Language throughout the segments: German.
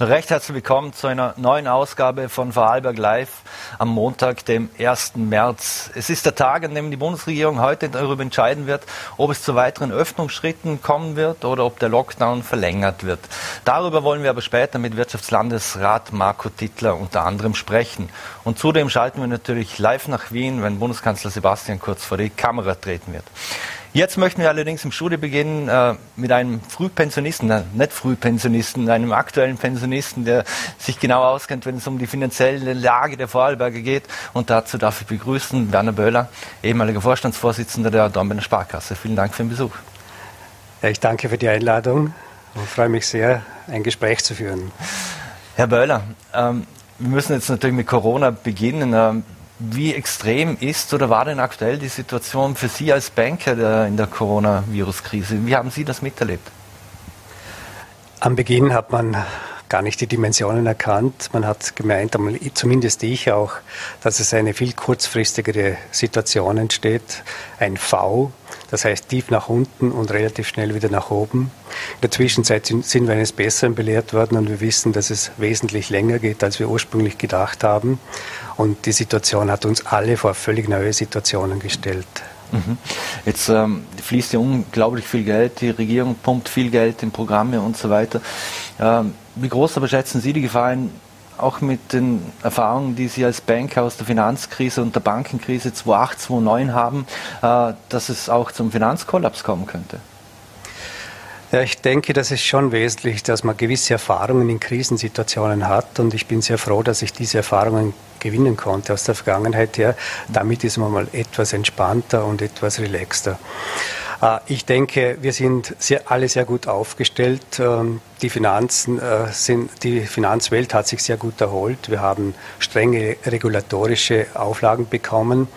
Recht herzlich willkommen zu einer neuen Ausgabe von Vorarlberg Live am Montag, dem 1. März. Es ist der Tag, an dem die Bundesregierung heute darüber entscheiden wird, ob es zu weiteren Öffnungsschritten kommen wird oder ob der Lockdown verlängert wird. Darüber wollen wir aber später mit Wirtschaftslandesrat Marco Tittler unter anderem sprechen. Und zudem schalten wir natürlich live nach Wien, wenn Bundeskanzler Sebastian Kurz vor die Kamera treten wird. Jetzt möchten wir allerdings im Studio beginnen äh, mit einem Frühpensionisten, äh, nicht Frühpensionisten, einem aktuellen Pensionisten, der sich genau auskennt, wenn es um die finanzielle Lage der Vorarlberger geht. Und dazu darf ich begrüßen Werner Böhler, ehemaliger Vorstandsvorsitzender der Dornbirner Sparkasse. Vielen Dank für den Besuch. Ja, ich danke für die Einladung und freue mich sehr, ein Gespräch zu führen. Herr Böhler, ähm, wir müssen jetzt natürlich mit Corona beginnen. Ähm, wie extrem ist oder war denn aktuell die Situation für Sie als Banker in der Coronavirus-Krise? Wie haben Sie das miterlebt? Am Beginn hat man gar nicht die Dimensionen erkannt. Man hat gemeint, zumindest ich auch, dass es eine viel kurzfristigere Situation entsteht. Ein V, das heißt tief nach unten und relativ schnell wieder nach oben. In der Zwischenzeit sind wir eines Besseren belehrt worden und wir wissen, dass es wesentlich länger geht, als wir ursprünglich gedacht haben. Und die Situation hat uns alle vor völlig neue Situationen gestellt. Mhm. Jetzt ähm, fließt ja unglaublich viel Geld, die Regierung pumpt viel Geld in Programme und so weiter. Ähm, wie groß aber schätzen Sie die Gefahren, auch mit den Erfahrungen, die Sie als Banker aus der Finanzkrise und der Bankenkrise 2008, 2009 haben, äh, dass es auch zum Finanzkollaps kommen könnte? Ja, ich denke, das ist schon wesentlich, dass man gewisse Erfahrungen in Krisensituationen hat. Und ich bin sehr froh, dass ich diese Erfahrungen gewinnen konnte aus der Vergangenheit her. Damit ist man mal etwas entspannter und etwas relaxter. Äh, ich denke, wir sind sehr, alle sehr gut aufgestellt. Ähm, die Finanzen äh, sind, die Finanzwelt hat sich sehr gut erholt. Wir haben strenge regulatorische Auflagen bekommen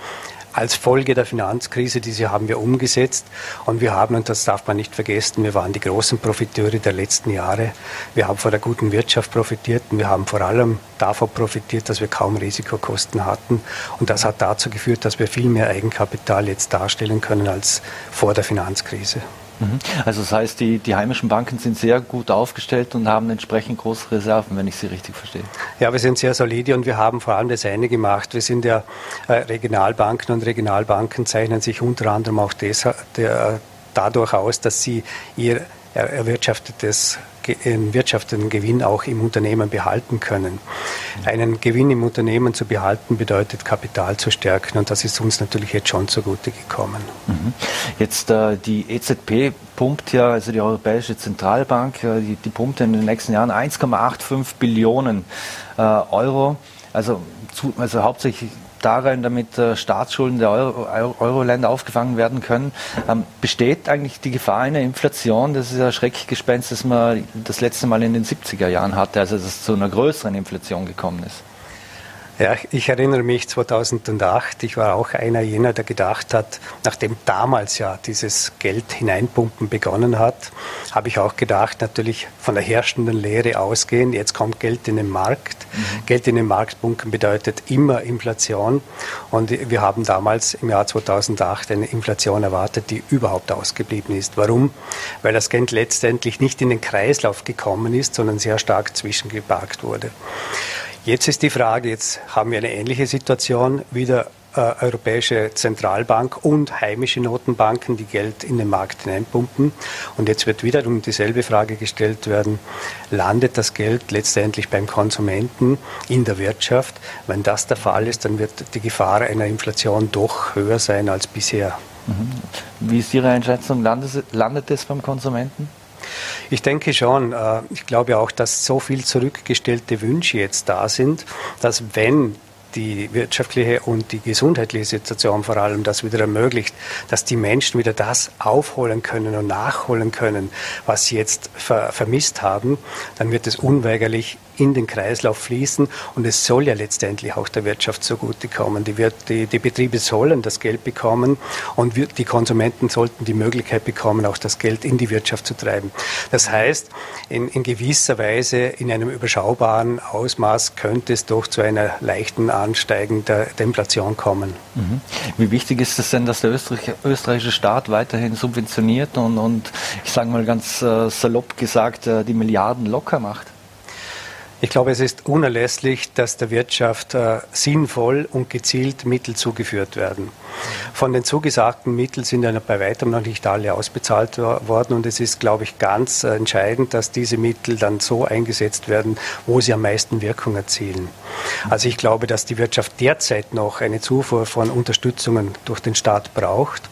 als Folge der Finanzkrise, diese haben wir umgesetzt. Und wir haben, und das darf man nicht vergessen, wir waren die großen Profiteure der letzten Jahre. Wir haben von der guten Wirtschaft profitiert und wir haben vor allem davon profitiert, dass wir kaum Risikokosten hatten. Und das hat dazu geführt, dass wir viel mehr Eigenkapital jetzt darstellen können als vor der Finanzkrise. Mhm. Also das heißt, die, die heimischen Banken sind sehr gut aufgestellt und haben entsprechend große Reserven, wenn ich Sie richtig verstehe. Ja, wir sind sehr solide und wir haben vor allem das eine gemacht. Wir sind ja äh, Regionalbanken und Regionalbanken zeichnen sich unter anderem auch deshalb, der, dadurch aus, dass sie ihr erwirtschaftetes wirtschaftlichen Gewinn auch im Unternehmen behalten können. Einen Gewinn im Unternehmen zu behalten bedeutet Kapital zu stärken und das ist uns natürlich jetzt schon zugute gekommen. Mhm. Jetzt äh, die EZB pumpt ja, also die Europäische Zentralbank, äh, die, die, pumpt in den nächsten Jahren 1,85 Billionen äh, Euro. Also, zu, also hauptsächlich darin, damit äh, Staatsschulden der Euro-Länder aufgefangen werden können. Ähm, besteht eigentlich die Gefahr einer Inflation? Das ist ja Schreckgespenst, das man das letzte Mal in den 70er Jahren hatte, also dass es zu einer größeren Inflation gekommen ist. Ja, ich erinnere mich 2008, ich war auch einer jener, der gedacht hat, nachdem damals ja dieses Geld hineinpumpen begonnen hat, habe ich auch gedacht, natürlich von der herrschenden Lehre ausgehen, jetzt kommt Geld in den Markt. Mhm. Geld in den Markt pumpen bedeutet immer Inflation und wir haben damals im Jahr 2008 eine Inflation erwartet, die überhaupt ausgeblieben ist. Warum? Weil das Geld letztendlich nicht in den Kreislauf gekommen ist, sondern sehr stark zwischengeparkt wurde. Jetzt ist die Frage, jetzt haben wir eine ähnliche Situation, wieder äh, Europäische Zentralbank und heimische Notenbanken, die Geld in den Markt hineinpumpen. Und jetzt wird wiederum dieselbe Frage gestellt werden, landet das Geld letztendlich beim Konsumenten in der Wirtschaft? Wenn das der Fall ist, dann wird die Gefahr einer Inflation doch höher sein als bisher. Mhm. Wie ist Ihre Einschätzung? Landet, landet es beim Konsumenten? Ich denke schon. Äh, ich glaube auch, dass so viel zurückgestellte Wünsche jetzt da sind, dass wenn die wirtschaftliche und die gesundheitliche Situation vor allem das wieder ermöglicht, dass die Menschen wieder das aufholen können und nachholen können, was sie jetzt ver vermisst haben, dann wird es unweigerlich in den Kreislauf fließen und es soll ja letztendlich auch der Wirtschaft zugutekommen. Die, wird, die, die Betriebe sollen das Geld bekommen und wir, die Konsumenten sollten die Möglichkeit bekommen, auch das Geld in die Wirtschaft zu treiben. Das heißt, in, in gewisser Weise, in einem überschaubaren Ausmaß könnte es doch zu einer leichten Ansteigen der, der Inflation kommen. Mhm. Wie wichtig ist es denn, dass der Österreich, österreichische Staat weiterhin subventioniert und, und ich sage mal ganz äh, salopp gesagt, äh, die Milliarden locker macht? Ich glaube, es ist unerlässlich, dass der Wirtschaft äh, sinnvoll und gezielt Mittel zugeführt werden. Von den zugesagten Mitteln sind ja bei weitem noch nicht alle ausbezahlt worden und es ist, glaube ich, ganz äh, entscheidend, dass diese Mittel dann so eingesetzt werden, wo sie am meisten Wirkung erzielen. Also ich glaube, dass die Wirtschaft derzeit noch eine Zufuhr von Unterstützungen durch den Staat braucht.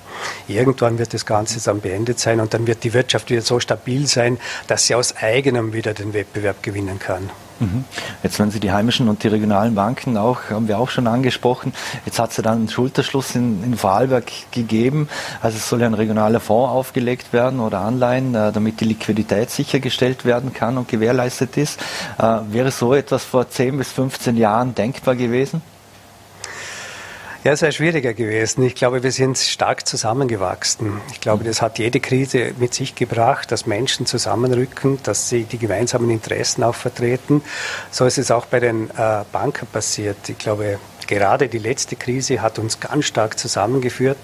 Irgendwann wird das Ganze dann beendet sein und dann wird die Wirtschaft wieder so stabil sein, dass sie aus eigenem wieder den Wettbewerb gewinnen kann. Mhm. Jetzt, wenn Sie die heimischen und die regionalen Banken auch, haben wir auch schon angesprochen. Jetzt hat es ja dann einen Schulterschluss in, in Vorarlberg gegeben. Also es soll ja ein regionaler Fonds aufgelegt werden oder Anleihen, äh, damit die Liquidität sichergestellt werden kann und gewährleistet ist. Äh, wäre so etwas vor 10 bis 15 Jahren denkbar gewesen? Ja, es wäre schwieriger gewesen. Ich glaube, wir sind stark zusammengewachsen. Ich glaube, das hat jede Krise mit sich gebracht, dass Menschen zusammenrücken, dass sie die gemeinsamen Interessen auch vertreten. So ist es auch bei den äh, Banken passiert. Ich glaube, gerade die letzte Krise hat uns ganz stark zusammengeführt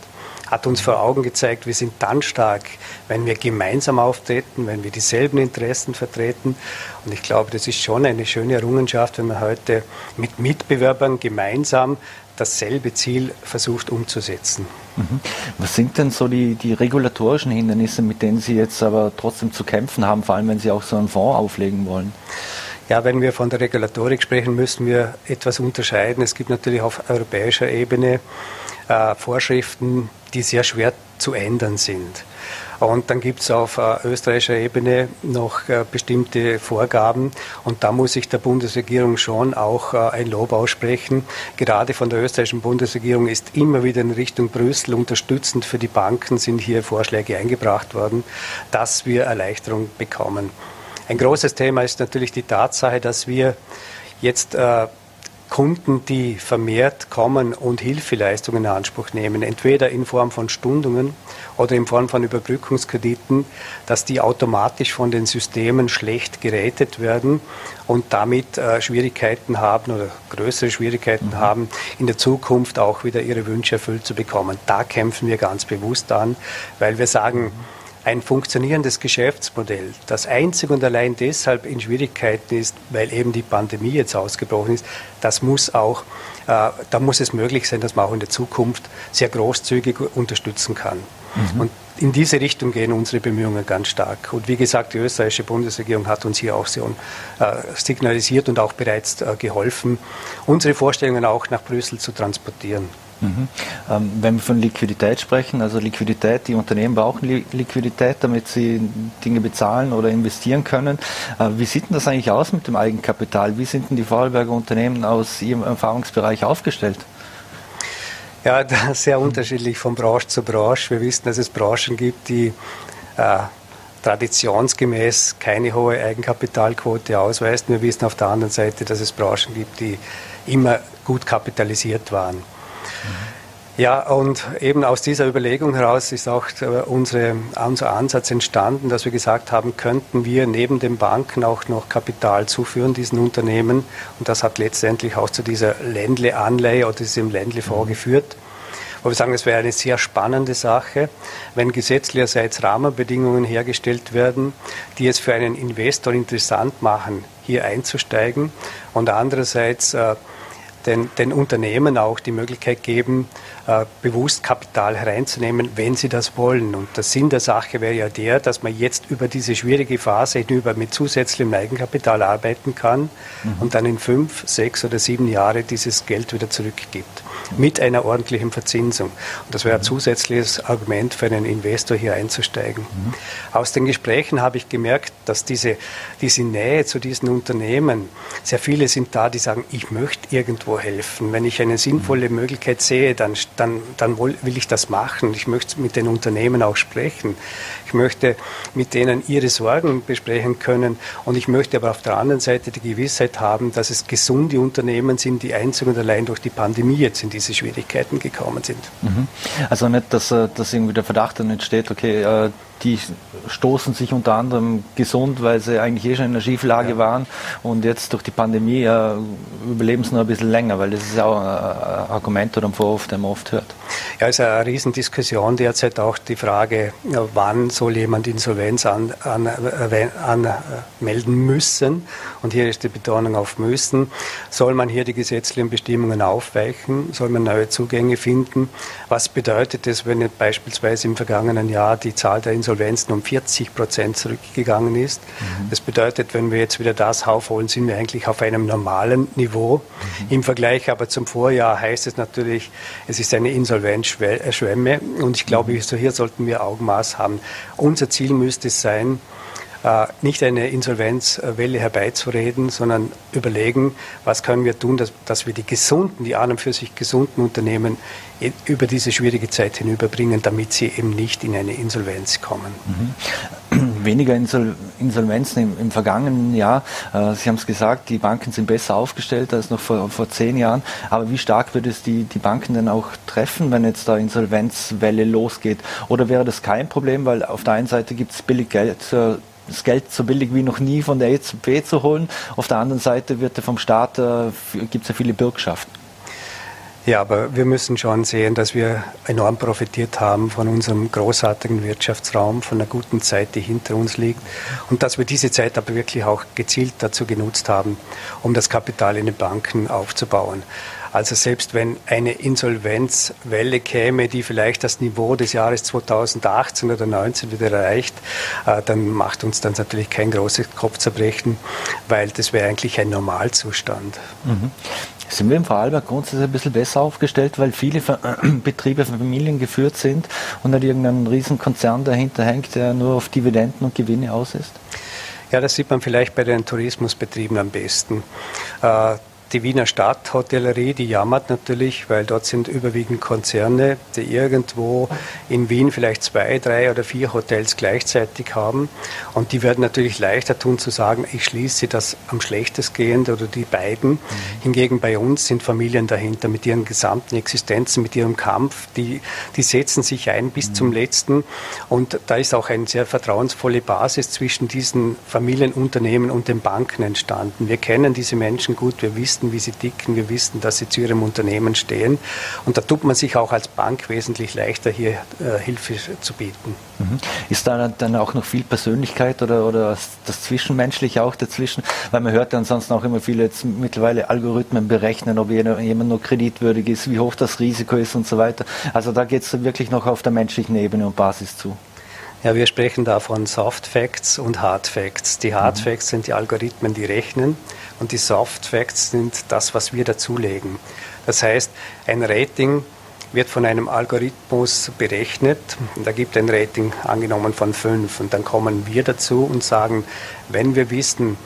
hat uns vor Augen gezeigt, wir sind dann stark, wenn wir gemeinsam auftreten, wenn wir dieselben Interessen vertreten. Und ich glaube, das ist schon eine schöne Errungenschaft, wenn man heute mit Mitbewerbern gemeinsam dasselbe Ziel versucht umzusetzen. Mhm. Was sind denn so die, die regulatorischen Hindernisse, mit denen Sie jetzt aber trotzdem zu kämpfen haben, vor allem wenn Sie auch so einen Fonds auflegen wollen? Ja, wenn wir von der Regulatorik sprechen, müssen wir etwas unterscheiden. Es gibt natürlich auf europäischer Ebene äh, Vorschriften, die sehr schwer zu ändern sind. Und dann gibt es auf äh, österreichischer Ebene noch äh, bestimmte Vorgaben. Und da muss ich der Bundesregierung schon auch äh, ein Lob aussprechen. Gerade von der österreichischen Bundesregierung ist immer wieder in Richtung Brüssel unterstützend für die Banken sind hier Vorschläge eingebracht worden, dass wir Erleichterung bekommen. Ein großes Thema ist natürlich die Tatsache, dass wir jetzt äh, Kunden, die vermehrt kommen und Hilfeleistungen in Anspruch nehmen, entweder in Form von Stundungen oder in Form von Überbrückungskrediten, dass die automatisch von den Systemen schlecht gerätet werden und damit äh, Schwierigkeiten haben oder größere Schwierigkeiten mhm. haben, in der Zukunft auch wieder ihre Wünsche erfüllt zu bekommen. Da kämpfen wir ganz bewusst an, weil wir sagen, mhm ein funktionierendes Geschäftsmodell, das einzig und allein deshalb in Schwierigkeiten ist, weil eben die Pandemie jetzt ausgebrochen ist, das muss auch, äh, da muss es möglich sein, dass man auch in der Zukunft sehr großzügig unterstützen kann. Mhm. Und in diese Richtung gehen unsere Bemühungen ganz stark. Und wie gesagt, die österreichische Bundesregierung hat uns hier auch so äh, signalisiert und auch bereits äh, geholfen, unsere Vorstellungen auch nach Brüssel zu transportieren. Mhm. Ähm, wenn wir von Liquidität sprechen, also Liquidität, die Unternehmen brauchen Li Liquidität, damit sie Dinge bezahlen oder investieren können. Äh, wie sieht denn das eigentlich aus mit dem Eigenkapital? Wie sind denn die Vorarlberger Unternehmen aus ihrem Erfahrungsbereich aufgestellt? Ja, sehr unterschiedlich von Branche zu Branche. Wir wissen, dass es Branchen gibt, die äh, traditionsgemäß keine hohe Eigenkapitalquote ausweisen. Wir wissen auf der anderen Seite, dass es Branchen gibt, die immer gut kapitalisiert waren. Ja, und eben aus dieser Überlegung heraus ist auch unsere, unser Ansatz entstanden, dass wir gesagt haben, könnten wir neben den Banken auch noch Kapital zuführen, diesen Unternehmen. Und das hat letztendlich auch zu dieser Ländle-Anleihe oder diesem Ländle-Fonds geführt. Wo wir sagen, es wäre eine sehr spannende Sache, wenn gesetzlicherseits Rahmenbedingungen hergestellt werden, die es für einen Investor interessant machen, hier einzusteigen und andererseits äh, den, den Unternehmen auch die Möglichkeit geben, äh, bewusst Kapital hereinzunehmen, wenn sie das wollen. Und der Sinn der Sache wäre ja der, dass man jetzt über diese schwierige Phase hinüber mit zusätzlichem Eigenkapital arbeiten kann mhm. und dann in fünf, sechs oder sieben Jahre dieses Geld wieder zurückgibt. Mit einer ordentlichen Verzinsung. Und das wäre ein mhm. zusätzliches Argument für einen Investor hier einzusteigen. Mhm. Aus den Gesprächen habe ich gemerkt, dass diese, diese Nähe zu diesen Unternehmen, sehr viele sind da, die sagen, ich möchte irgendwo helfen. Wenn ich eine sinnvolle Möglichkeit sehe, dann, dann, dann will ich das machen. Ich möchte mit den Unternehmen auch sprechen. Ich möchte mit denen ihre Sorgen besprechen können. Und ich möchte aber auf der anderen Seite die Gewissheit haben, dass es gesunde Unternehmen sind, die einzig und allein durch die Pandemie jetzt in diese Schwierigkeiten gekommen sind. Mhm. Also nicht, dass, äh, dass irgendwie der Verdacht dann entsteht, okay, äh, die stoßen sich unter anderem gesund, weil sie eigentlich eh schon in einer Schieflage ja. waren und jetzt durch die Pandemie äh, überleben sie noch ein bisschen länger, weil das ist auch ein Argument oder ein Vorwurf, den man oft hört. Ja, es ist eine Riesendiskussion derzeit auch die Frage, wann soll jemand Insolvenz anmelden an, an, an, müssen. Und hier ist die Betonung auf müssen. Soll man hier die gesetzlichen Bestimmungen aufweichen? Soll man neue Zugänge finden? Was bedeutet das, wenn beispielsweise im vergangenen Jahr die Zahl der Insolvenzen um 40 Prozent zurückgegangen ist? Mhm. Das bedeutet, wenn wir jetzt wieder das aufholen, sind wir eigentlich auf einem normalen Niveau. Mhm. Im Vergleich aber zum Vorjahr heißt es natürlich, es ist eine Insolvenzschwemme. Und ich glaube, mhm. hier sollten wir Augenmaß haben. Unser Ziel müsste es sein, nicht eine Insolvenzwelle herbeizureden, sondern überlegen, was können wir tun, dass, dass wir die gesunden, die an und für sich gesunden Unternehmen über diese schwierige Zeit hinüberbringen, damit sie eben nicht in eine Insolvenz kommen. Mhm. Weniger Insol Insolvenzen im, im, vergangenen Jahr. Äh, sie haben es gesagt, die Banken sind besser aufgestellt als noch vor, vor zehn Jahren. Aber wie stark würde es die, die Banken denn auch treffen, wenn jetzt da Insolvenzwelle losgeht? Oder wäre das kein Problem, weil auf der einen Seite gibt es billig Geld zur das Geld so billig wie noch nie von der EZB zu holen. Auf der anderen Seite wird vom Staat, äh, gibt es ja viele Bürgschaften. Ja, aber wir müssen schon sehen, dass wir enorm profitiert haben von unserem großartigen Wirtschaftsraum, von einer guten Zeit, die hinter uns liegt und dass wir diese Zeit aber wirklich auch gezielt dazu genutzt haben, um das Kapital in den Banken aufzubauen. Also selbst wenn eine Insolvenzwelle käme, die vielleicht das Niveau des Jahres 2018 oder 2019 wieder erreicht, äh, dann macht uns dann natürlich kein großes Kopfzerbrechen, weil das wäre eigentlich ein Normalzustand. Mhm. Sind wir im Vorarlberg grundsätzlich ein bisschen besser aufgestellt, weil viele Betriebe von Familien geführt sind und nicht irgendein Riesenkonzern dahinter hängt, der nur auf Dividenden und Gewinne aus ist? Ja, das sieht man vielleicht bei den Tourismusbetrieben am besten. Die Wiener Stadthotellerie, die jammert natürlich, weil dort sind überwiegend Konzerne, die irgendwo in Wien vielleicht zwei, drei oder vier Hotels gleichzeitig haben. Und die werden natürlich leichter tun zu sagen, ich schließe das am schlechtestgehend oder die beiden. Mhm. Hingegen bei uns sind Familien dahinter mit ihren gesamten Existenzen, mit ihrem Kampf. Die, die setzen sich ein bis mhm. zum letzten. Und da ist auch eine sehr vertrauensvolle Basis zwischen diesen Familienunternehmen und den Banken entstanden. Wir kennen diese Menschen gut, wir wissen, wissen, wie sie ticken, wir wissen, dass sie zu ihrem Unternehmen stehen. Und da tut man sich auch als Bank wesentlich leichter, hier äh, Hilfe zu bieten. Mhm. Ist da dann auch noch viel Persönlichkeit oder, oder das Zwischenmenschliche auch dazwischen? Weil man hört ja ansonsten auch immer viele jetzt mittlerweile Algorithmen berechnen, ob jemand nur kreditwürdig ist, wie hoch das Risiko ist und so weiter. Also da geht es wirklich noch auf der menschlichen Ebene und Basis zu. Ja, wir sprechen da von Soft Facts und Hard Facts. Die Hard mhm. Facts sind die Algorithmen, die rechnen und die Soft Facts sind das, was wir dazulegen. Das heißt, ein Rating wird von einem Algorithmus berechnet. Da gibt ein Rating angenommen von fünf. Und dann kommen wir dazu und sagen, wenn wir wissen,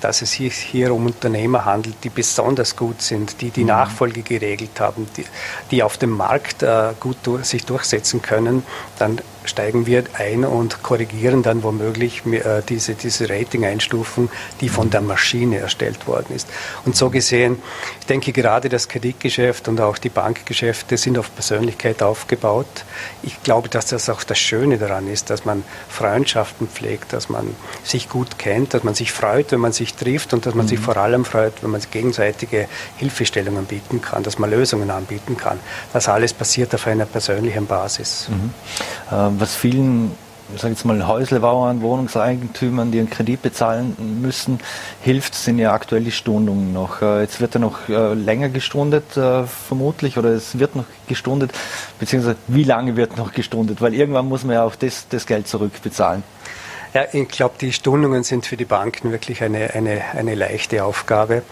dass es sich hier um Unternehmer handelt, die besonders gut sind, die die mhm. Nachfolge geregelt haben, die, die auf dem Markt äh, gut durch, sich durchsetzen können, dann steigen wir ein und korrigieren dann womöglich äh, diese, diese Rating-Einstufung, die von der Maschine erstellt worden ist. Und so gesehen, ich denke gerade das Kreditgeschäft und auch die Bankgeschäfte sind auf Persönlichkeit aufgebaut. Ich glaube, dass das auch das Schöne daran ist, dass man Freundschaften pflegt, dass man sich gut kennt, dass man sich freut, wenn man sich trifft und dass man mhm. sich vor allem freut, wenn man gegenseitige Hilfestellungen bieten kann, dass man Lösungen anbieten kann. Das alles passiert auf einer persönlichen Basis. Mhm. Ähm was vielen sage jetzt mal Häuslebauern, Wohnungseigentümern, die einen Kredit bezahlen müssen, hilft, sind ja aktuell die Stundungen noch. Äh, jetzt wird ja noch äh, länger gestundet, äh, vermutlich, oder es wird noch gestundet, beziehungsweise wie lange wird noch gestundet, weil irgendwann muss man ja auch das, das Geld zurückbezahlen. Ja, ich glaube, die Stundungen sind für die Banken wirklich eine, eine, eine leichte Aufgabe.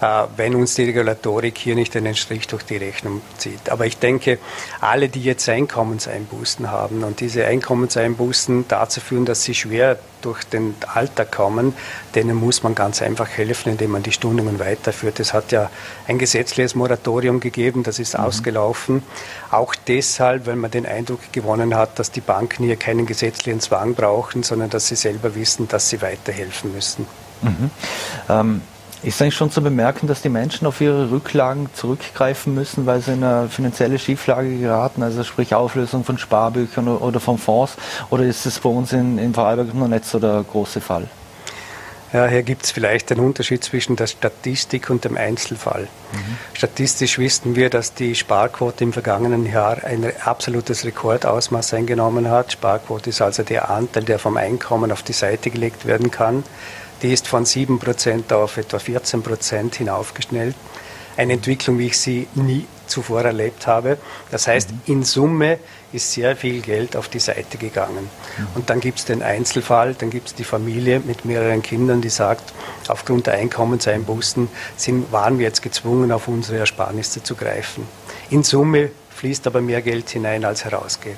Äh, wenn uns die Regulatorik hier nicht einen Strich durch die Rechnung zieht. Aber ich denke, alle, die jetzt Einkommenseinbußen haben und diese Einkommenseinbußen dazu führen, dass sie schwer durch den Alltag kommen, denen muss man ganz einfach helfen, indem man die Stundungen weiterführt. Es hat ja ein gesetzliches Moratorium gegeben, das ist mhm. ausgelaufen. Auch deshalb, weil man den Eindruck gewonnen hat, dass die Banken hier keinen gesetzlichen Zwang brauchen, sondern dass sie selber wissen, dass sie weiterhelfen müssen. Mhm. Ähm Ist eigentlich schon zu bemerken, dass die Menschen auf ihre Rücklagen zurückgreifen müssen, weil sie in eine finanzielle Schieflage geraten, also sprich Auflösung von Sparbüchern oder von Fonds? Oder ist es bei uns in, in Vorarlberg noch nicht so der große Fall? Ja, hier gibt es vielleicht einen Unterschied zwischen der Statistik und dem Einzelfall. Mhm. Statistisch wissen wir, dass die Sparquote im vergangenen Jahr ein absolutes Rekordausmaß eingenommen hat. Sparquote ist also der Anteil, der vom Einkommen auf die Seite gelegt werden kann. Die ist von 7% auf etwa 14% hinaufgeschnellt. Eine Entwicklung, wie ich sie nie zuvor erlebt habe. Das heißt, mhm. in Summe ist sehr viel Geld auf die Seite gegangen. Mhm. Und dann gibt es den Einzelfall, dann gibt es die Familie mit mehreren Kindern, die sagt, aufgrund der Einkommenseinbußen sind, waren wir jetzt gezwungen, auf unsere Ersparnisse zu greifen. In Summe fließt aber mehr Geld hinein, als herausgeht.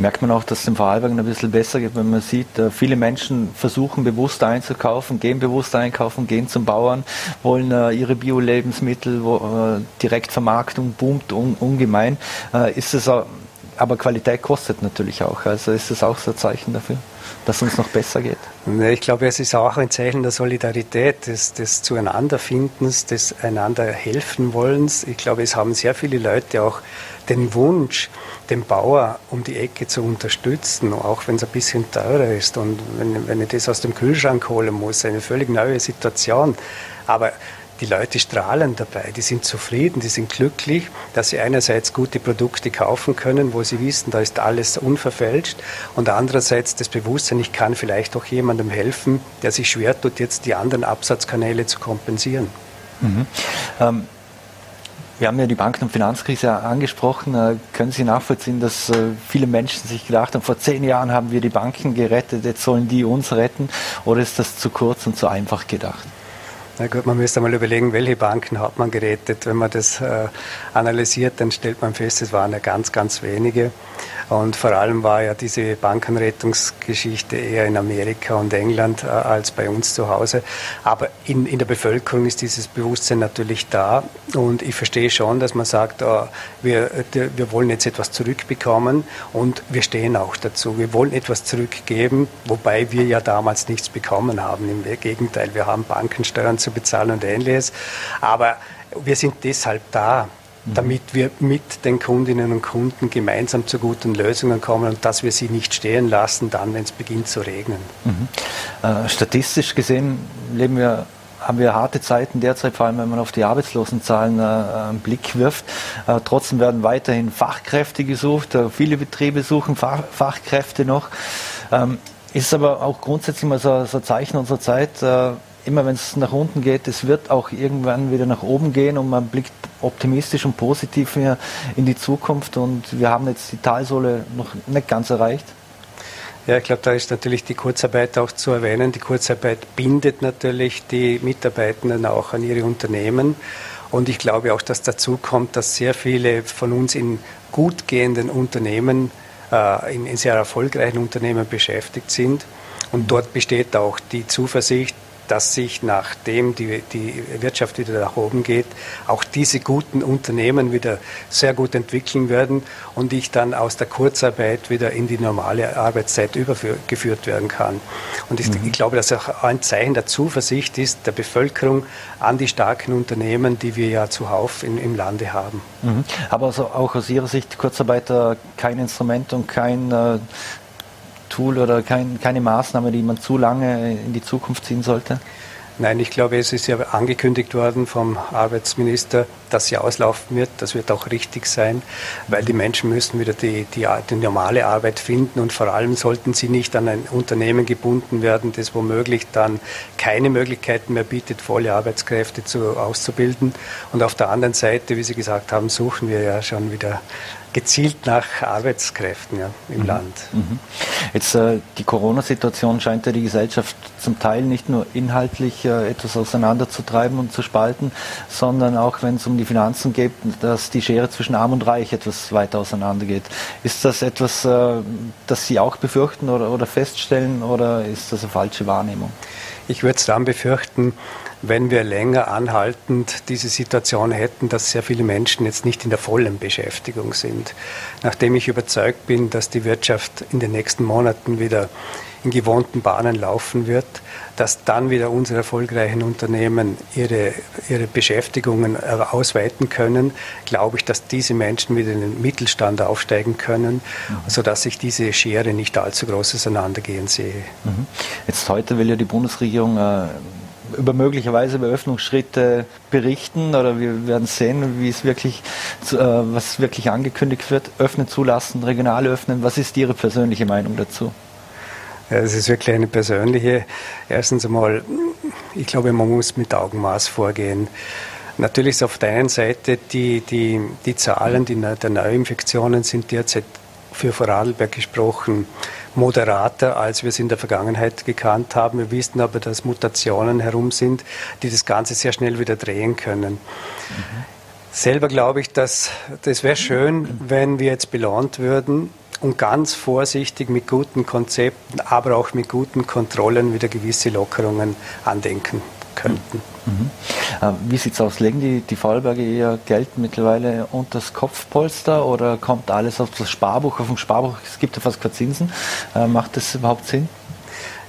Merkt man auch, dass es im Vorarlberg ein bisschen besser geht, wenn man sieht, äh, viele Menschen versuchen bewusst einzukaufen, gehen bewusst einkaufen, gehen zum Bauern, wollen äh, ihre Bio-Lebensmittel, äh, Direktvermarktung boomt un, ungemein. ist es aber Qualität kostet natürlich auch. Also ist es auch so ein Zeichen dafür, dass es uns noch besser geht? Ich glaube, es ist auch ein Zeichen der Solidarität, des, des Zueinanderfindens, des einander helfen wollens. Ich glaube, es haben sehr viele Leute auch den Wunsch, den Bauer um die Ecke zu unterstützen, auch wenn es ein bisschen teurer ist und wenn, wenn ich das aus dem Kühlschrank holen muss, eine völlig neue Situation. Aber die Leute strahlen dabei, die sind zufrieden, die sind glücklich, dass sie einerseits gute Produkte kaufen können, wo sie wissen, da ist alles unverfälscht und andererseits das Bewusstsein, ich kann vielleicht auch jemandem helfen, der sich schwer tut, jetzt die anderen Absatzkanäle zu kompensieren. Mhm. Ähm wir haben ja die Banken- und Finanzkrise angesprochen. Äh, können Sie nachvollziehen, dass äh, viele Menschen sich gedacht haben, vor zehn Jahren haben wir die Banken gerettet, jetzt sollen die uns retten? Oder ist das zu kurz und zu einfach gedacht? Na gut, man müsste mal überlegen, welche Banken hat man gerettet. Wenn man das äh, analysiert, dann stellt man fest, es waren ja ganz, ganz wenige. Und vor allem war ja diese Bankenrettungsgeschichte eher in Amerika und England äh, als bei uns zu Hause. Aber in, in der Bevölkerung ist dieses Bewusstsein natürlich da. Und ich verstehe schon, dass man sagt, oh, wir, wir wollen jetzt etwas zurückbekommen und wir stehen auch dazu. Wir wollen etwas zurückgeben, wobei wir ja damals nichts bekommen haben. Im Gegenteil, wir haben Bankensteuern zu bezahlen und ähnliches. Aber wir sind deshalb da, damit wir mit den Kundinnen und Kunden gemeinsam zu guten Lösungen kommen und dass wir sie nicht stehen lassen, dann, wenn es beginnt zu regnen. Mhm. Äh, statistisch gesehen leben wir haben wir harte Zeiten derzeit, vor allem wenn man auf die Arbeitslosenzahlen äh, einen Blick wirft. Äh, trotzdem werden weiterhin Fachkräfte gesucht. Äh, viele Betriebe suchen Fach, Fachkräfte noch. Ähm, ist aber auch grundsätzlich mal so, so ein Zeichen unserer Zeit. Immer wenn es nach unten geht, es wird auch irgendwann wieder nach oben gehen und man blickt optimistisch und positiv in die Zukunft und wir haben jetzt die Talsohle noch nicht ganz erreicht. Ja, ich glaube, da ist natürlich die Kurzarbeit auch zu erwähnen. Die Kurzarbeit bindet natürlich die Mitarbeitenden auch an ihre Unternehmen. Und ich glaube auch, dass dazu kommt, dass sehr viele von uns in gut gehenden Unternehmen, äh, in sehr erfolgreichen Unternehmen beschäftigt sind. Und dort besteht auch die Zuversicht, dass sich nachdem die, die Wirtschaft wieder nach oben geht, auch diese guten Unternehmen wieder sehr gut entwickeln werden und ich dann aus der Kurzarbeit wieder in die normale Arbeitszeit übergeführt werden kann. Und ich, mhm. ich glaube, dass auch ein Zeichen der Zuversicht ist der Bevölkerung an die starken Unternehmen, die wir ja zuhauf in, im Lande haben. Mhm. Aber also auch aus Ihrer Sicht Kurzarbeiter kein Instrument und kein äh, Tool oder kein, keine Maßnahme, die man zu lange in die Zukunft ziehen sollte? Nein, ich glaube, es ist ja angekündigt worden vom Arbeitsminister, dass sie auslaufen wird. Das wird auch richtig sein, weil die Menschen müssen wieder die, die, die, normale Arbeit finden und vor allem sollten sie nicht an ein Unternehmen gebunden werden, das womöglich dann keine Möglichkeiten mehr bietet, volle Arbeitskräfte zu, auszubilden. Und auf der anderen Seite, wie Sie gesagt haben, suchen wir ja schon wieder gezielt nach Arbeitskräften ja, im mhm. Land. Mhm. Jetzt äh, die Corona-Situation scheint ja die Gesellschaft zum Teil nicht nur inhaltlich äh, etwas auseinanderzutreiben und zu spalten, sondern auch wenn es um die Finanzen geht, dass die Schere zwischen Arm und Reich etwas weiter auseinandergeht. Ist das etwas, äh, das Sie auch befürchten oder, oder feststellen oder ist das eine falsche Wahrnehmung? Ich würde es dann befürchten, wenn wir länger anhaltend diese Situation hätten, dass sehr viele Menschen jetzt nicht in der vollen Beschäftigung sind. Nachdem ich überzeugt bin, dass die Wirtschaft in den nächsten Monaten wieder in gewohnten Bahnen laufen wird, dass dann wieder unsere erfolgreichen Unternehmen ihre, ihre Beschäftigungen ausweiten können, glaube ich, dass diese Menschen wieder in den Mittelstand aufsteigen können, mhm. sodass ich diese Schere nicht allzu groß auseinandergehen sehe. Mhm. Jetzt heute will ja die Bundesregierung äh über möglicherweise über Öffnungsschritte berichten oder wir werden sehen, wie es wirklich, äh, was wirklich angekündigt wird. Öffnen zulassen, regional öffnen. Was ist Ihre persönliche Meinung dazu? Es ist wirklich eine persönliche. Erstens einmal, ich glaube, man muss mit Augenmaß vorgehen. Natürlich ist auf der einen Seite die, die, die Zahlen die, der Neuinfektionen sind derzeit für Vorarlberg gesprochen moderater, als wir es in der Vergangenheit gekannt haben. Wir wissen aber, dass Mutationen herum sind, die das Ganze sehr schnell wieder drehen können. Mhm. Selber glaube ich, dass das wäre schön, wenn wir jetzt belohnt würden, und ganz vorsichtig mit guten Konzepten, aber auch mit guten Kontrollen wieder gewisse Lockerungen andenken könnten. Mhm. Äh, wie sieht es aus? Legen die, die Vorarlberger eher Geld mittlerweile unter das Kopfpolster oder kommt alles auf das Sparbuch? Auf dem Sparbuch es gibt ja fast keine Zinsen. Äh, macht das überhaupt Sinn?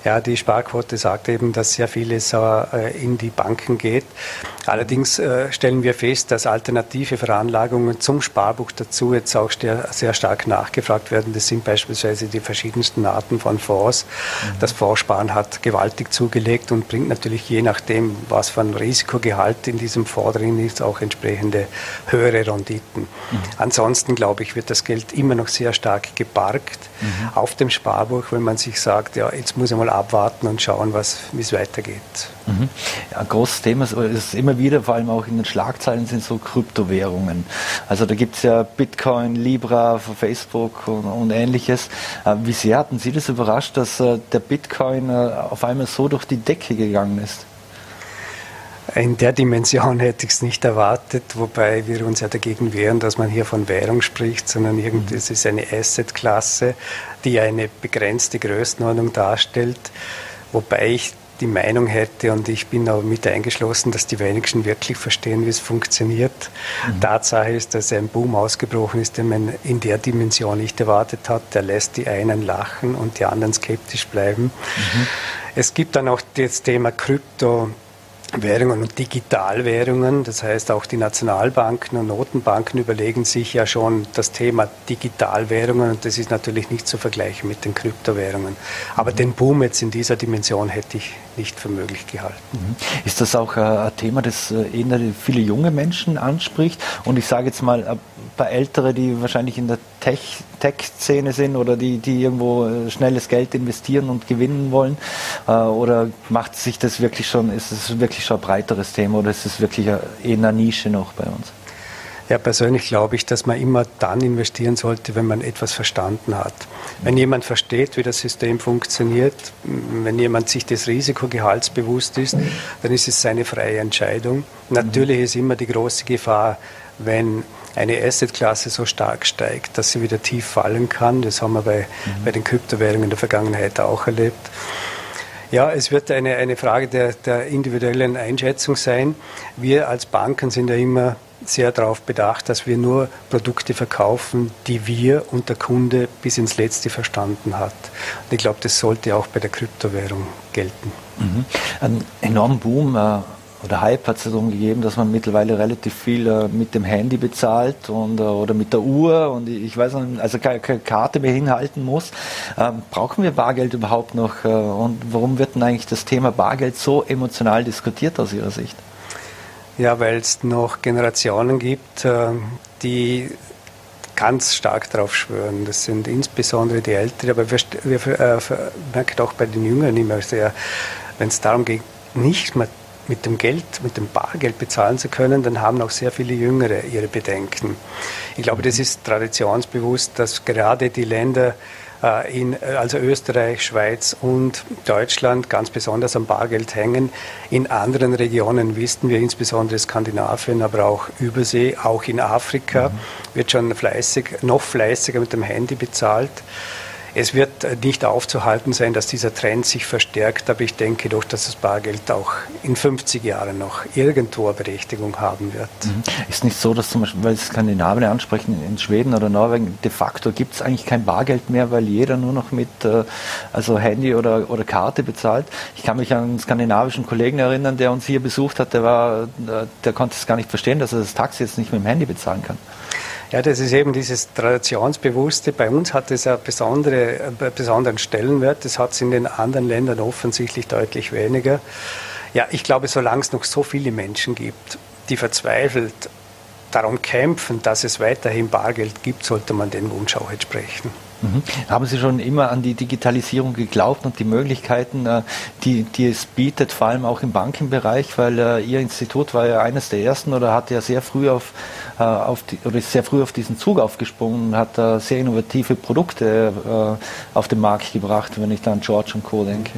Ja, die Sparquote sagt eben, dass sehr vieles äh, in die Banken geht. Allerdings äh, stellen wir fest, dass alternative Veranlagungen zum Sparbuch dazu jetzt auch sehr stark nachgefragt werden. Das sind beispielsweise die verschiedensten Arten von Fonds. Mhm. Das Fondssparen hat gewaltig zugelegt und bringt natürlich je nachdem, was für ein Risikogehalt in diesem Fonds drin ist, auch entsprechende höhere Renditen. Mhm. Ansonsten, glaube ich, wird das Geld immer noch sehr stark geparkt mhm. auf dem Sparbuch, wenn man sich sagt, ja, jetzt muss ich mal abwarten und schauen, wie es weitergeht. Mhm. Ja, ein großes Thema ist immer wieder, vor allem auch in den Schlagzeilen, sind so Kryptowährungen. Also da gibt es ja Bitcoin, Libra, Facebook und, und, ähnliches. Äh, wie sehr hatten Sie das überrascht, dass äh, der Bitcoin äh, auf einmal so durch die Decke gegangen ist? In der Dimension hätte ich es nicht erwartet, wobei wir uns ja dagegen wehren, dass man hier von Währung spricht, sondern irgendwie, mhm. es ist eine Asset-Klasse, die eine begrenzte Größenordnung darstellt, wobei ich die Meinung hätte, und ich bin aber mit eingeschlossen, dass die wenigsten wirklich verstehen, wie es funktioniert. Mhm. Tatsache ist, dass ein Boom ausgebrochen ist, den man in der Dimension nicht erwartet hat. Der lässt die einen lachen und die anderen skeptisch bleiben. Mhm. Es gibt dann auch das Thema Krypto. Währungen und Digitalwährungen. Das heißt, auch die Nationalbanken und Notenbanken überlegen sich ja schon das Thema Digitalwährungen und das ist natürlich nicht zu vergleichen mit den Kryptowährungen. Aber mhm. den Boom jetzt in dieser Dimension hätte ich nicht für möglich gehalten. Mhm. Ist das auch äh, ein Thema, das äh, eher viele junge Menschen anspricht? Und ich sage jetzt mal, ein paar Ältere, die wahrscheinlich in der Tech-Szene sind oder die, die irgendwo äh, schnelles Geld investieren und gewinnen wollen? Oder macht sich das wirklich schon, ist es wirklich schon ein breiteres Thema oder ist es wirklich eher eine Nische noch bei uns? Ja, persönlich glaube ich, dass man immer dann investieren sollte, wenn man etwas verstanden hat. Wenn jemand versteht, wie das System funktioniert, wenn jemand sich des Risikogehalts bewusst ist, dann ist es seine freie Entscheidung. Natürlich ist immer die große Gefahr, wenn eine Assetklasse so stark steigt, dass sie wieder tief fallen kann. Das haben wir bei, mhm. bei den Kryptowährungen in der Vergangenheit auch erlebt. Ja, es wird eine, eine Frage der, der individuellen Einschätzung sein. Wir als Banken sind ja immer sehr darauf bedacht, dass wir nur Produkte verkaufen, die wir und der Kunde bis ins Letzte verstanden hat. Und ich glaube, das sollte auch bei der Kryptowährung gelten. Mhm. Ein enormen Boom äh, oder Hype hat es darum gegeben, dass man mittlerweile relativ viel äh, mit dem Handy bezahlt und, äh, oder mit der Uhr und ich weiß nicht, also keine, keine Karte mehr hinhalten muss. Ähm, brauchen wir Bargeld überhaupt noch äh, und warum wird denn eigentlich das Thema Bargeld so emotional diskutiert aus Ihrer Sicht? Ja, weil es noch Generationen gibt, äh, die ganz stark darauf schwören. Das sind insbesondere die Älteren, aber wir, wir äh, merken auch bei den Jüngeren immer sehr, wenn es darum geht, nicht mehr mit dem Geld, mit dem Bargeld bezahlen zu können, dann haben auch sehr viele Jüngere ihre Bedenken. Ich glaube, das ist traditionsbewusst, dass gerade die Länder äh, in, also Österreich, Schweiz und Deutschland ganz besonders am Bargeld hängen. In anderen Regionen wissen wir, insbesondere Skandinavien, aber auch Übersee, auch in Afrika, mhm. wird schon fleißig, noch fleißiger mit dem Handy bezahlt. Es wird nicht aufzuhalten sein, dass dieser Trend sich verstärkt, aber ich denke doch, dass das Bargeld auch in 50 Jahren noch irgendwo eine Berechtigung haben wird. Mhm. Ist nicht so, dass zum Beispiel, weil Skandinavien ansprechen, in Schweden oder Norwegen, de facto gibt es eigentlich kein Bargeld mehr, weil jeder nur noch mit äh, also Handy oder, oder Karte bezahlt. Ich kann mich an einen skandinavischen Kollegen erinnern, der uns hier besucht hat, der war, der konnte es gar nicht verstehen, dass er das Taxi jetzt nicht mit dem Handy bezahlen kann. Ja, das ist eben dieses Traditionsbewusste. Bei uns hat es einen besondere, besonderen Stellenwert. Das hat es in den anderen Ländern offensichtlich deutlich weniger. Ja, ich glaube, solange es noch so viele Menschen gibt, die verzweifelt darum kämpfen, dass es weiterhin Bargeld gibt, sollte man den Wunsch auch entsprechen. Mhm. Haben Sie schon immer an die Digitalisierung geglaubt und die Möglichkeiten, äh, die, die es bietet, vor allem auch im Bankenbereich, weil äh, Ihr Institut war ja eines der ersten oder hat ja sehr früh auf, äh, auf die, oder ist sehr früh auf diesen Zug aufgesprungen und hat sehr innovative Produkte auf den Markt gebracht, wenn ich da an George und Co. denke.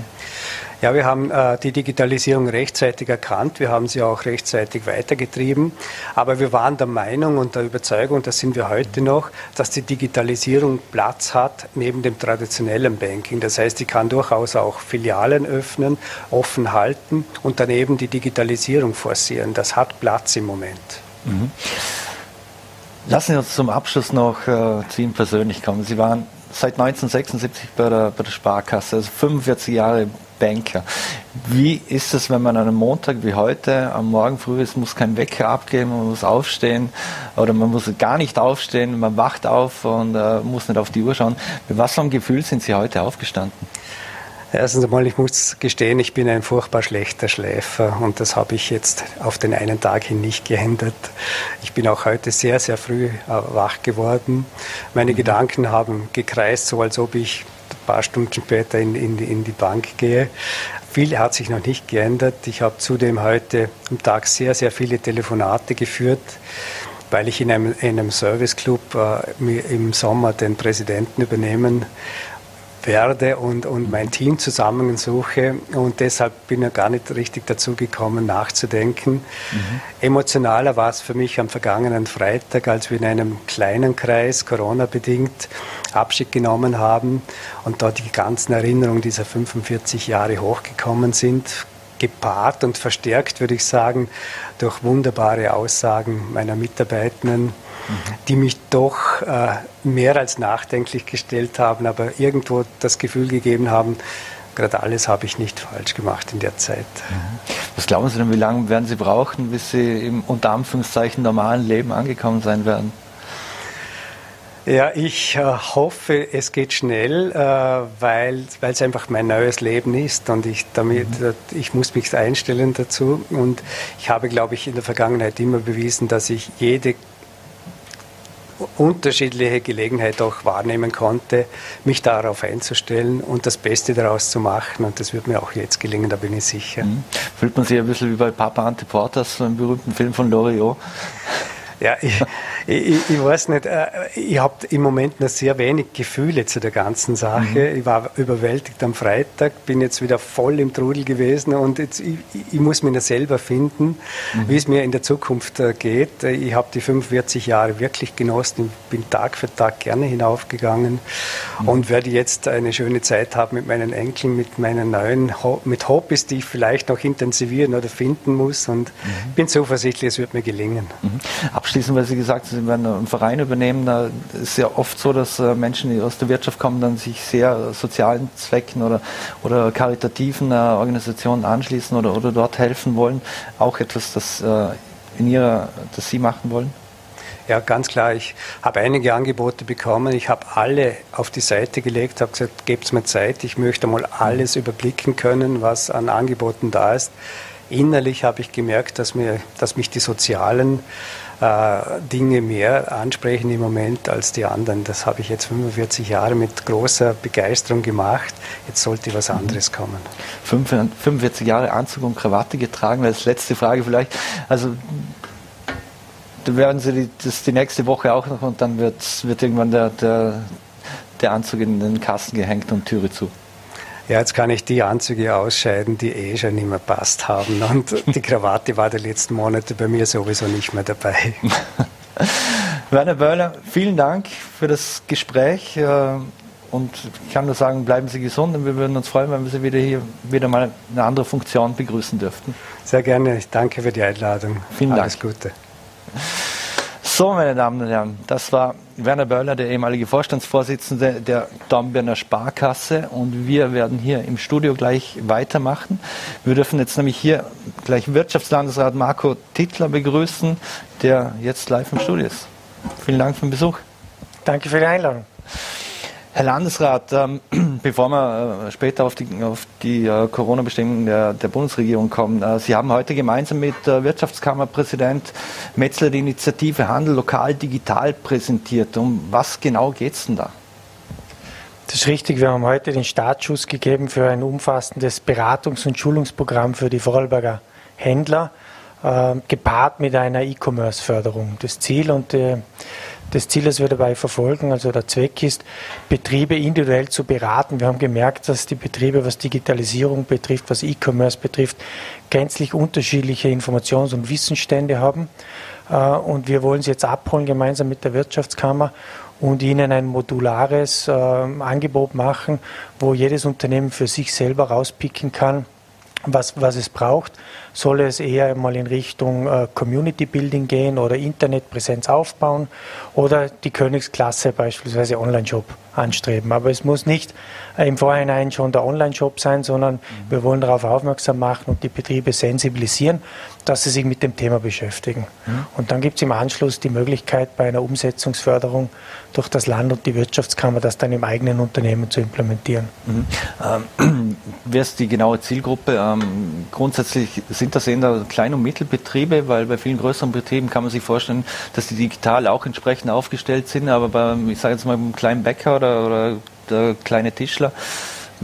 Ja, wir haben äh, die Digitalisierung rechtzeitig erkannt. Wir haben sie auch rechtzeitig weitergetrieben. Aber wir waren der Meinung und der Überzeugung, das sind wir heute noch, dass die Digitalisierung Platz hat neben dem traditionellen Banking. Das heißt, die kann durchaus auch Filialen öffnen, offen halten und daneben die Digitalisierung forcieren. Das hat Platz im Moment. Mhm. Lassen Sie uns zum Abschluss noch äh, zu Ihnen persönlich kommen. Sie waren seit 1976 bei der, bei der Sparkasse, also 45 Jahre Banker. Wie ist es, wenn man an einem Montag wie heute am Morgen früh ist, muss kein Wecker abgeben, man muss aufstehen oder man muss gar nicht aufstehen, man wacht auf und äh, muss nicht auf die Uhr schauen. Mit was für einem Gefühl sind Sie heute aufgestanden? Erstens einmal, ich muss gestehen, ich bin ein furchtbar schlechter Schläfer und das habe ich jetzt auf den einen Tag hin nicht geändert. Ich bin auch heute sehr, sehr früh äh, wach geworden. Meine mhm. Gedanken haben gekreist, so als ob ich paar Stunden später in, in, in die Bank gehe. Viel hat sich noch nicht geändert. Ich habe zudem heute am Tag sehr, sehr viele Telefonate geführt weil ich in einem, in einem Serviceclub äh, im Sommer den Präsidenten übernehmen werde und, und mein Team zusammensuche. Und deshalb bin ich gar nicht richtig dazu gekommen, nachzudenken. Mhm. Emotionaler war es für mich am vergangenen Freitag, als wir in einem kleinen Kreis, Corona-bedingt, Abschied genommen haben und dort die ganzen Erinnerungen dieser 45 Jahre hochgekommen sind, gepaart und verstärkt, würde ich sagen, durch wunderbare Aussagen meiner Mitarbeitenden die mich doch äh, mehr als nachdenklich gestellt haben, aber irgendwo das Gefühl gegeben haben, gerade alles habe ich nicht falsch gemacht in der Zeit. Mhm. Was glauben Sie denn, wie lange werden Sie brauchen, bis Sie im unter Anführungszeichen normalen Leben angekommen sein werden? Ja, ich äh, hoffe, es geht schnell, äh, weil es einfach mein neues Leben ist und ich damit, mhm. Äh, ich muss mich einstellen dazu und ich habe, glaube ich, in der Vergangenheit immer bewiesen, dass ich jede unterschiedliche Gelegenheit auch wahrnehmen konnte, mich darauf einzustellen und das Beste daraus zu machen. Und das wird mir auch jetzt gelingen, da bin ich sicher. Mhm. Fühlt man sich ein bisschen wie bei Papa Antiportas, so einem berühmten Film von Loriot? Ja, ich, ich, ich, weiß nicht, äh, ich habe im Moment noch sehr wenig Gefühle zu der ganzen Sache. Mhm. Ich war überwältigt am Freitag, bin jetzt wieder voll im Trudel gewesen und jetzt, ich, ich muss mich noch selber finden, mhm. wie es mir in der Zukunft äh, geht. Ich habe die 45 Jahre wirklich genossen, bin Tag für Tag gerne hinaufgegangen mhm. und werde jetzt eine schöne Zeit haben mit meinen Enkeln, mit meinen neuen, mit Hobbys, die ich vielleicht noch intensivieren oder finden muss und mhm. bin zuversichtlich, es wird mir gelingen. Mhm. Abschließend, weil Sie gesagt haben, Sie werden einen Verein übernehmen, da ist ja oft so, dass äh, Menschen, die aus der Wirtschaft kommen, dann sich sehr sozialen Zwecken oder, oder karitativen äh, Organisationen anschließen oder, oder dort helfen wollen. Auch etwas, das, äh, in ihrer, das Sie machen wollen? Ja, ganz klar. Ich habe einige Angebote bekommen. Ich habe alle auf die Seite gelegt, habe gesagt, gebt mir Zeit. Ich möchte mal alles überblicken können, was an Angeboten da ist. Innerlich habe ich gemerkt, dass, mir, dass mich die sozialen Dinge mehr ansprechen im Moment als die anderen. Das habe ich jetzt 45 Jahre mit großer Begeisterung gemacht. Jetzt sollte was anderes kommen. 45 Jahre Anzug und Krawatte getragen, als letzte Frage vielleicht. Also werden Sie das die nächste Woche auch noch und dann wird, wird irgendwann der, der, der Anzug in den Kasten gehängt und Türe zu. Ja, jetzt kann ich die Anzüge ausscheiden, die eh schon nicht mehr passt haben. Und die Krawatte war die letzten Monate bei mir sowieso nicht mehr dabei. Werner Böhler, vielen Dank für das Gespräch. Äh, Und ich kann nur sagen, bleiben Sie gesund und wir würden uns freuen, wenn wir Sie wieder hier wieder mal eine andere Funktion begrüßen dürften. Sehr gerne. Ich danke für die Einladung. Vielen Dank. Alles Gute. So, meine Damen und Herren, das war Werner Böller, der ehemalige Vorstandsvorsitzende der Dornbirner Sparkasse. Und wir werden hier im Studio gleich weitermachen. Wir dürfen jetzt nämlich hier gleich Wirtschaftslandesrat Marco Tittler begrüßen, der jetzt live im Studio ist. Vielen Dank für den Besuch. Danke für die Einladung. Herr Landesrat, ähm, bevor wir äh, später auf die, auf die äh, Corona-Bestimmungen der, der, Bundesregierung kommen, äh, Sie haben heute gemeinsam mit Wirtschaftskammerpräsident Metzler die Initiative Handel lokal digital präsentiert. Um was genau geht es denn da? Das ist richtig. Wir haben heute den Startschuss gegeben für ein umfassendes Beratungs- und Schulungsprogramm für die Vorarlberger Händler, äh, gepaart mit einer E-Commerce-Förderung. Das Ziel und äh, das Ziel, das wir dabei verfolgen, also der Zweck ist, Betriebe individuell zu beraten. Wir haben gemerkt, dass die Betriebe, was Digitalisierung betrifft, was E-Commerce betrifft, gänzlich unterschiedliche Informations- und Wissensstände haben. Äh, und wir wollen sie jetzt abholen, gemeinsam mit der Wirtschaftskammer und ihnen ein modulares äh, Angebot machen, wo jedes Unternehmen für sich selber rauspicken kann, was, was es braucht. Soll es eher mal in Richtung äh, Community Building gehen oder Internetpräsenz aufbauen oder die Königsklasse beispielsweise Online-Shop anstreben. Aber es muss nicht äh, im Vorhinein schon der Online-Shop sein, sondern mhm. wir wollen darauf aufmerksam machen und die Betriebe sensibilisieren, dass sie sich mit dem Thema beschäftigen. Mhm. Und dann gibt es im Anschluss die Möglichkeit, bei einer Umsetzungsförderung durch das Land und die Wirtschaftskammer das dann im eigenen Unternehmen zu implementieren. Mhm. Ähm, wer ist die genaue Zielgruppe? Ähm, grundsätzlich sind das eher Klein- und Mittelbetriebe, weil bei vielen größeren Betrieben kann man sich vorstellen, dass die digital auch entsprechend aufgestellt sind, aber beim, ich sage jetzt mal, beim kleinen Bäcker oder, oder der kleine Tischler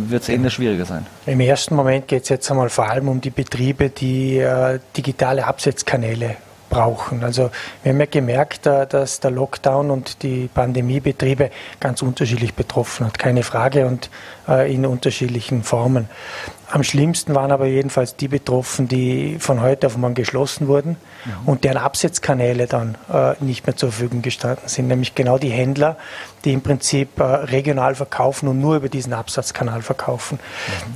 wird es eher schwieriger sein. Im ersten Moment geht es jetzt einmal vor allem um die Betriebe, die äh, digitale Absetzkanäle brauchen. Also wir haben ja gemerkt, äh, dass der Lockdown und die Pandemiebetriebe ganz unterschiedlich betroffen hat, keine Frage, und äh, in unterschiedlichen Formen. Am schlimmsten waren aber jedenfalls die betroffen, die von heute auf morgen geschlossen wurden. Und deren Absetzkanäle dann äh, nicht mehr zur Verfügung gestanden sind, nämlich genau die Händler, die im Prinzip äh, regional verkaufen und nur über diesen Absatzkanal verkaufen.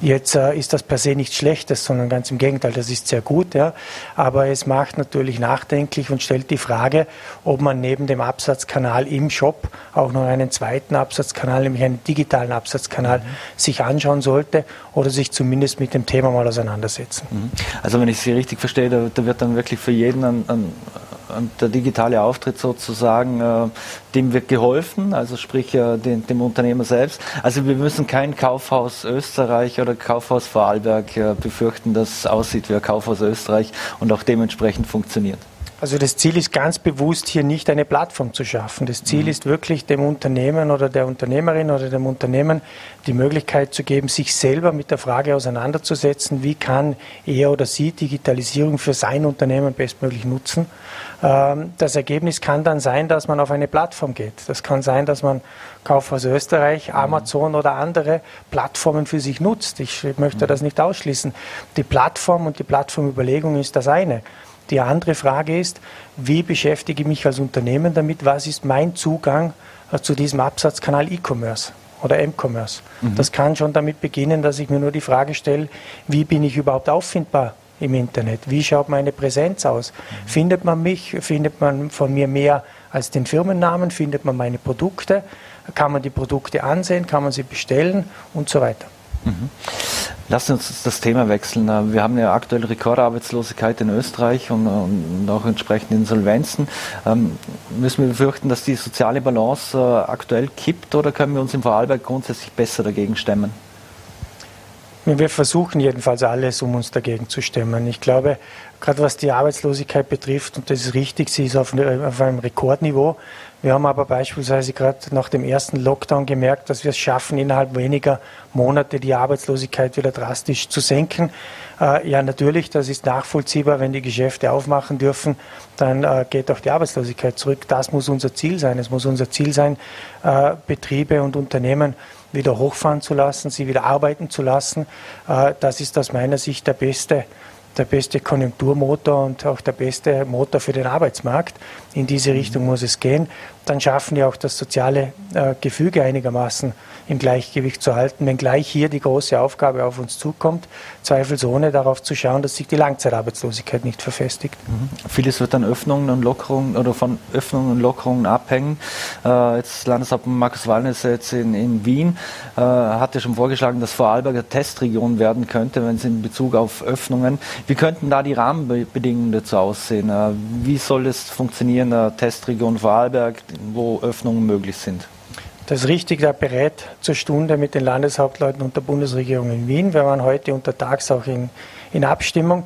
Mhm. Jetzt äh, ist das per se nichts Schlechtes, sondern ganz im Gegenteil, das ist sehr gut, ja. aber es macht natürlich nachdenklich und stellt die Frage, ob man neben dem Absatzkanal im Shop auch noch einen zweiten Absatzkanal, nämlich einen digitalen Absatzkanal, mhm. sich anschauen sollte oder sich zumindest zumindest mit dem Thema mal auseinandersetzen. Mhm. Also wenn ich Sie richtig verstehe, da, da wird dann wirklich für jeden ein, ein, ein, der digitale Auftritt sozusagen, äh, dem wird geholfen, also sprich äh, dem, dem, Unternehmer selbst. Also wir müssen kein Kaufhaus Österreich oder Kaufhaus Vorarlberg äh, befürchten, das aussieht wie ein Kaufhaus Österreich und auch dementsprechend funktioniert. Also das Ziel ist ganz bewusst, hier nicht eine Plattform zu schaffen. Das Ziel mhm. ist wirklich dem Unternehmen oder der Unternehmerin oder dem Unternehmen die Möglichkeit zu geben, sich selber mit der Frage auseinanderzusetzen, wie kann er oder sie Digitalisierung für sein Unternehmen bestmöglich nutzen. Ähm, das Ergebnis kann dann sein, dass man auf eine Plattform geht. Das kann sein, dass man Kaufhaus Österreich, mhm. Amazon oder andere Plattformen für sich nutzt. Ich möchte mhm. das nicht ausschließen. Die Plattform und die Plattformüberlegung ist das eine. Die andere Frage ist, wie beschäftige ich mich als Unternehmen damit? Was ist mein Zugang äh, zu diesem Absatzkanal E-Commerce? oder M-Commerce. Mhm. Das kann schon damit beginnen, dass ich mir nur die Frage stelle, wie bin ich überhaupt auffindbar im Internet? Wie schaut meine Präsenz aus? Mhm. Findet man mich? Findet man von mir mehr als den Firmennamen? Findet man meine Produkte? Kann man die Produkte ansehen? Kann man sie bestellen? Und so weiter. Mhm. Lassen uns das Thema wechseln. Äh, wir haben ja aktuell Rekordarbeitslosigkeit in Österreich und, und auch entsprechend Insolvenzen. Ähm, müssen wir befürchten, dass die soziale Balance äh, aktuell kippt oder können wir uns im Vorarlberg grundsätzlich besser dagegen stemmen? Wir versuchen jedenfalls alles, um uns dagegen zu stemmen. Ich glaube, gerade was die Arbeitslosigkeit betrifft, und das ist richtig, sie ist auf, auf einem Rekordniveau. Wir haben aber beispielsweise gerade nach dem ersten Lockdown gemerkt, dass wir es schaffen, innerhalb weniger Monate die Arbeitslosigkeit wieder drastisch zu senken. Äh, ja, natürlich, das ist nachvollziehbar. Wenn die Geschäfte aufmachen dürfen, dann äh, geht auch die Arbeitslosigkeit zurück. Das muss unser Ziel sein. Es muss unser Ziel sein, äh, Betriebe und Unternehmen wieder hochfahren zu lassen, sie wieder arbeiten zu lassen. Äh, das ist aus meiner Sicht der beste der beste Konjunkturmotor und auch der beste Motor für den Arbeitsmarkt. In diese Richtung muss es gehen. dann schaffen wir auch das soziale äh, Gefüge einigermaßen im Gleichgewicht zu halten, wenngleich hier die große Aufgabe auf uns zukommt, zweifelsohne darauf zu schauen, dass sich die Langzeitarbeitslosigkeit nicht verfestigt. Mhm. Vieles wird dann Öffnungen und Lockerungen oder von Öffnungen und Lockerungen abhängen. Äh, jetzt Landeshauptmann Markus Wallner jetzt in, in Wien, äh, hat ja schon vorgeschlagen, dass Vorarlberger Testregion werden könnte, wenn es in Bezug auf Öffnungen. Wie könnten da die Rahmenbedingungen dazu aussehen? Äh, wie soll es funktionieren, eine Testregion Vorarlberg, wo Öffnungen möglich sind? Das richtig, da berät zur Stunde mit den Landeshauptleuten und der Bundesregierung in Wien. Wir waren heute untertags auch in, in Abstimmung.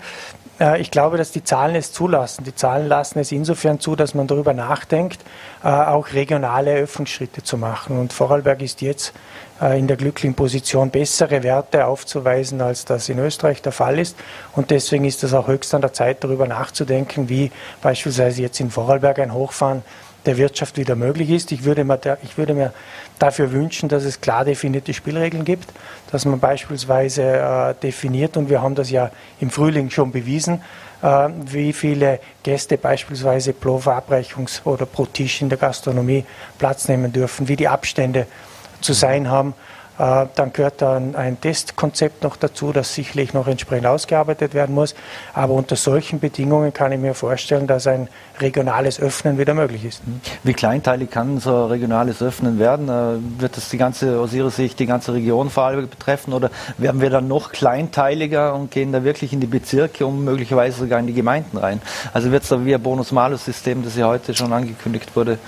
Äh, ich glaube, dass die Zahlen es zulassen. Die Zahlen lassen es insofern zu, dass man darüber nachdenkt, äh, auch regionale Öffnungsschritte zu machen. Und Vorarlberg ist jetzt äh, in der glücklichen Position, bessere Werte aufzuweisen, als das in Österreich der Fall ist. Und deswegen ist es auch höchst an der Zeit, darüber nachzudenken, wie beispielsweise jetzt in Vorarlberg ein Hochfahren der Wirtschaft wieder möglich ist. Ich würde, mir, ich würde mir dafür wünschen, dass es klar definierte Spielregeln gibt, dass man beispielsweise äh, definiert, und wir haben das ja im Frühling schon bewiesen, äh, wie viele Gäste beispielsweise pro Verabreichungs- oder pro Tisch in der Gastronomie Platz nehmen dürfen, wie die Abstände zu sein haben. Äh, dann gehört dann ein Testkonzept noch dazu, das sicherlich noch entsprechend ausgearbeitet werden muss. Aber unter solchen Bedingungen kann ich mir vorstellen, dass ein regionales Öffnen wieder möglich ist. Mhm. Wie kleinteilig kann so ein regionales Öffnen werden? Äh, wird das die ganze, aus Ihrer Sicht, die ganze Region Vorarlberg betreffen oder werden wir dann noch kleinteiliger und gehen da wirklich in die Bezirke und möglicherweise sogar in die Gemeinden rein? Also wird es da wie ein Bonus-Malus-System, das ja heute schon angekündigt wurde,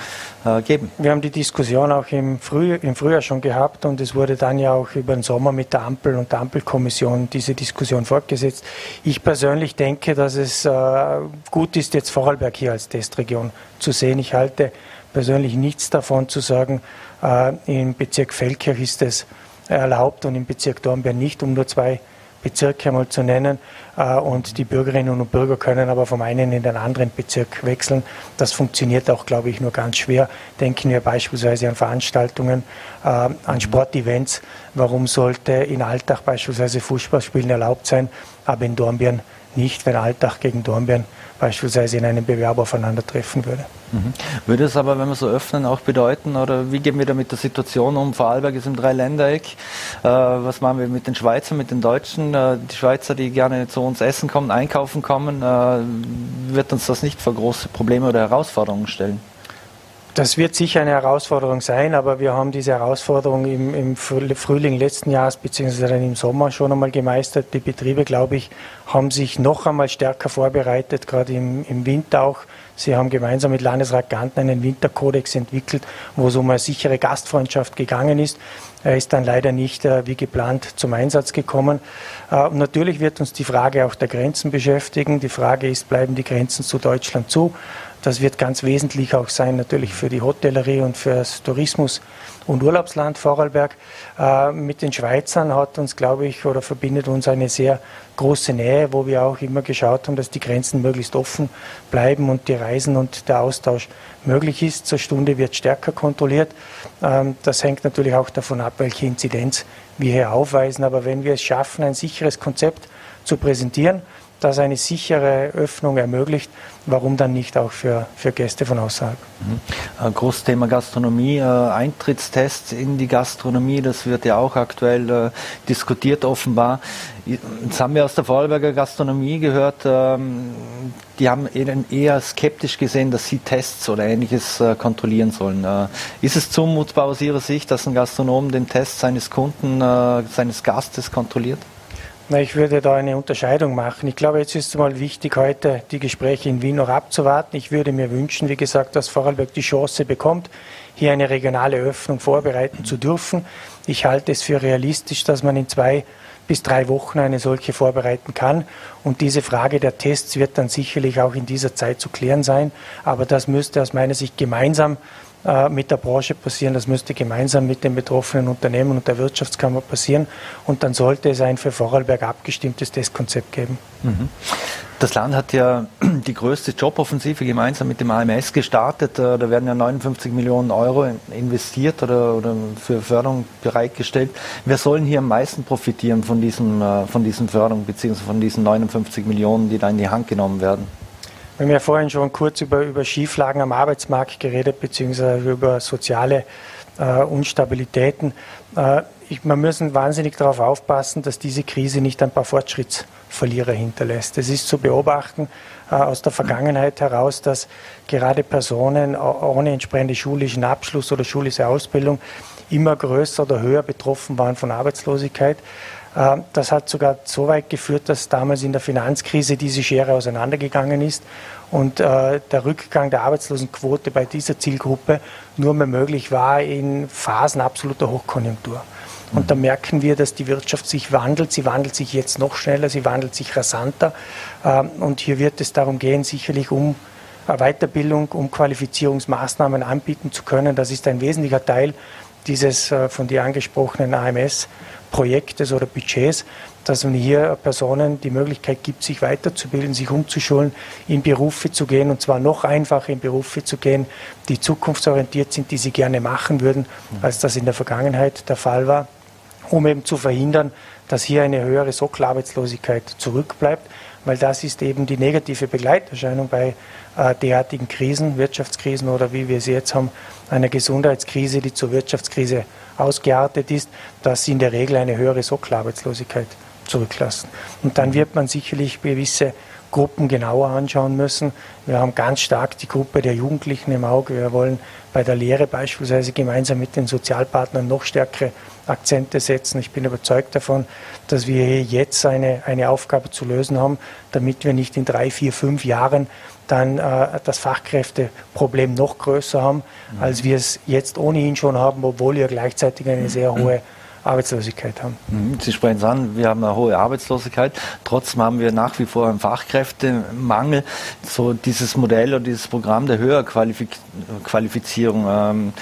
geben? Wir haben die Diskussion auch im, Früh, im Frühjahr schon gehabt und es wurde dann ja auch über den Sommer mit der Ampel und der Ampelkommission diese Diskussion fortgesetzt. Ich persönlich denke, dass es äh, gut ist, jetzt Vorarlberg hier als Testregion zu sehen. Ich halte persönlich nichts davon zu sagen, äh, im Bezirk Feldkirch ist es erlaubt und im Bezirk Dornbirn nicht, um nur zwei Bezirke einmal zu nennen. Äh, und die Bürgerinnen und Bürger können aber vom einen in den anderen Bezirk wechseln. Das funktioniert auch, glaube ich, nur ganz schwer. Denken wir beispielsweise an Veranstaltungen, äh, an. Sportevents. Warum sollte in Alltag beispielsweise Fußballspielen erlaubt sein, aber in Dornbirn nicht, wenn Alltag gegen Dornbirn beispielsweise in einem Bewerber aufeinandertreffen würde. Mhm. Würde es aber, wenn wir so öffnen, auch bedeuten, oder wie gehen wir da mit der Situation um? Vorarlberg ist im Dreiländereck. Äh, was machen wir mit den Schweizern, mit den Deutschen? Äh, die Schweizer, die gerne zu uns essen kommen, einkaufen kommen, äh, wird uns das nicht vor große Probleme oder Herausforderungen stellen? Das wird sicher eine Herausforderung sein, aber wir haben diese Herausforderung im, im Frühling letzten Jahres dann im Sommer schon einmal gemeistert. Die Betriebe, glaube ich, haben sich noch einmal stärker vorbereitet, gerade im, im Winter auch. Sie haben gemeinsam mit Landesrat Ganten einen Winterkodex entwickelt, wo es um eine sichere Gastfreundschaft gegangen ist. Er ist dann leider nicht äh, wie geplant zum Einsatz gekommen. Äh, und natürlich wird uns die Frage auch der Grenzen beschäftigen. Die Frage ist, bleiben die Grenzen zu Deutschland zu? Das wird ganz wesentlich auch sein, natürlich für die Hotellerie und für das Tourismus- und Urlaubsland Vorarlberg. Äh, mit den Schweizern hat uns, glaube ich, oder verbindet uns eine sehr große Nähe, wo wir auch immer geschaut haben, dass die Grenzen möglichst offen bleiben und die Reisen und der Austausch möglich ist. Zur Stunde wird stärker kontrolliert. Ähm, das hängt natürlich auch davon ab, welche Inzidenz wir hier aufweisen. Aber wenn wir es schaffen, ein sicheres Konzept zu präsentieren, das eine sichere Öffnung ermöglicht, warum dann nicht auch für, für Gäste von außerhalb? Mhm. Großes Thema Gastronomie, äh, Eintrittstests in die Gastronomie, das wird ja auch aktuell äh, diskutiert offenbar. Jetzt haben wir aus der Vorarlberger Gastronomie gehört, ähm, die haben eher skeptisch gesehen, dass sie Tests oder ähnliches äh, kontrollieren sollen. Äh, ist es zumutbar aus Ihrer Sicht, dass ein Gastronom den Test seines Kunden, äh, seines Gastes kontrolliert? Na, ich würde da eine Unterscheidung machen. Ich glaube, jetzt ist es mal wichtig, heute die Gespräche in Wien noch abzuwarten. Ich würde mir wünschen, wie gesagt, dass Vorarlberg die Chance bekommt, hier eine regionale Öffnung vorbereiten zu dürfen. Ich halte es für realistisch, dass man in zwei bis drei Wochen eine solche vorbereiten kann. Und diese Frage der Tests wird dann sicherlich auch in dieser Zeit zu klären sein. Aber das müsste aus meiner Sicht gemeinsam mit der Branche passieren. Das müsste gemeinsam mit den betroffenen Unternehmen und der Wirtschaftskammer passieren. Und dann sollte es ein für Vorarlberg abgestimmtes Testkonzept geben. Mhm. Das Land hat ja die größte Joboffensive gemeinsam mit dem AMS gestartet. Äh, da werden ja 59 Millionen Euro investiert oder, oder für Förderung bereitgestellt. Wer sollen hier am meisten profitieren von diesem, äh, von diesen Förderung bzw. von diesen 59 Millionen, die da in die Hand genommen werden? Wir haben ja vorhin schon kurz über, über Schieflagen am Arbeitsmarkt geredet, beziehungsweise über soziale äh, Unstabilitäten. Äh, ich, man müssen wahnsinnig darauf aufpassen, dass diese Krise nicht ein paar Fortschrittsverlierer hinterlässt. Es ist zu beobachten äh, aus der Vergangenheit heraus, dass gerade Personen ohne entsprechende schulischen Abschluss oder schulische Ausbildung immer größer oder höher betroffen waren von Arbeitslosigkeit. Äh, das hat sogar so weit geführt, dass damals in der Finanzkrise diese Schere auseinandergegangen ist und äh, der Rückgang der Arbeitslosenquote bei dieser Zielgruppe nur mehr möglich war in Phasen absoluter Hochkonjunktur. Und da merken wir, dass die Wirtschaft sich wandelt. Sie wandelt sich jetzt noch schneller, sie wandelt sich rasanter. Ähm, und hier wird es darum gehen, sicherlich um Weiterbildung, um Qualifizierungsmaßnahmen anbieten zu können. Das ist ein wesentlicher Teil dieses äh, von dir angesprochenen AMS-Projektes oder Budgets, dass man hier Personen die Möglichkeit gibt, sich weiterzubilden, sich umzuschulen, in Berufe zu gehen und zwar noch einfacher in Berufe zu gehen, die zukunftsorientiert sind, die sie gerne machen würden, als das in der Vergangenheit der Fall war, um eben zu verhindern, dass hier eine höhere Sockelarbeitslosigkeit zurückbleibt, weil das ist eben die negative Begleiterscheinung bei äh, derartigen Krisen, Wirtschaftskrisen oder wie wir sie jetzt haben, einer Gesundheitskrise, die zur Wirtschaftskrise ausgeartet ist, dass sie in der Regel eine höhere Sockelarbeitslosigkeit zurücklassen. Und dann wird man sicherlich gewisse Gruppen genauer anschauen müssen. Wir haben ganz stark die Gruppe der Jugendlichen im Auge. Wir wollen bei der Lehre beispielsweise gemeinsam mit den Sozialpartnern noch stärkere Akzente setzen. Ich bin überzeugt davon, dass wir jetzt eine, eine Aufgabe zu lösen haben, damit wir nicht in drei, vier, fünf Jahren dann äh, das Fachkräfteproblem noch größer haben, mhm. als wir es jetzt ohnehin schon haben, obwohl wir gleichzeitig eine sehr hohe Arbeitslosigkeit haben. Mhm. Sie sprechen es an, wir haben eine hohe Arbeitslosigkeit. Trotzdem haben wir nach wie vor einen Fachkräftemangel. So dieses Modell oder dieses Programm der Höherqualifizierung. Ähm,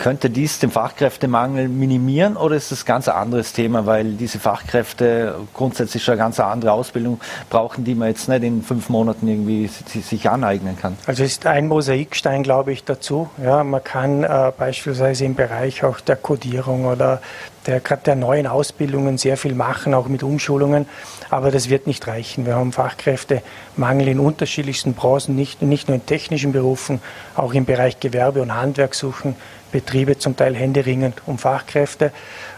könnte dies den Fachkräftemangel minimieren oder ist das ein ganz anderes Thema, weil diese Fachkräfte grundsätzlich schon eine ganz andere Ausbildung brauchen, die man jetzt nicht in fünf Monaten irgendwie sich aneignen kann? Also ist ein Mosaikstein, glaube ich, dazu. Ja, man kann äh, beispielsweise im Bereich auch der Codierung oder der, gerade der neuen Ausbildungen sehr viel machen, auch mit Umschulungen. Aber das wird nicht reichen. Wir haben Fachkräftemangel in unterschiedlichsten Branchen, nicht, nicht nur in technischen Berufen, auch im Bereich Gewerbe und Handwerk suchen Betriebe zum Teil händeringend um Fachkräfte.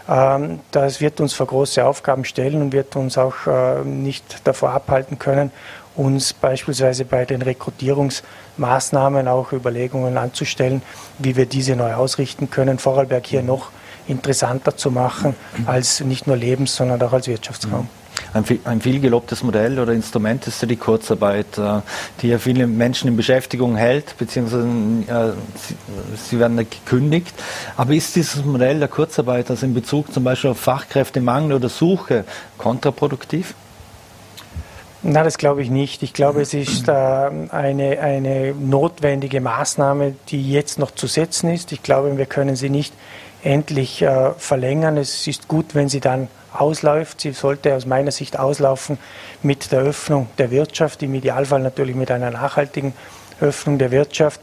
Ähm, das wird uns vor große Aufgaben stellen und wird uns auch äh, nicht davor abhalten können, uns beispielsweise bei den Rekrutierungsmaßnahmen auch Überlegungen anzustellen, wie wir diese neu ausrichten können, Vorarlberg hier noch interessanter zu machen als nicht nur Lebens-, sondern auch als Wirtschaftsraum. Ein, ein viel gelobtes Modell oder Instrument ist ja die Kurzarbeit, äh, die ja viele Menschen in Beschäftigung hält, beziehungsweise äh, sie, sie werden gekündigt. Aber ist dieses Modell der Kurzarbeit, also in Bezug zum Beispiel auf Fachkräftemangel oder Suche, kontraproduktiv? Na, das glaube ich nicht. Ich glaube, es ist äh, eine, eine notwendige Maßnahme, die jetzt noch zu setzen ist. Ich glaube, wir können sie nicht endlich äh, verlängern. Es ist gut, wenn sie dann ausläuft. Sie sollte aus meiner Sicht auslaufen mit der Öffnung der Wirtschaft, im Idealfall natürlich mit einer nachhaltigen Öffnung der Wirtschaft.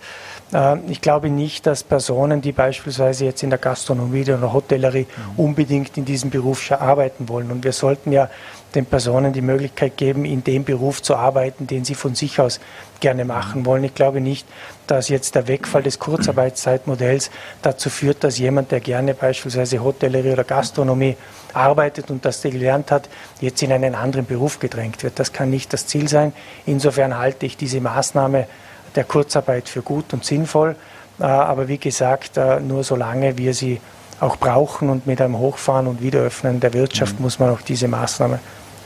Äh, ich glaube nicht, dass Personen, die beispielsweise jetzt in der Gastronomie oder der Hotellerie mhm. unbedingt in diesem Beruf arbeiten wollen. Und wir sollten ja den Personen die Möglichkeit geben, in dem Beruf zu arbeiten, den sie von sich aus gerne machen wollen. Ich glaube nicht, dass jetzt der Wegfall des Kurzarbeitszeitmodells dazu führt, dass jemand, der gerne beispielsweise Hotellerie oder Gastronomie arbeitet und das gelernt hat, jetzt in einen anderen Beruf gedrängt wird. Das kann nicht das Ziel sein. Insofern halte ich diese Maßnahme der Kurzarbeit für gut und sinnvoll. Äh, aber wie gesagt, äh, nur solange wir sie auch brauchen und mit einem Hochfahren und Wiederöffnen der Wirtschaft mhm. muss man auch diese Maßnahme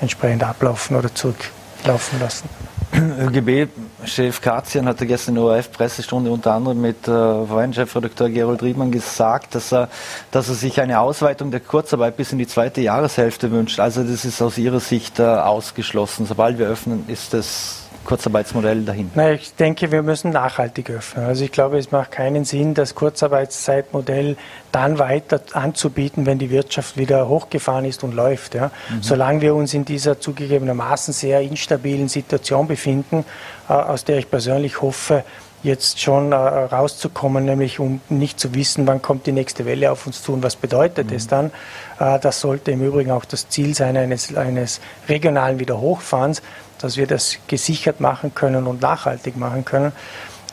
entsprechend ablaufen oder zurücklaufen lassen. ÖGB-Chef Katzian hatte gestern in der ORF-Pressestunde unter anderem mit äh, Chefredakteur Gerold Riedmann gesagt, dass er, dass er sich eine Ausweitung der Kurzarbeit bis in die zweite Jahreshälfte wünscht. Also das ist aus Ihrer Sicht äh, ausgeschlossen. Sobald wir öffnen, ist das Kurzarbeitsmodell dahin? Nein, ich denke, wir müssen nachhaltig öffnen. Also ich glaube, es macht keinen Sinn, das Kurzarbeitszeitmodell dann weiter anzubieten, wenn die Wirtschaft wieder hochgefahren ist und läuft. Ja. Mhm. Solange wir uns in dieser zugegebenermaßen sehr instabilen Situation befinden, äh, aus der ich persönlich hoffe, jetzt schon äh, rauszukommen, nämlich um nicht zu wissen, wann kommt die nächste Welle auf uns zu und was bedeutet mhm. es dann. Äh, das sollte im Übrigen auch das Ziel sein eines, eines regionalen Wiederhochfahrens, dass wir das gesichert machen können und nachhaltig machen können.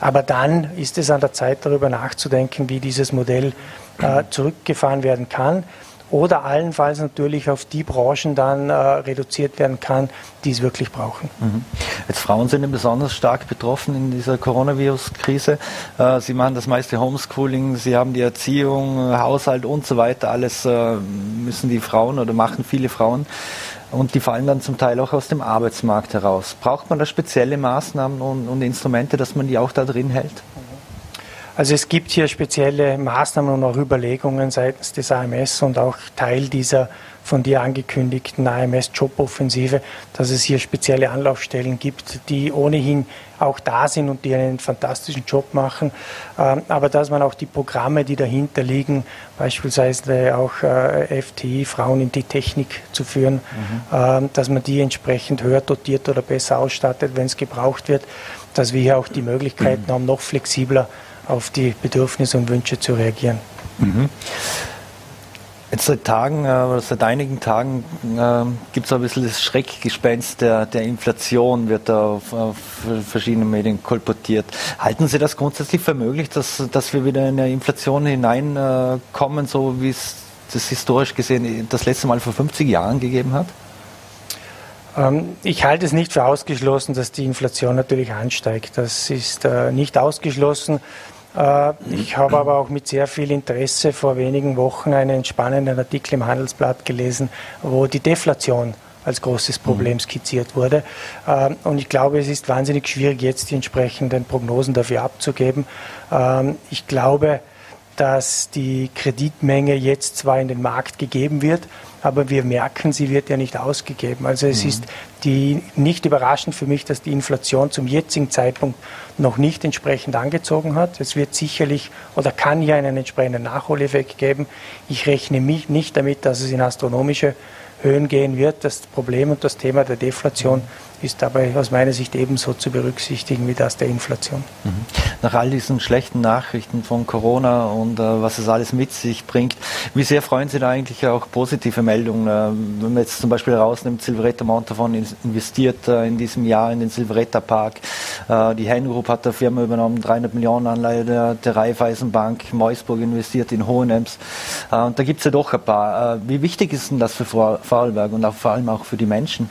Aber dann ist es an der Zeit, darüber nachzudenken, wie dieses Modell äh, zurückgefahren werden kann oder allenfalls natürlich auf die Branchen dann äh, reduziert werden kann, die es wirklich brauchen. Mhm. Jetzt Frauen sind besonders stark betroffen in dieser Coronavirus-Krise. Äh, sie machen das meiste Homeschooling, sie haben die Erziehung, Haushalt und so weiter. Alles äh, müssen die Frauen oder machen viele Frauen. Und die fallen dann zum Teil auch aus dem Arbeitsmarkt heraus. Braucht man da spezielle Maßnahmen und, und Instrumente, dass man die auch da drin hält? Also es gibt hier spezielle Maßnahmen und auch Überlegungen seitens des AMS und auch Teil dieser von dir angekündigten AMS-Joboffensive, dass es hier spezielle Anlaufstellen gibt, die ohnehin auch da sind und die einen fantastischen Job machen, ähm, aber dass man auch die Programme, die dahinter liegen, beispielsweise auch äh, FTI, Frauen in die Technik zu führen, mhm. Ähm, dass man die entsprechend höher dotiert oder besser ausstattet, wenn es gebraucht wird, dass wir hier auch die Möglichkeiten mhm. haben, noch flexibler auf die Bedürfnisse und Wünsche zu reagieren. Mhm. Jetzt seit Tagen, äh, seit einigen Tagen äh, gibt es ein bisschen das Schreckgespenst der, der Inflation, wird da auf, auf verschiedenen Medien kolportiert. Halten Sie das grundsätzlich für möglich, dass, dass wir wieder in eine Inflation hineinkommen, so wie es das historisch gesehen das letzte Mal vor 50 Jahren gegeben hat? Ähm, ich halte es nicht für ausgeschlossen, dass die Inflation natürlich ansteigt. Das ist äh, nicht ausgeschlossen. Äh, ich habe aber auch mit sehr viel Interesse vor wenigen Wochen einen spannenden Artikel im Handelsblatt gelesen, wo die Deflation als großes Problem mhm. skizziert wurde. Ähm, und ich glaube, es ist wahnsinnig schwierig, jetzt die entsprechenden Prognosen dafür abzugeben. Ähm, ich glaube, dass die Kreditmenge jetzt zwar in den Markt gegeben wird, aber wir merken, sie wird ja nicht ausgegeben. Also es mhm. ist die, nicht überraschend für mich, dass die Inflation zum jetzigen Zeitpunkt noch nicht entsprechend angezogen hat. Es wird sicherlich oder kann hier einen entsprechenden Nachholeffekt geben. Ich rechne mich nicht damit, dass es in astronomische Höhen gehen wird. Das Problem und das Thema der Deflation ist dabei aus meiner Sicht ebenso zu berücksichtigen wie das der Inflation. Mhm. Nach all diesen schlechten Nachrichten von Corona und äh, was es alles mit sich bringt, wie sehr freuen Sie da eigentlich auch positive Meldungen? Äh, wenn man jetzt zum Beispiel rausnimmt, Silveretta Montafon investiert äh, in diesem Jahr in den Silveretta Park. Äh, die Hen Group hat der Firma übernommen, 300 Millionen Anleihe der, der Raiffeisenbank. Meusburg investiert in Hohenems. Äh, und da gibt es ja doch ein paar. Äh, wie wichtig ist denn das für Vorarlberg und auch vor allem auch für die Menschen?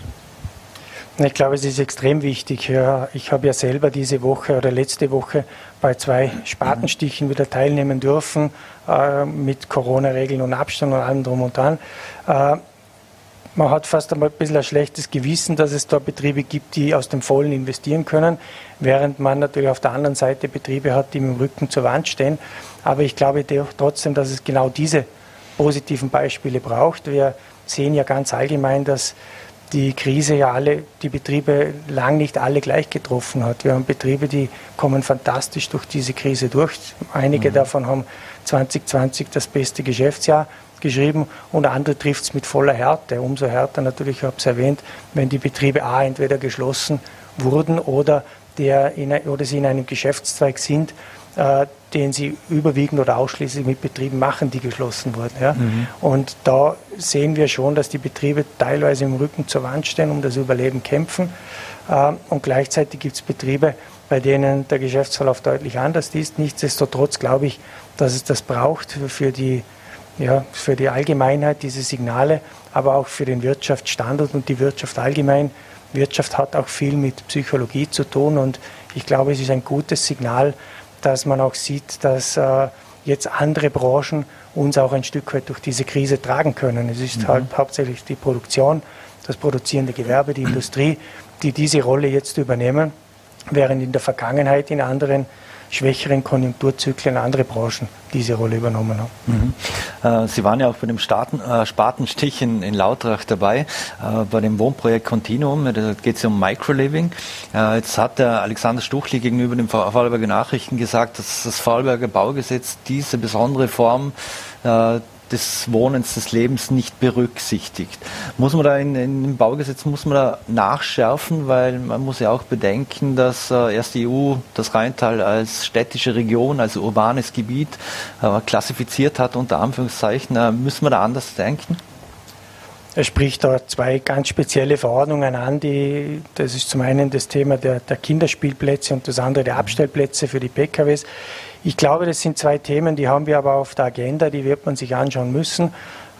Ich glaube, es ist extrem wichtig. Ich habe ja selber diese Woche oder letzte Woche bei zwei Spatenstichen wieder teilnehmen dürfen, äh, mit Corona-Regeln und Abstand und allem drum und dran. Äh, man hat fast einmal ein bisschen ein schlechtes Gewissen, dass es da Betriebe gibt, die aus dem Vollen investieren können, während man natürlich auf der anderen Seite Betriebe hat, die mit dem Rücken zur Wand stehen. Aber ich glaube trotzdem, dass es genau diese positiven Beispiele braucht. Wir sehen ja ganz allgemein, dass die Krise ja alle, die Betriebe lang nicht alle gleich getroffen hat. Wir haben Betriebe, die kommen fantastisch durch diese Krise durch. Einige mhm. davon haben 2020 das beste Geschäftsjahr geschrieben und andere trifft es mit voller Härte. Umso härter natürlich, ich habe es erwähnt, wenn die Betriebe A entweder geschlossen wurden oder, der in, oder sie in einem Geschäftszweig sind, äh, den sie überwiegend oder ausschließlich mit Betrieben machen, die geschlossen wurden. Ja? Mhm. Und da sehen wir schon, dass die Betriebe teilweise im Rücken zur Wand stehen, um das Überleben kämpfen. Äh, und gleichzeitig gibt es Betriebe, bei denen der Geschäftsverlauf deutlich anders ist. Nichtsdestotrotz glaube ich, dass es das braucht für die, ja, für die Allgemeinheit, diese Signale, aber auch für den Wirtschaftsstandort und die Wirtschaft allgemein. Wirtschaft hat auch viel mit Psychologie zu tun und ich glaube, es ist ein gutes Signal, dass man auch sieht, dass äh, jetzt andere Branchen uns auch ein Stück weit durch diese Krise tragen können. Es ist mhm. halt hauptsächlich die Produktion, das produzierende Gewerbe, die Industrie, die diese Rolle jetzt übernehmen, während in der Vergangenheit in anderen schwächeren Konjunkturzyklen andere Branchen diese Rolle übernommen haben. Mhm. Äh, Sie waren ja auch bei dem Starten, äh, Spatenstich in, in Lautrach dabei, äh, bei dem Wohnprojekt Continuum, da geht es ja um Microliving. Äh, jetzt hat der Alexander Stuchli gegenüber den Vorarlberger Nachrichten gesagt, dass das Vorarlberger Baugesetz diese besondere Form äh, des Wohnens, des Lebens nicht berücksichtigt. Muss man da in, in, im Baugesetz muss man da nachschärfen, weil man muss ja auch bedenken, dass äh, erst die EU das Rheintal als städtische Region, als urbanes Gebiet äh, klassifiziert hat, unter Anführungszeichen. Äh, müssen wir da anders denken? Er spricht da zwei ganz spezielle Verordnungen an, die, das ist zum einen das Thema der, der Kinderspielplätze und das andere der Abstellplätze für die PKWs. Ich glaube, das sind zwei Themen, die haben wir aber auf der Agenda, die wird man sich anschauen müssen.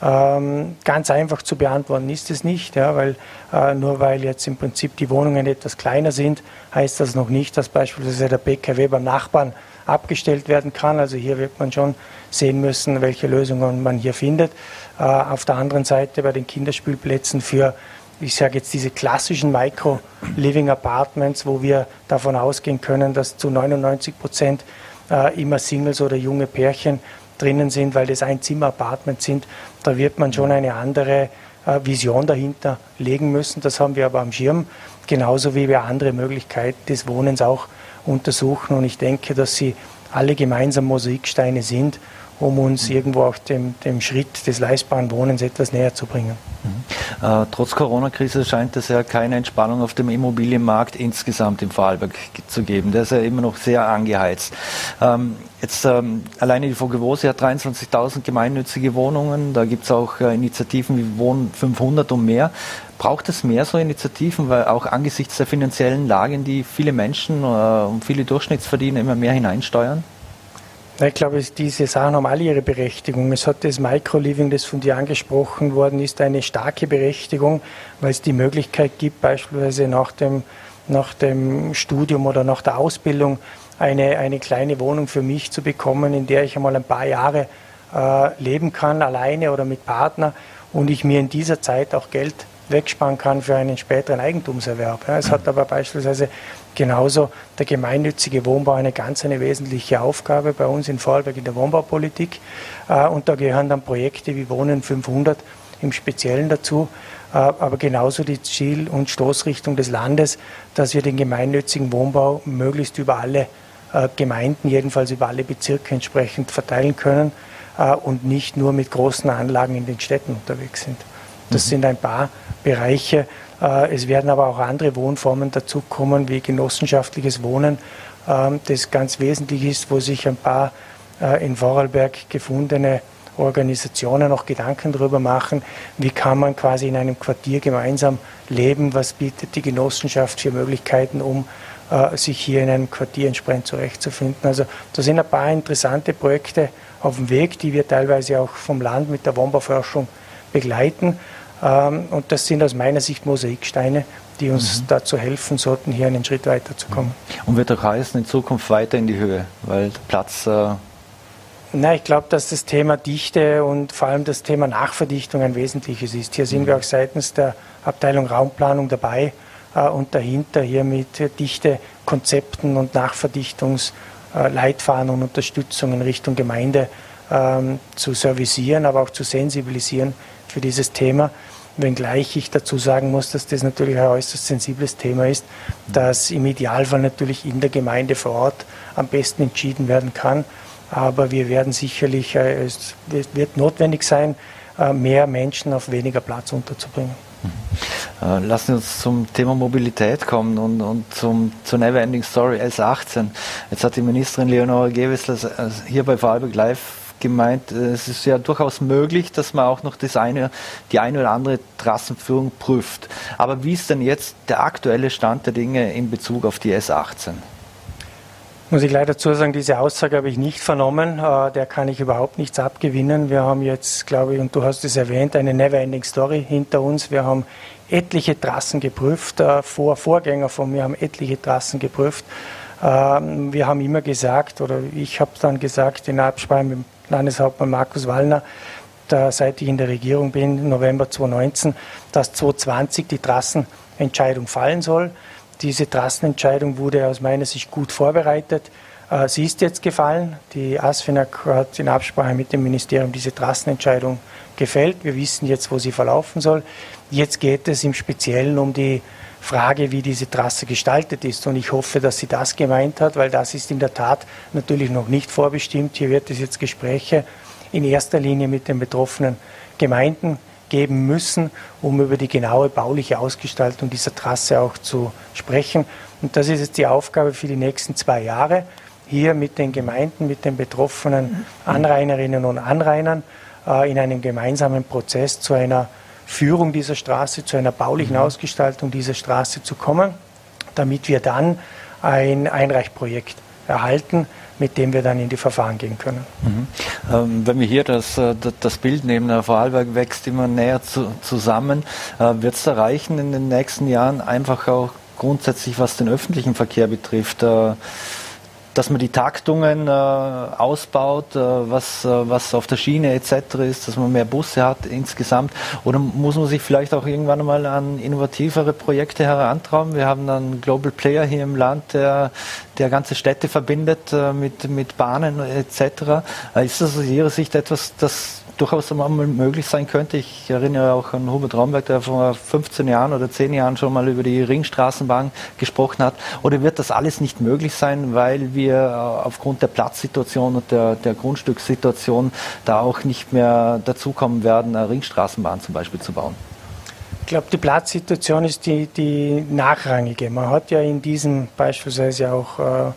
Ähm, ganz einfach zu beantworten ist es nicht, ja, weil äh, nur weil jetzt im Prinzip die Wohnungen etwas kleiner sind, heißt das noch nicht, dass beispielsweise der PKW beim Nachbarn abgestellt werden kann. Also hier wird man schon sehen müssen, welche Lösungen man hier findet. Äh, auf der anderen Seite bei den Kinderspielplätzen für, ich sage jetzt diese klassischen Micro-Living-Apartments, wo wir davon ausgehen können, dass zu 99 Prozent äh, immer Singles oder junge Pärchen drinnen sind, weil das Ein-Zimmer-Apartments sind. Da wird man schon eine andere äh, Vision dahinter legen müssen. Das haben wir aber am Schirm, genauso wie wir andere Möglichkeiten des Wohnens auch untersuchen. Und ich denke, dass sie alle gemeinsam Mosaiksteine sind, um uns irgendwo auch dem, dem Schritt des leistbaren Wohnens etwas näher zu bringen. Mhm. Äh, trotz Corona-Krise scheint es ja keine Entspannung auf dem Immobilienmarkt insgesamt im Vorarlberg zu geben. Der ist ja immer noch sehr angeheizt. Ähm, jetzt ähm, alleine die Vogewose hat 23.000 gemeinnützige Wohnungen. Da gibt es auch äh, Initiativen wie Wohnen 500 und mehr. Braucht es mehr so Initiativen, weil auch angesichts der finanziellen Lage, in die viele Menschen äh, und viele Durchschnittsverdiener immer mehr hineinsteuern? Ich glaube, diese Sachen haben alle ihre Berechtigung. Es hat das Microliving, das von dir angesprochen worden ist, eine starke Berechtigung, weil es die Möglichkeit gibt, beispielsweise nach dem, nach dem Studium oder nach der Ausbildung eine, eine kleine Wohnung für mich zu bekommen, in der ich einmal ein paar Jahre äh, leben kann, alleine oder mit Partner und ich mir in dieser Zeit auch Geld wegsparen kann für einen späteren Eigentumserwerb. Ja, es hat aber beispielsweise genauso der gemeinnützige Wohnbau eine ganz eine wesentliche Aufgabe bei uns in Vorarlberg in der Wohnbaupolitik. Äh, und da gehören dann Projekte wie Wohnen 500 im Speziellen dazu, äh, aber genauso die Ziel- und Stoßrichtung des Landes, dass wir den gemeinnützigen Wohnbau möglichst über alle äh, Gemeinden, jedenfalls über alle Bezirke entsprechend verteilen können und nicht nur mit großen Anlagen in den Städten unterwegs sind. Das mhm. sind ein paar Bereiche. Äh, es werden aber auch andere Wohnformen dazukommen, wie genossenschaftliches Wohnen, ähm, das ganz wesentlich ist, wo sich ein paar äh, in Vorarlberg gefundene Organisationen auch Gedanken darüber machen, wie kann man quasi in einem Quartier gemeinsam leben, was bietet die Genossenschaft für Möglichkeiten, um äh, sich hier in einem Quartier entsprechend zurechtzufinden. Also da sind ein paar interessante Projekte auf dem Weg, die wir teilweise auch vom Land mit der Wohnbauforschung begleiten. Ähm, und das sind aus meiner Sicht Mosaiksteine, die uns mhm. dazu helfen sollten, hier einen Schritt weiter zu kommen. Mhm. Und wird auch heißen, in Zukunft weiter in die Höhe, weil Platz. Äh Nein, ich glaube, dass das Thema Dichte und vor allem das Thema Nachverdichtung ein wesentliches ist. Hier sind mhm. wir auch seitens der Abteilung Raumplanung dabei äh, und dahinter hier mit Dichtekonzepten und Nachverdichtungsleitfaden und Unterstützung in Richtung Gemeinde ähm, zu servicieren, aber auch zu sensibilisieren für dieses Thema wenngleich ich dazu sagen muss, dass das natürlich ein äußerst sensibles Thema ist, das im Idealfall natürlich in der Gemeinde vor Ort am besten entschieden werden kann. Aber wir werden sicherlich, äh, es wird notwendig sein, äh, mehr Menschen auf weniger Platz unterzubringen. Äh, lassen Sie uns zum Thema Mobilität kommen und, und zum, zur Neverending Story S18. Jetzt hat die Ministerin Leonore Gewessler hier bei Vorarlberg Live gemeint, äh, es ist ja durchaus möglich, dass man auch noch das eine, die eine oder andere Trassenführung prüft. Aber wie ist denn jetzt der aktuelle Stand der Dinge in Bezug auf die S18? Muss ich leider dazu sagen, diese Aussage habe ich nicht vernommen. Äh, der kann ich überhaupt nichts abgewinnen. Wir haben jetzt, glaube ich, und du hast es erwähnt, eine Never-Ending Story hinter uns. Wir haben etliche Trassen geprüft. Äh, vor Vorgänger von mir haben etliche Trassen geprüft. Ähm, wir haben immer gesagt, oder ich habe dann gesagt, in Absprache mit Landeshauptmann Markus Wallner, da, seit ich in der Regierung bin, November 2019, dass 2020 die Trassenentscheidung fallen soll. Diese Trassenentscheidung wurde aus meiner Sicht gut vorbereitet. Äh, sie ist jetzt gefallen. Die ASFINAG hat in Absprache mit dem Ministerium diese Trassenentscheidung gefällt. Wir wissen jetzt, wo sie verlaufen soll. Jetzt geht es im Speziellen um die Frage, wie diese Trasse gestaltet ist. Und ich hoffe, dass sie das gemeint hat, weil das ist in der Tat natürlich noch nicht vorbestimmt. Hier wird es jetzt Gespräche in erster Linie mit den betroffenen Gemeinden geben müssen, um über die genaue bauliche Ausgestaltung dieser Trasse auch zu sprechen. Und das ist jetzt die Aufgabe für die nächsten zwei Jahre, hier mit den Gemeinden, mit den betroffenen Anrainerinnen und Anrainern äh, in einem gemeinsamen Prozess zu einer Führung dieser Straße, zu einer baulichen mhm. Ausgestaltung dieser Straße zu kommen, damit wir dann ein Einreichprojekt erhalten, mit dem wir dann in die Verfahren gehen können. Mhm. Ähm, wenn wir hier das, äh, das Bild nehmen, der Vorarlberg wächst immer näher zu, zusammen, äh, wird es da reichen in den nächsten Jahren einfach auch grundsätzlich, was den öffentlichen Verkehr betrifft, äh, dass man die Taktungen äh, ausbaut, äh, was, äh, was auf der Schiene etc. ist, dass man mehr Busse hat insgesamt? Oder muss man sich vielleicht auch irgendwann mal an innovativere Projekte herantrauen? Wir haben einen Global Player hier im Land, der, der ganze Städte verbindet äh, mit, mit Bahnen etc. Ist das aus Ihrer Sicht etwas, das durchaus mal möglich sein könnte. Ich erinnere auch an Hubert Raumberg, der vor 15 Jahren oder 10 Jahren schon mal über die Ringstraßenbahn gesprochen hat. Oder wird das alles nicht möglich sein, weil wir äh, aufgrund der Platzsituation und der, der Grundstückssituation da auch nicht mehr dazukommen werden, eine Ringstraßenbahn zum Beispiel zu bauen? Ich glaube, die Platzsituation ist die, die nachrangige. Man hat ja in diesem beispielsweise auch äh,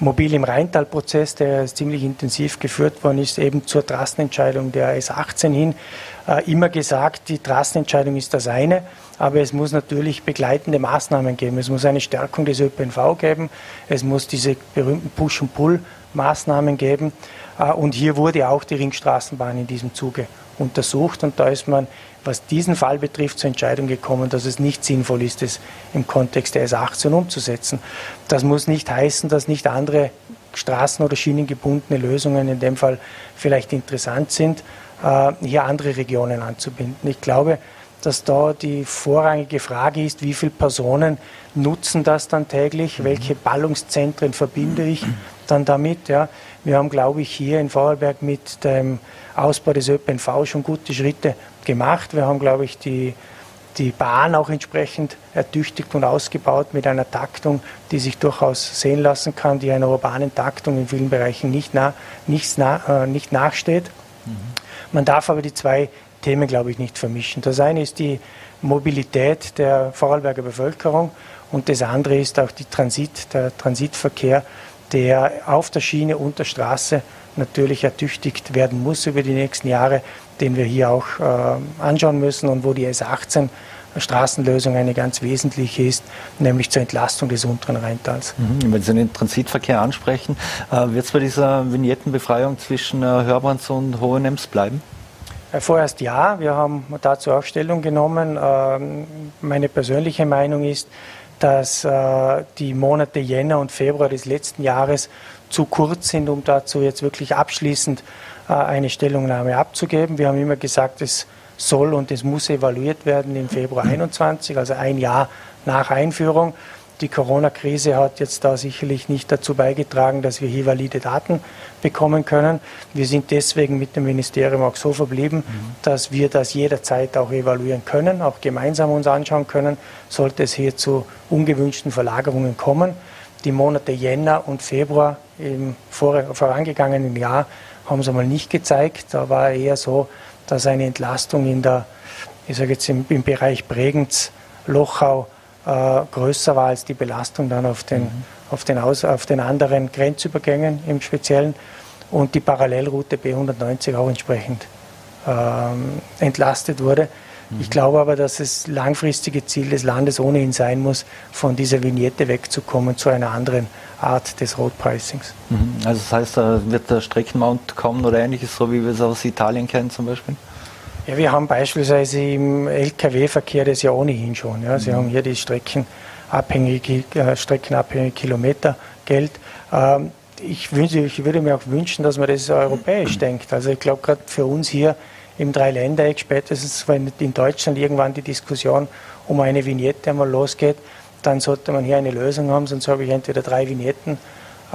Mobil im Rheintal-Prozess, der ziemlich intensiv geführt worden ist, eben zur Trassenentscheidung der S18 hin, äh, immer gesagt, die Trassenentscheidung ist das eine, aber es muss natürlich begleitende Maßnahmen geben. Es muss eine Stärkung des ÖPNV geben, es muss diese berühmten Push-and-Pull-Maßnahmen geben äh, und hier wurde auch die Ringstraßenbahn in diesem Zuge untersucht und da ist man was diesen Fall betrifft, zur Entscheidung gekommen, dass es nicht sinnvoll ist, es im Kontext der S18 umzusetzen. Das muss nicht heißen, dass nicht andere straßen- oder schienengebundene Lösungen in dem Fall vielleicht interessant sind, äh, hier andere Regionen anzubinden. Ich glaube, dass da die vorrangige Frage ist, wie viele Personen nutzen das dann täglich, mhm. welche Ballungszentren verbinde ich dann damit. Ja. Wir haben, glaube ich, hier in Vorarlberg mit dem Ausbau des ÖPNV schon gute Schritte gemacht. Wir haben, glaube ich, die, die Bahn auch entsprechend ertüchtigt und ausgebaut mit einer Taktung, die sich durchaus sehen lassen kann, die einer urbanen Taktung in vielen Bereichen nicht, nah, nicht, nah, äh, nicht nachsteht. Mhm. Man darf aber die zwei Themen, glaube ich, nicht vermischen. Das eine ist die Mobilität der Vorarlberger Bevölkerung und das andere ist auch die Transit, der Transitverkehr, der auf der Schiene und der Straße natürlich ertüchtigt werden muss über die nächsten Jahre, den wir hier auch äh, anschauen müssen und wo die S18 Straßenlösung eine ganz wesentliche ist, nämlich zur Entlastung des unteren Rheintals. Mhm, wenn Sie den Transitverkehr ansprechen, äh, wird es bei dieser Vignettenbefreiung zwischen äh, Hörbrands und Hohenems bleiben? Äh, vorerst ja, wir haben dazu auch Stellung genommen. Ähm, meine persönliche Meinung ist, dass äh, die Monate Jänner und Februar des letzten Jahres zu kurz sind, um dazu jetzt wirklich abschließend äh, eine Stellungnahme abzugeben. Wir haben immer gesagt, es soll und es muss evaluiert werden im Februar 21, also ein Jahr nach Einführung. Die Corona-Krise hat jetzt da sicherlich nicht dazu beigetragen, dass wir hier valide Daten bekommen können. Wir sind deswegen mit dem Ministerium auch so verblieben, mhm. dass wir das jederzeit auch evaluieren können, auch gemeinsam uns anschauen können, sollte es hier zu ungewünschten Verlagerungen kommen. Die Monate Jänner und Februar im vorangegangenen Jahr haben sie mal nicht gezeigt. Da war eher so, dass eine Entlastung in der, ich sage jetzt im, im Bereich Bregenz, Lochau, äh, größer war als die Belastung dann auf den, mhm. auf, den Aus, auf den anderen Grenzübergängen im Speziellen und die Parallelroute B190 auch entsprechend ähm, entlastet wurde. Mhm. Ich glaube aber, dass das langfristige Ziel des Landes ohnehin sein muss, von dieser Vignette wegzukommen zu einer anderen Art des Road Pricings. Mhm. Also das heißt, da wird der Streckenmount kommen oder ähnliches, so wie wir es aus Italien kennen zum Beispiel? Ja, wir haben beispielsweise im Lkw-Verkehr das ja ohnehin schon. Ja. Sie mhm. haben hier die streckenabhängige, äh, streckenabhängige Kilometergeld. Ähm, ich, wünsche, ich würde mir auch wünschen, dass man das europäisch mhm. denkt. Also ich glaube gerade für uns hier im Dreiländereck, spätestens wenn in Deutschland irgendwann die Diskussion um eine Vignette einmal losgeht, dann sollte man hier eine Lösung haben, sonst habe ich entweder drei Vignetten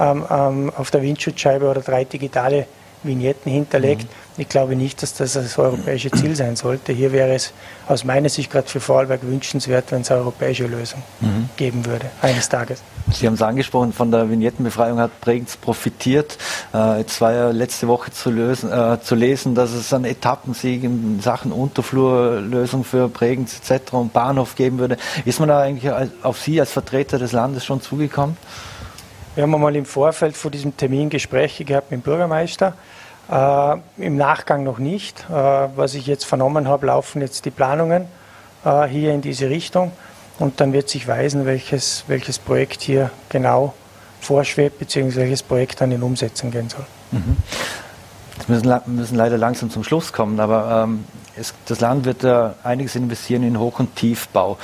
ähm, ähm, auf der Windschutzscheibe oder drei digitale Vignetten hinterlegt. Mhm. Ich glaube nicht, dass das das europäische Ziel sein sollte. Hier wäre es aus meiner Sicht gerade für Vorarlberg wünschenswert, wenn es eine europäische Lösung mhm. geben würde, eines Tages. Sie haben es angesprochen, von der Vignettenbefreiung hat Bregenz profitiert. Äh, jetzt war ja letzte Woche zu, lösen, äh, zu lesen, dass es einen Etappensieg in Sachen Unterflurlösung für Bregenz etc. und Bahnhof geben würde. Ist man da eigentlich auf Sie als Vertreter des Landes schon zugekommen? Wir haben einmal im Vorfeld vor diesem Termin Gespräche gehabt mit dem Bürgermeister. Äh, Im Nachgang noch nicht. Äh, was ich jetzt vernommen habe, laufen jetzt die Planungen äh, hier in diese Richtung. Und dann wird sich weisen, welches, welches Projekt hier genau vorschwebt, beziehungsweise welches Projekt dann in Umsetzung gehen soll. Mhm. Jetzt müssen, müssen leider langsam zum Schluss kommen, aber ähm, es, das Land wird äh, einiges investieren in Hoch- und Tiefbau.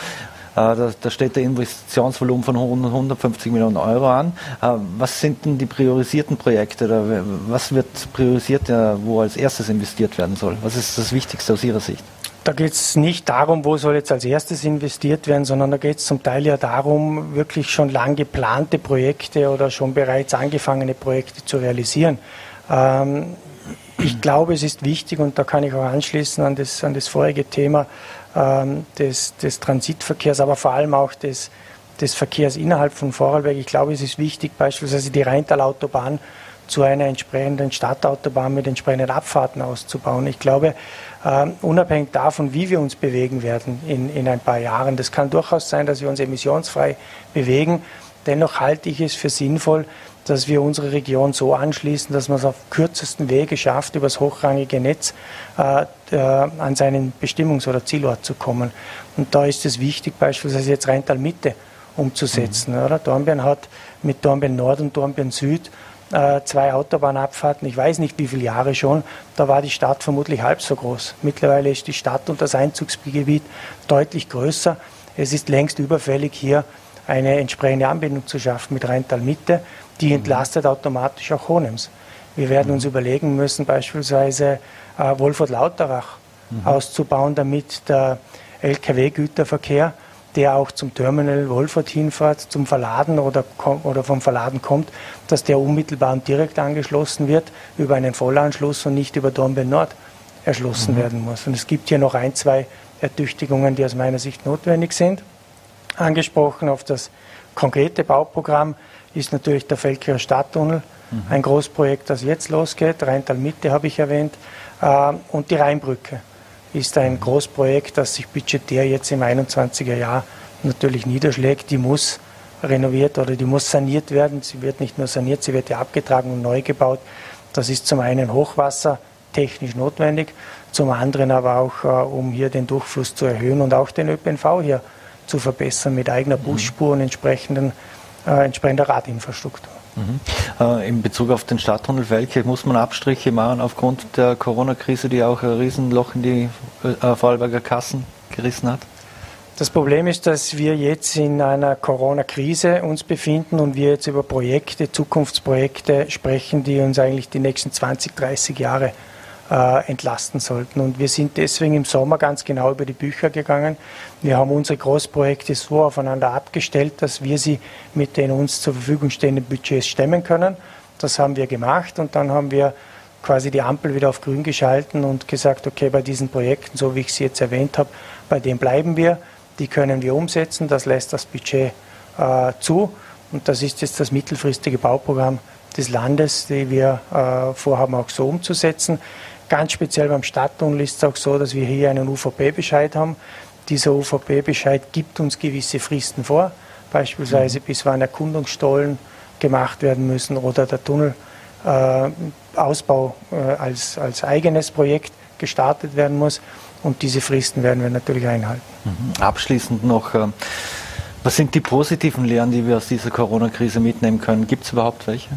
Äh, da, da, steht der Investitionsvolumen von 150 Millionen Euro an. Äh, was sind denn die priorisierten Projekte? Oder was wird priorisiert, wo als erstes investiert werden soll? Was ist das Wichtigste aus Ihrer Sicht? Da geht es nicht darum, wo soll jetzt als erstes investiert werden, sondern da geht es zum Teil ja darum, wirklich schon lang geplante Projekte oder schon bereits angefangene Projekte zu realisieren. Ähm, ich glaube, es ist wichtig, und da kann ich auch anschließen an das, an das vorige Thema, des, des Transitverkehrs, aber vor allem auch des, des Verkehrs innerhalb von Vorarlberg. Ich glaube, es ist wichtig, beispielsweise die Rheintalautobahn zu einer entsprechenden Stadtautobahn mit entsprechenden Abfahrten auszubauen. Ich glaube, äh, unabhängig davon, wie wir uns bewegen werden in, in ein paar Jahren, das kann durchaus sein, dass wir uns emissionsfrei bewegen. Dennoch halte ich es für sinnvoll, dass wir unsere Region so anschließen, dass man es auf kürzesten Wege schafft, über das hochrangige Netz äh, äh, an seinen Bestimmungs- oder Zielort zu kommen. Und da ist es wichtig, beispielsweise jetzt Rheintal Mitte umzusetzen. Mhm. Oder? Dornbirn hat mit Dornbirn Nord und Dornbirn Süd äh, zwei Autobahnabfahrten, ich weiß nicht wie viele Jahre schon, da war die Stadt vermutlich halb so groß. Mittlerweile ist die Stadt und das Einzugsgebiet deutlich größer. Es ist längst überfällig, hier eine entsprechende Anbindung zu schaffen mit Rheintal Mitte die mhm. entlastet automatisch auch Honems. Wir werden uns überlegen müssen, beispielsweise äh, Wolfurt-Lauterach mhm. auszubauen, damit der Lkw-Güterverkehr, der auch zum Terminal Wolfurt hinfährt, zum Verladen oder, oder vom Verladen kommt, dass der unmittelbar und direkt angeschlossen wird über einen Vollanschluss und nicht über Dornbirn Nord erschlossen mhm. werden muss. Und es gibt hier noch ein, zwei Ertüchtigungen, die aus meiner Sicht notwendig sind. Angesprochen auf das konkrete Bauprogramm ist natürlich der Felkirer Stadttunnel, mhm. ein Großprojekt, das jetzt losgeht. Rheintal Mitte habe ich erwähnt. Äh, und die Rheinbrücke ist ein mhm. Großprojekt, das sich budgetär jetzt im 21er Jahr natürlich niederschlägt. Die muss renoviert oder die muss saniert werden. Sie wird nicht nur saniert, sie wird ja abgetragen und neu gebaut. Das ist zum einen hochwassertechnisch notwendig, zum anderen aber auch, äh, um hier den Durchfluss zu erhöhen und auch den ÖPNV hier zu verbessern mit eigener mhm. Busspur und entsprechenden äh, entsprechender Radinfrastruktur. Mhm. Äh, in Bezug auf den Stadttunnel, welche muss man Abstriche machen aufgrund der Corona-Krise, die auch ein Riesenloch in die äh, Vorarlberger Kassen gerissen hat? Das Problem ist, dass wir jetzt in einer Corona-Krise uns befinden und wir jetzt über Projekte, Zukunftsprojekte sprechen, die uns eigentlich die nächsten 20, 30 Jahre äh, entlasten sollten. Und wir sind deswegen im Sommer ganz genau über die Bücher gegangen. Wir haben unsere Großprojekte so aufeinander abgestellt, dass wir sie mit den uns zur Verfügung stehenden Budgets stemmen können. Das haben wir gemacht und dann haben wir quasi die Ampel wieder auf grün geschalten und gesagt, okay, bei diesen Projekten, so wie ich sie jetzt erwähnt habe, bei denen bleiben wir, die können wir umsetzen, das lässt das Budget äh, zu und das ist jetzt das mittelfristige Bauprogramm des Landes, die wir äh, vorhaben auch so umzusetzen. Ganz speziell beim Stadttunnel ist es auch so, dass wir hier einen UVP-Bescheid haben. Dieser UVP-Bescheid gibt uns gewisse Fristen vor, beispielsweise mhm. bis wann Erkundungsstollen gemacht werden müssen oder der Tunnelausbau äh, äh, als, als eigenes Projekt gestartet werden muss. Und diese Fristen werden wir natürlich einhalten. Mhm. Abschließend noch, äh, was sind die positiven Lehren, die wir aus dieser Corona-Krise mitnehmen können? Gibt es überhaupt welche?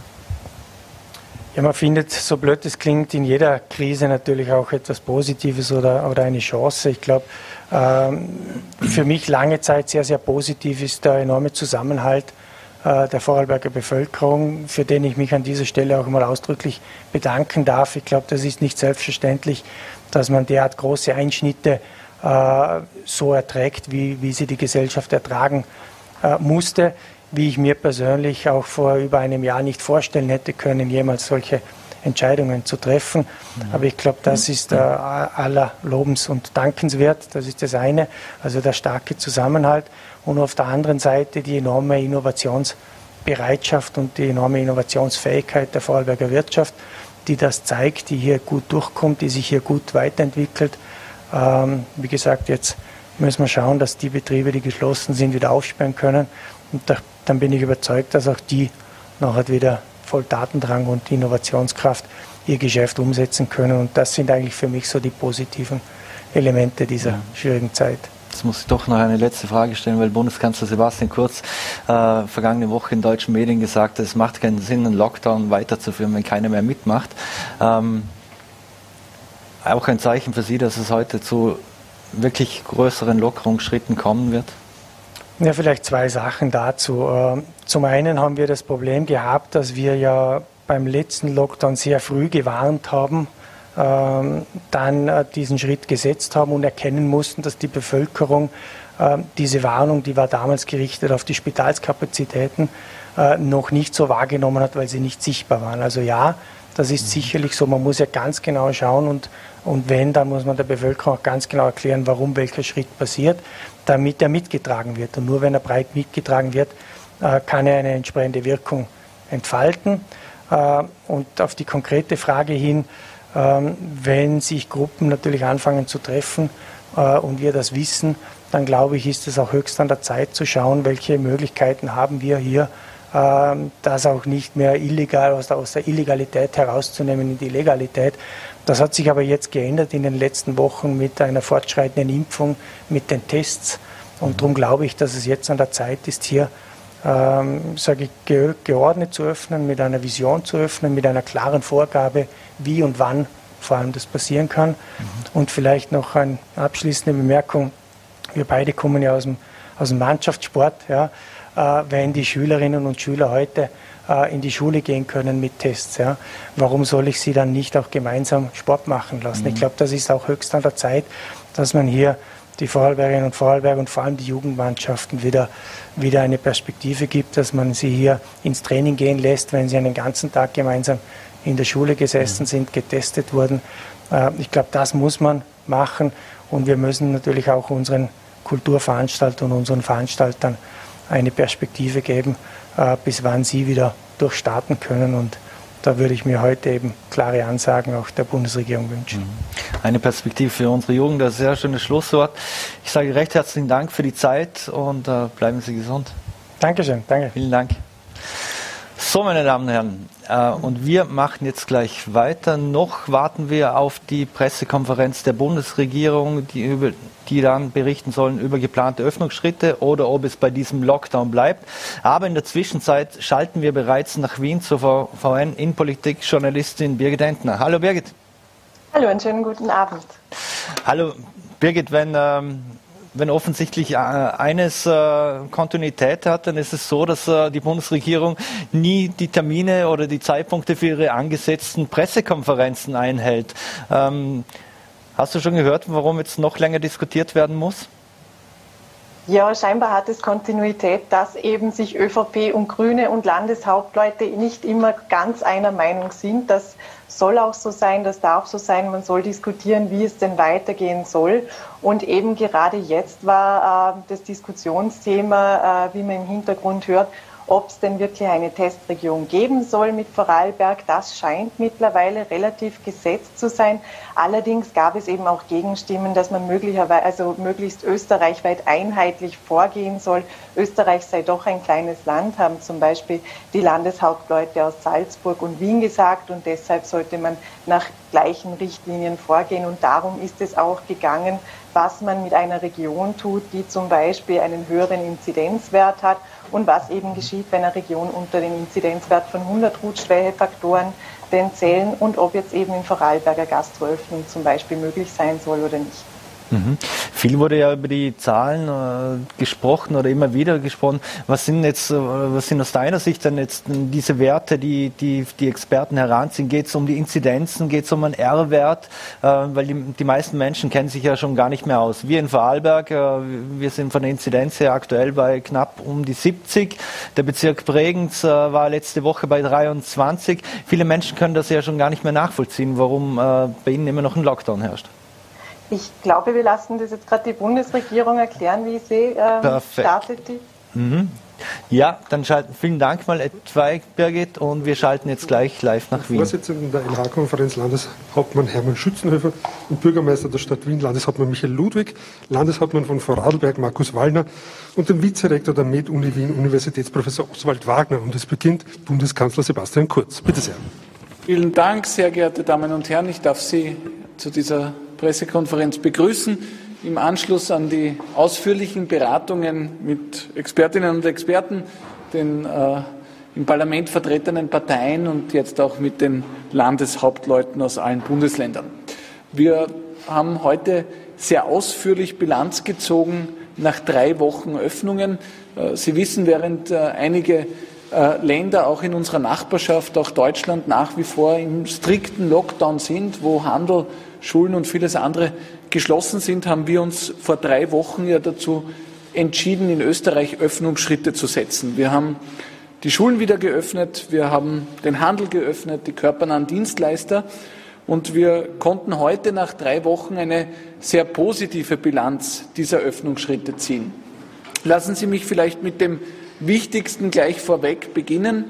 Ja, man findet, so blöd es klingt, in jeder Krise natürlich auch etwas Positives oder, oder eine Chance. Ich glaube, ähm, für mich lange Zeit sehr, sehr positiv ist der enorme Zusammenhalt äh, der Vorarlberger Bevölkerung, für den ich mich an dieser Stelle auch mal ausdrücklich bedanken darf. Ich glaube, das ist nicht selbstverständlich, dass man derart große Einschnitte äh, so erträgt, wie, wie sie die Gesellschaft ertragen äh, musste wie ich mir persönlich auch vor über einem Jahr nicht vorstellen hätte können, jemals solche Entscheidungen zu treffen. Mhm. Aber ich glaube, das ist äh, aller Lobens- und Dankenswert. Das ist das eine, also der starke Zusammenhalt. Und auf der anderen Seite die enorme Innovationsbereitschaft und die enorme Innovationsfähigkeit der Vorarlberger Wirtschaft, die das zeigt, die hier gut durchkommt, die sich hier gut weiterentwickelt. Ähm, wie gesagt, jetzt müssen wir schauen, dass die Betriebe, die geschlossen sind, wieder aufsperren können. Und da, dann bin ich überzeugt, dass auch die nachher wieder voll Datendrang und Innovationskraft ihr Geschäft umsetzen können. Und das sind eigentlich für mich so die positiven Elemente dieser ja. schwierigen Zeit. Jetzt muss ich doch noch eine letzte Frage stellen, weil Bundeskanzler Sebastian Kurz äh, vergangene Woche in deutschen Medien gesagt hat, es macht keinen Sinn, einen Lockdown weiterzuführen, wenn keiner mehr mitmacht. Ähm, auch ein Zeichen für Sie, dass es heute zu wirklich größeren Lockerungsschritten kommen wird? Ja, vielleicht zwei Sachen dazu. Ähm, zum einen haben wir das Problem gehabt, dass wir ja beim letzten Lockdown sehr früh gewarnt haben, ähm, dann äh, diesen Schritt gesetzt haben und erkennen mussten, dass die Bevölkerung ähm, diese Warnung, die war damals gerichtet auf die Spitalskapazitäten, äh, noch nicht so wahrgenommen hat, weil sie nicht sichtbar waren. Also ja, das ist mhm. sicherlich so. Man muss ja ganz genau schauen und, und wenn, dann muss man der Bevölkerung auch ganz genau erklären, warum welcher Schritt passiert damit er mitgetragen wird. Und nur wenn er breit mitgetragen wird, äh, kann er eine entsprechende Wirkung entfalten. Äh, und auf die konkrete Frage hin, ähm, wenn sich Gruppen natürlich anfangen zu treffen äh, und wir das wissen, dann glaube ich, ist es auch höchst an der Zeit zu schauen, welche Möglichkeiten haben wir hier, ähm, das auch nicht mehr illegal aus der, aus der Illegalität herauszunehmen in die Legalität. Das hat sich aber jetzt geändert in den letzten Wochen mit einer fortschreitenden Impfung, mit den Tests. Und darum glaube ich, dass es jetzt an der Zeit ist, hier ähm, sage ich, ge geordnet zu öffnen, mit einer Vision zu öffnen, mit einer klaren Vorgabe, wie und wann vor allem das passieren kann. Mhm. Und vielleicht noch eine abschließende Bemerkung. Wir beide kommen ja aus dem, aus dem Mannschaftssport. Ja. Äh, wenn die Schülerinnen und Schüler heute in die Schule gehen können mit Tests. Ja. Warum soll ich sie dann nicht auch gemeinsam Sport machen lassen? Mhm. Ich glaube, das ist auch höchst an der Zeit, dass man hier die Vorarlbergerinnen und Vorarlberger und vor allem die Jugendmannschaften wieder, wieder eine Perspektive gibt, dass man sie hier ins Training gehen lässt, wenn sie einen ganzen Tag gemeinsam in der Schule gesessen mhm. sind, getestet wurden. Äh, ich glaube, das muss man machen und wir müssen natürlich auch unseren Kulturveranstaltern und unseren Veranstaltern eine Perspektive geben, äh, bis wann sie wieder durchstarten können. Und da würde ich mir heute eben klare Ansagen auch der Bundesregierung wünschen. Mhm. Eine Perspektive für unsere Jugend, das ist ein sehr schönes Schlusswort. Ich sage recht herzlichen Dank für die Zeit und äh, bleiben Sie gesund. Dankeschön, danke. Vielen Dank. So, meine Damen und Herren, äh, und wir machen jetzt gleich weiter. Noch warten wir auf die Pressekonferenz der Bundesregierung, die, über, die dann berichten sollen über geplante Öffnungsschritte oder ob es bei diesem Lockdown bleibt. Aber in der Zwischenzeit schalten wir bereits nach Wien zur VN Innenpolitik-Journalistin Birgit Entner. Hallo Birgit. Hallo, einen schönen guten Abend. Hallo Birgit, wenn ähm, wenn offensichtlich äh, eines äh, Kontinuität hat, dann ist es so, dass äh, die Bundesregierung nie die Termine oder die Zeitpunkte für ihre angesetzten Pressekonferenzen einhält. Ähm, hast du schon gehört, warum jetzt noch länger diskutiert werden muss? Ja, scheinbar hat es Kontinuität, dass eben sich ÖVP und Grüne und Landeshauptleute nicht immer ganz einer Meinung sind. Das soll auch so sein, das darf so sein. Man soll diskutieren, wie es denn weitergehen soll. Und eben gerade jetzt war äh, das Diskussionsthema, äh, wie man im Hintergrund hört, ob es denn wirklich eine Testregion geben soll mit Vorarlberg, das scheint mittlerweile relativ gesetzt zu sein. Allerdings gab es eben auch Gegenstimmen, dass man möglicherweise, also möglichst österreichweit einheitlich vorgehen soll. Österreich sei doch ein kleines Land, haben zum Beispiel die Landeshauptleute aus Salzburg und Wien gesagt und deshalb sollte man nach gleichen Richtlinien vorgehen und darum ist es auch gegangen, was man mit einer Region tut, die zum Beispiel einen höheren Inzidenzwert hat und was eben geschieht, wenn eine Region unter den Inzidenzwert von 100 Rutschschwellfaktoren denn zählen und ob jetzt eben in Vorarlberger Gastroöffnung zum Beispiel möglich sein soll oder nicht. Mhm. Viel wurde ja über die Zahlen äh, gesprochen oder immer wieder gesprochen. Was sind jetzt, äh, was sind aus deiner Sicht dann jetzt diese Werte, die die, die Experten heranziehen? Geht es um die Inzidenzen? Geht es um einen R-Wert? Äh, weil die, die meisten Menschen kennen sich ja schon gar nicht mehr aus. Wir in Vorarlberg, äh, wir sind von der Inzidenz her aktuell bei knapp um die 70. Der Bezirk Bregenz äh, war letzte Woche bei 23. Viele Menschen können das ja schon gar nicht mehr nachvollziehen, warum bei ihnen immer noch ein Lockdown herrscht. Ich glaube, wir lassen das jetzt gerade die Bundesregierung erklären, wie sie ähm, startet die. Mhm. Ja, dann schalten, vielen Dank mal etwa, Birgit, und wir schalten jetzt gleich live nach Wien. Vorsitzenden der LH-Konferenz Landeshauptmann Hermann Schützenhöfer und Bürgermeister der Stadt Wien Landeshauptmann Michael Ludwig, Landeshauptmann von Vorarlberg Markus Wallner und dem Vizerektor der Med-Uni Wien Universitätsprofessor Oswald Wagner. Und es beginnt Bundeskanzler Sebastian Kurz. Bitte sehr. Vielen Dank, sehr geehrte Damen und Herren. Ich darf Sie zu dieser Pressekonferenz begrüßen. Im Anschluss an die ausführlichen Beratungen mit Expertinnen und Experten, den äh, im Parlament vertretenen Parteien und jetzt auch mit den Landeshauptleuten aus allen Bundesländern. Wir haben heute sehr ausführlich Bilanz gezogen nach drei Wochen Öffnungen. Äh, Sie wissen, während äh, einige äh, Länder auch in unserer Nachbarschaft, auch Deutschland nach wie vor im strikten Lockdown sind, wo Handel Schulen und vieles andere geschlossen sind, haben wir uns vor drei Wochen ja dazu entschieden, in Österreich Öffnungsschritte zu setzen. Wir haben die Schulen wieder geöffnet, wir haben den Handel geöffnet, die körpernahen Dienstleister und wir konnten heute nach drei Wochen eine sehr positive Bilanz dieser Öffnungsschritte ziehen. Lassen Sie mich vielleicht mit dem Wichtigsten gleich vorweg beginnen.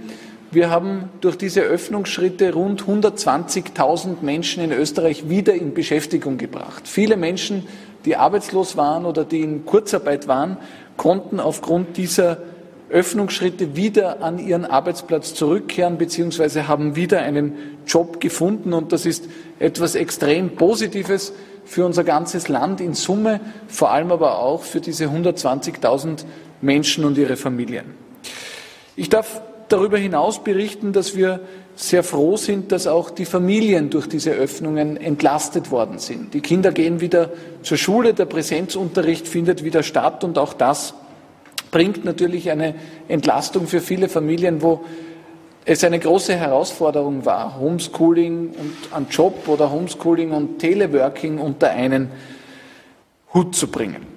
Wir haben durch diese Öffnungsschritte rund 120.000 Menschen in Österreich wieder in Beschäftigung gebracht. Viele Menschen, die arbeitslos waren oder die in Kurzarbeit waren, konnten aufgrund dieser Öffnungsschritte wieder an ihren Arbeitsplatz zurückkehren bzw. haben wieder einen Job gefunden. Und das ist etwas extrem Positives für unser ganzes Land in Summe, vor allem aber auch für diese 120.000 Menschen und ihre Familien. Ich darf darüber hinaus berichten, dass wir sehr froh sind, dass auch die Familien durch diese Öffnungen entlastet worden sind. Die Kinder gehen wieder zur Schule, der Präsenzunterricht findet wieder statt und auch das bringt natürlich eine Entlastung für viele Familien, wo es eine große Herausforderung war, Homeschooling und an Job oder Homeschooling und Teleworking unter einen Hut zu bringen.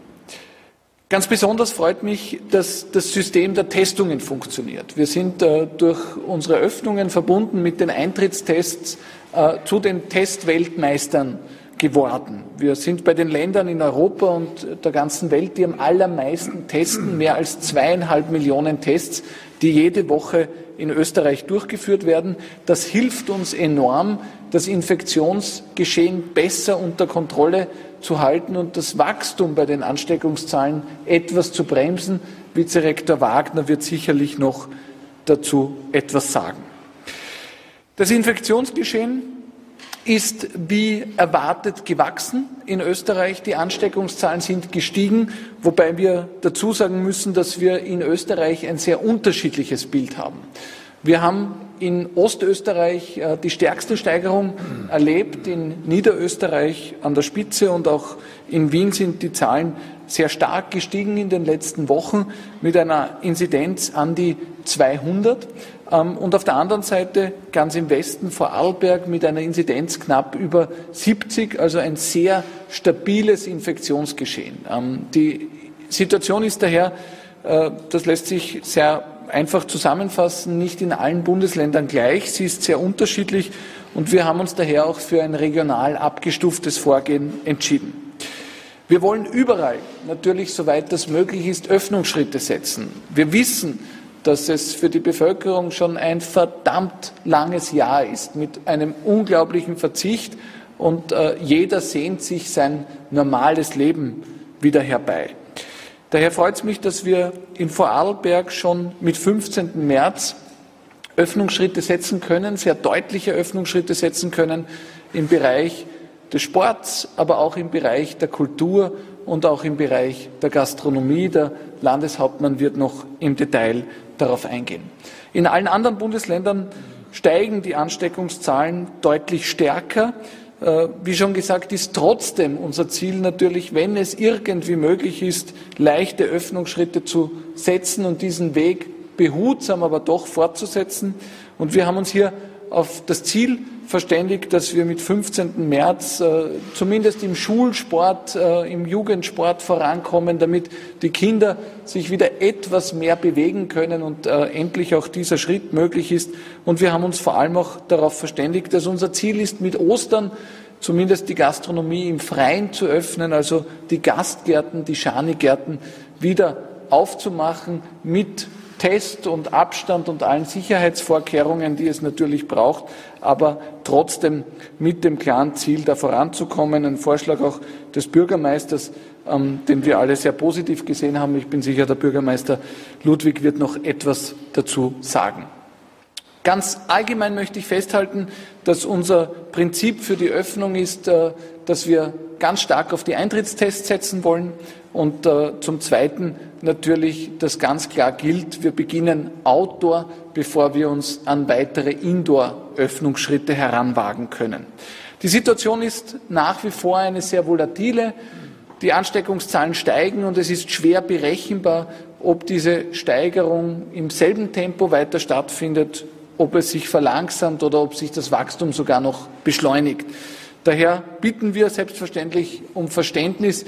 Ganz besonders freut mich, dass das System der Testungen funktioniert. Wir sind äh, durch unsere Öffnungen verbunden mit den Eintrittstests äh, zu den Testweltmeistern geworden. Wir sind bei den Ländern in Europa und der ganzen Welt, die am allermeisten testen, mehr als zweieinhalb Millionen Tests, die jede Woche in Österreich durchgeführt werden. Das hilft uns enorm, das Infektionsgeschehen besser unter Kontrolle zu halten und das Wachstum bei den Ansteckungszahlen etwas zu bremsen. Vizerektor Wagner wird sicherlich noch dazu etwas sagen. Das Infektionsgeschehen ist wie erwartet gewachsen in Österreich. Die Ansteckungszahlen sind gestiegen, wobei wir dazu sagen müssen, dass wir in Österreich ein sehr unterschiedliches Bild haben. Wir haben in Ostösterreich äh, die stärkste Steigerung erlebt, in Niederösterreich an der Spitze und auch in Wien sind die Zahlen sehr stark gestiegen in den letzten Wochen mit einer Inzidenz an die 200. Ähm, und auf der anderen Seite ganz im Westen Vorarlberg mit einer Inzidenz knapp über 70, also ein sehr stabiles Infektionsgeschehen. Ähm, die Situation ist daher, äh, das lässt sich sehr einfach zusammenfassen, nicht in allen Bundesländern gleich. Sie ist sehr unterschiedlich und wir haben uns daher auch für ein regional abgestuftes Vorgehen entschieden. Wir wollen überall natürlich, soweit das möglich ist, Öffnungsschritte setzen. Wir wissen, dass es für die Bevölkerung schon ein verdammt langes Jahr ist mit einem unglaublichen Verzicht und äh, jeder sehnt sich sein normales Leben wieder herbei. Daher freut es mich, dass wir in Vorarlberg schon mit 15. März Öffnungsschritte setzen können, sehr deutliche Öffnungsschritte setzen können im Bereich des Sports, aber auch im Bereich der Kultur und auch im Bereich der Gastronomie. Der Landeshauptmann wird noch im Detail darauf eingehen. In allen anderen Bundesländern steigen die Ansteckungszahlen deutlich stärker. Äh, wie schon gesagt, ist trotzdem unser Ziel natürlich, wenn es irgendwie möglich ist, leichte Öffnungsschritte zu setzen und diesen Weg behutsam, aber doch fortzusetzen. Und wir haben uns hier auf das Ziel verständigt, dass wir mit 15. März äh, zumindest im Schulsport, äh, im Jugendsport vorankommen, damit die Kinder sich wieder etwas mehr bewegen können und äh, endlich auch dieser Schritt möglich ist. Und wir haben uns vor allem auch darauf verständigt, dass unser Ziel ist, mit Ostern zumindest die Gastronomie im Freien zu öffnen, also die Gastgärten, die Schanigärten wieder aufzumachen mit Test und Abstand und allen Sicherheitsvorkehrungen, die es natürlich braucht, aber trotzdem mit dem klaren Ziel, da voranzukommen. Ein Vorschlag auch des Bürgermeisters, ähm, den wir alle sehr positiv gesehen haben. Ich bin sicher, der Bürgermeister Ludwig wird noch etwas dazu sagen. Ganz allgemein möchte ich festhalten, dass unser Prinzip für die Öffnung ist, äh, dass wir ganz stark auf die Eintrittstests setzen wollen und äh, zum Zweiten natürlich, dass ganz klar gilt, wir beginnen Outdoor, bevor wir uns an weitere Indoor-Öffnungsschritte heranwagen können. Die Situation ist nach wie vor eine sehr volatile. Die Ansteckungszahlen steigen und es ist schwer berechenbar, ob diese Steigerung im selben Tempo weiter stattfindet, ob es sich verlangsamt oder ob sich das Wachstum sogar noch beschleunigt. Daher bitten wir selbstverständlich um Verständnis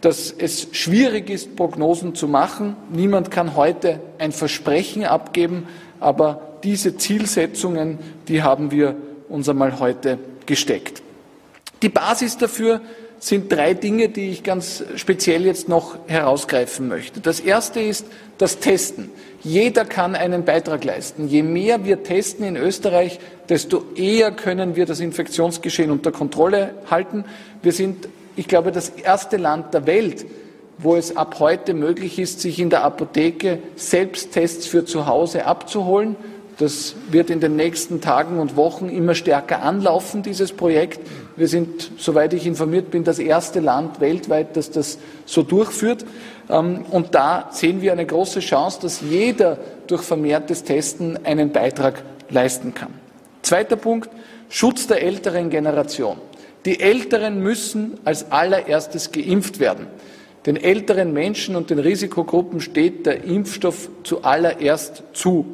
dass es schwierig ist, Prognosen zu machen. Niemand kann heute ein Versprechen abgeben, aber diese Zielsetzungen, die haben wir uns einmal heute gesteckt. Die Basis dafür sind drei Dinge, die ich ganz speziell jetzt noch herausgreifen möchte. Das erste ist das Testen. Jeder kann einen Beitrag leisten. Je mehr wir testen in Österreich, desto eher können wir das Infektionsgeschehen unter Kontrolle halten. Wir sind ich glaube, das erste Land der Welt, wo es ab heute möglich ist, sich in der Apotheke Selbsttests für zu Hause abzuholen. Das wird in den nächsten Tagen und Wochen immer stärker anlaufen, dieses Projekt. Wir sind, soweit ich informiert bin, das erste Land weltweit, das das so durchführt. Ähm, und da sehen wir eine große Chance, dass jeder durch vermehrtes Testen einen Beitrag leisten kann. Zweiter Punkt, Schutz der älteren Generation. Die Älteren müssen als allererstes geimpft werden. Den älteren Menschen und den Risikogruppen steht der Impfstoff zuallererst zu.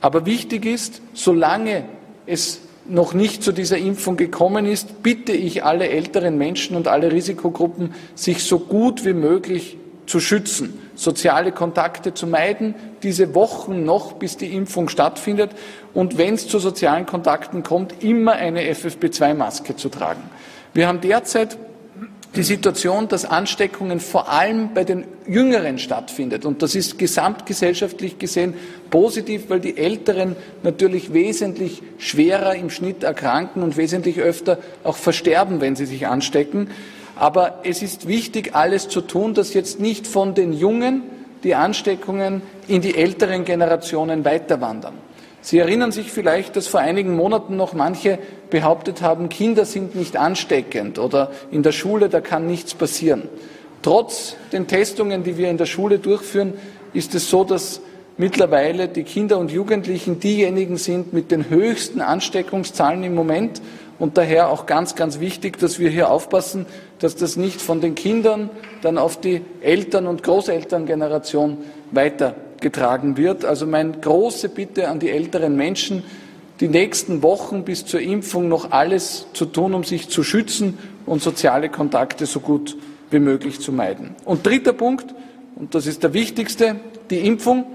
Aber wichtig ist, solange es noch nicht zu dieser Impfung gekommen ist, bitte ich alle älteren Menschen und alle Risikogruppen, sich so gut wie möglich zu schützen, soziale Kontakte zu meiden, diese Wochen noch, bis die Impfung stattfindet und wenn es zu sozialen Kontakten kommt, immer eine FFP2-Maske zu tragen. Wir haben derzeit die Situation, dass Ansteckungen vor allem bei den Jüngeren stattfindet. Und das ist gesamtgesellschaftlich gesehen positiv, weil die Älteren natürlich wesentlich schwerer im Schnitt erkranken und wesentlich öfter auch versterben, wenn sie sich anstecken. Aber es ist wichtig, alles zu tun, dass jetzt nicht von den Jungen die Ansteckungen in die älteren Generationen weiterwandern. Sie erinnern sich vielleicht, dass vor einigen Monaten noch manche behauptet haben, Kinder sind nicht ansteckend oder in der Schule, da kann nichts passieren. Trotz den Testungen, die wir in der Schule durchführen, ist es so, dass mittlerweile die Kinder und Jugendlichen diejenigen sind mit den höchsten Ansteckungszahlen im Moment und daher auch ganz, ganz wichtig, dass wir hier aufpassen, dass das nicht von den Kindern dann auf die Eltern- und Großelterngeneration weitergetragen wird. Also meine große Bitte an die älteren Menschen, die nächsten Wochen bis zur Impfung noch alles zu tun, um sich zu schützen und soziale Kontakte so gut wie möglich zu meiden. Und dritter Punkt, und das ist der wichtigste, die Impfung.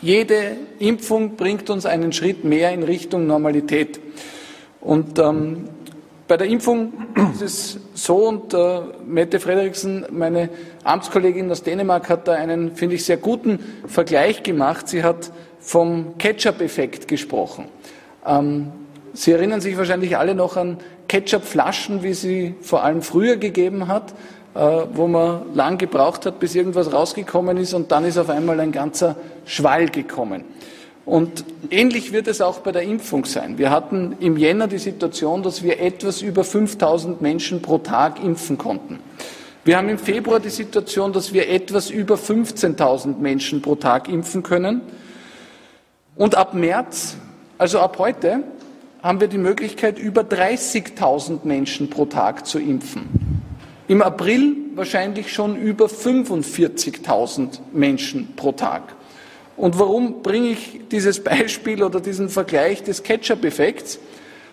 Jede Impfung bringt uns einen Schritt mehr in Richtung Normalität. Und ähm, bei der Impfung ist es so, und äh, Mette Frederiksen, meine Amtskollegin aus Dänemark, hat da einen, finde ich, sehr guten Vergleich gemacht. Sie hat vom Ketchup-Effekt gesprochen. Ähm, Sie erinnern sich wahrscheinlich alle noch an Ketchup-Flaschen, wie sie vor allem früher gegeben hat, äh, wo man lang gebraucht hat, bis irgendwas rausgekommen ist und dann ist auf einmal ein ganzer Schwall gekommen. Und ähnlich wird es auch bei der Impfung sein. Wir hatten im Jänner die Situation, dass wir etwas über 5000 Menschen pro Tag impfen konnten. Wir haben im Februar die Situation, dass wir etwas über 15.000 Menschen pro Tag impfen können. Und ab März, also ab heute, haben wir die Möglichkeit, über 30.000 Menschen pro Tag zu impfen. Im April wahrscheinlich schon über 45.000 Menschen pro Tag. Und warum bringe ich dieses Beispiel oder diesen Vergleich des Ketchup-Effekts?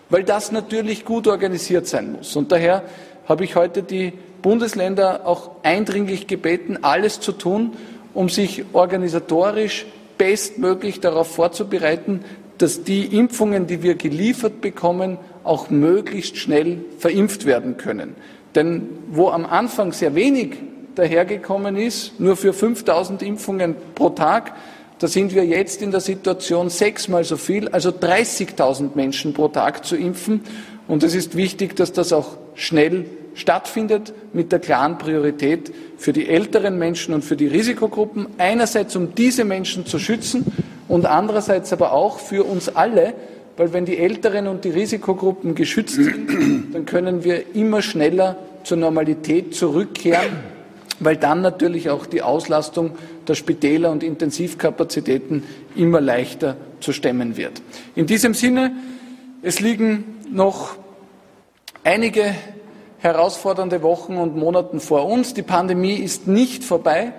Weil das natürlich gut organisiert sein muss. Und daher habe ich heute die Bundesländer auch eindringlich gebeten, alles zu tun, um sich organisatorisch bestmöglich darauf vorzubereiten, dass die Impfungen, die wir geliefert bekommen, auch möglichst schnell verimpft werden können. Denn wo am Anfang sehr wenig dahergekommen ist, nur für 5000 Impfungen pro Tag, da sind wir jetzt in der Situation, sechsmal so viel, also 30.000 Menschen pro Tag zu impfen. Und es ist wichtig, dass das auch schnell stattfindet mit der klaren Priorität für die älteren Menschen und für die Risikogruppen. Einerseits, um diese Menschen zu schützen und andererseits aber auch für uns alle, weil wenn die Älteren und die Risikogruppen geschützt sind, dann können wir immer schneller zur Normalität zurückkehren, weil dann natürlich auch die Auslastung der Spitäler und Intensivkapazitäten immer leichter zu stemmen wird. In diesem Sinne, es liegen noch einige herausfordernde Wochen und Monaten vor uns. Die Pandemie ist nicht vorbei.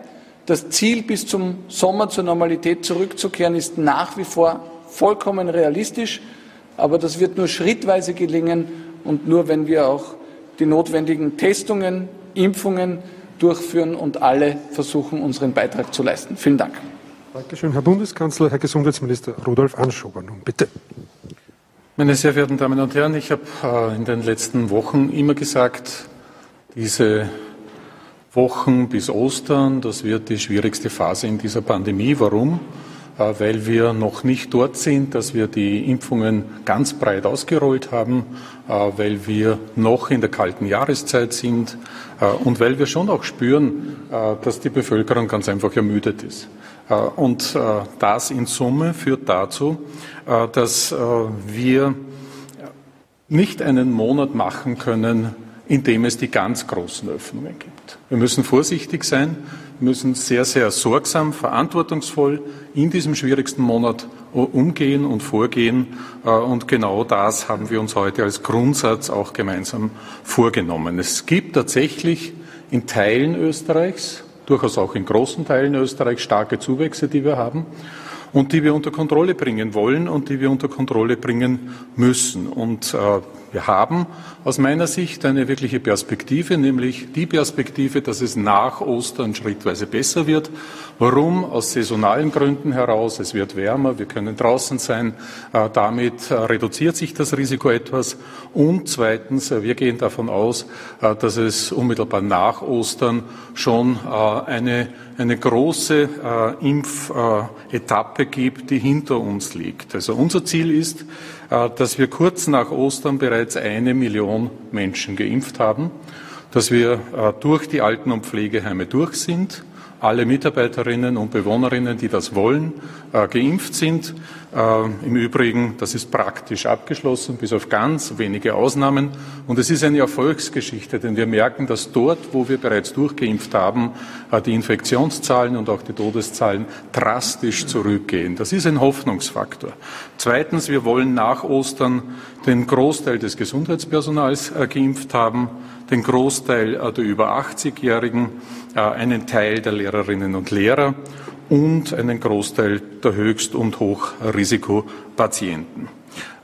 Das Ziel, bis zum Sommer zur Normalität zurückzukehren, ist nach wie vor vollkommen realistisch. Aber das wird nur schrittweise gelingen und nur, wenn wir auch die notwendigen Testungen, Impfungen durchführen und alle versuchen, unseren Beitrag zu leisten. Vielen Dank. Dankeschön, Herr Bundeskanzler, Herr Gesundheitsminister Rudolf Anschober. Nun bitte. Meine sehr verehrten Damen und Herren, ich habe äh, in den letzten Wochen immer gesagt, diese Wochen bis Ostern, das wird die schwierigste Phase in dieser Pandemie. Warum? Äh, weil wir noch nicht dort sind, dass wir die Impfungen ganz breit ausgerollt haben, äh, weil wir noch in der kalten Jahreszeit sind und weil wir schon auch spüren, dass die Bevölkerung ganz einfach ermüdet ist. Und das in Summe führt dazu, dass wir nicht einen Monat machen können, in dem es die ganz großen Öffnungen gibt. Wir müssen vorsichtig sein, müssen sehr, sehr sorgsam, verantwortungsvoll in diesem schwierigsten Monat umgehen und vorgehen. Äh, und genau das haben wir uns heute als Grundsatz auch gemeinsam vorgenommen. Es gibt tatsächlich in Teilen Österreichs, durchaus auch in großen Teilen Österreichs, starke Zuwächse, die wir haben und die wir unter Kontrolle bringen wollen und die wir unter Kontrolle bringen müssen. Und äh, wir haben aus meiner Sicht eine wirkliche Perspektive, nämlich die Perspektive, dass es nach Ostern schrittweise besser wird. Warum? Aus saisonalen Gründen heraus. Es wird wärmer, wir können draußen sein. Äh, damit äh, reduziert sich das Risiko etwas. Und zweitens, äh, wir gehen davon aus, dass es unmittelbar nach Ostern schon eine, eine große Impfetappe gibt, die hinter uns liegt. Also unser Ziel ist, äh, dass wir kurz nach Ostern bereits eine Million Menschen geimpft haben, dass wir äh, durch die Alten- und Pflegeheime durch sind, alle Mitarbeiterinnen und Bewohnerinnen, die das wollen, äh, geimpft sind. Äh, Im Übrigen, das ist praktisch abgeschlossen, bis auf ganz wenige Ausnahmen. Und es ist eine Erfolgsgeschichte, denn wir merken, dass dort, wo wir bereits durchgeimpft haben, äh, die Infektionszahlen und auch die Todeszahlen drastisch zurückgehen. Das ist ein Hoffnungsfaktor. Zweitens, wir wollen nach Ostern den Großteil des Gesundheitspersonals äh, geimpft haben den Großteil der über 80-Jährigen, einen Teil der Lehrerinnen und Lehrer und einen Großteil der Höchst- und Hochrisikopatienten.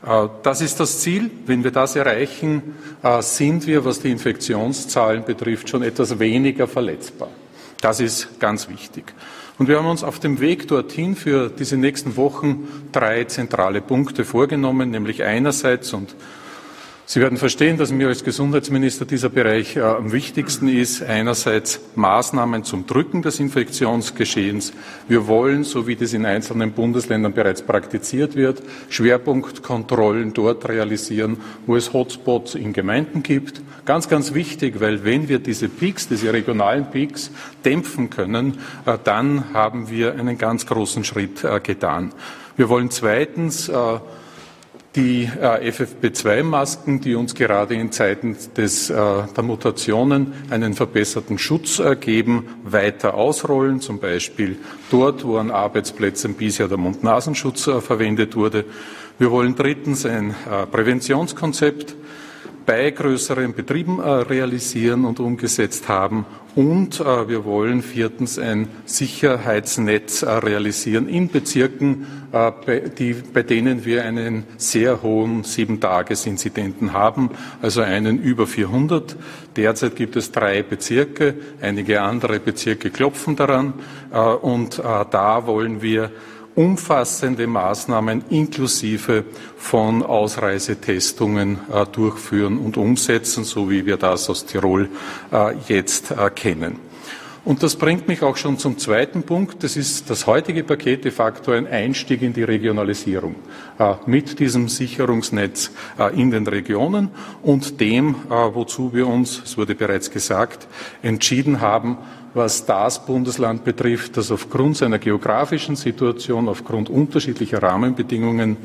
Äh, das ist das Ziel. Wenn wir das erreichen, äh, sind wir, was die Infektionszahlen betrifft, schon etwas weniger verletzbar. Das ist ganz wichtig. Und wir haben uns auf dem Weg dorthin für diese nächsten Wochen drei zentrale Punkte vorgenommen, nämlich einerseits, und Sie werden verstehen, dass mir als Gesundheitsminister dieser Bereich äh, am wichtigsten ist. Einerseits Maßnahmen zum Drücken des Infektionsgeschehens. Wir wollen, so wie das in einzelnen Bundesländern bereits praktiziert wird, Schwerpunktkontrollen dort realisieren, wo es Hotspots in Gemeinden gibt. Ganz, ganz wichtig, weil wenn wir diese Peaks, diese regionalen Peaks dämpfen können, äh, dann haben wir einen ganz großen Schritt äh, getan. Wir wollen zweitens äh, die äh, FFP2-Masken, die uns gerade in Zeiten des, äh, der Mutationen einen verbesserten Schutz äh, geben, weiter ausrollen, zum Beispiel dort, wo an Arbeitsplätzen bisher der Mund-Nasenschutz äh, verwendet wurde. Wir wollen drittens ein äh, Präventionskonzept bei größeren Betrieben äh, realisieren und umgesetzt haben. Und äh, wir wollen viertens ein Sicherheitsnetz äh, realisieren in Bezirken, bei, denen wir einen sehr hohen Sieben-Tages-Inzidenten haben, also einen über 400. Derzeit gibt es drei Bezirke, einige andere Bezirke klopfen daran. Und da wollen wir umfassende Maßnahmen inklusive von Ausreisetestungen äh, durchführen und umsetzen, so wie wir das aus Tirol äh, jetzt äh, kennen. Und das bringt mich auch schon zum zweiten Punkt. Das ist das heutige Paket de facto ein Einstieg in die Regionalisierung äh, mit diesem Sicherungsnetz äh, in den Regionen und dem, äh, wozu wir uns, es wurde bereits gesagt, entschieden haben, was das Bundesland betrifft, das aufgrund seiner geografischen Situation, aufgrund unterschiedlicher Rahmenbedingungen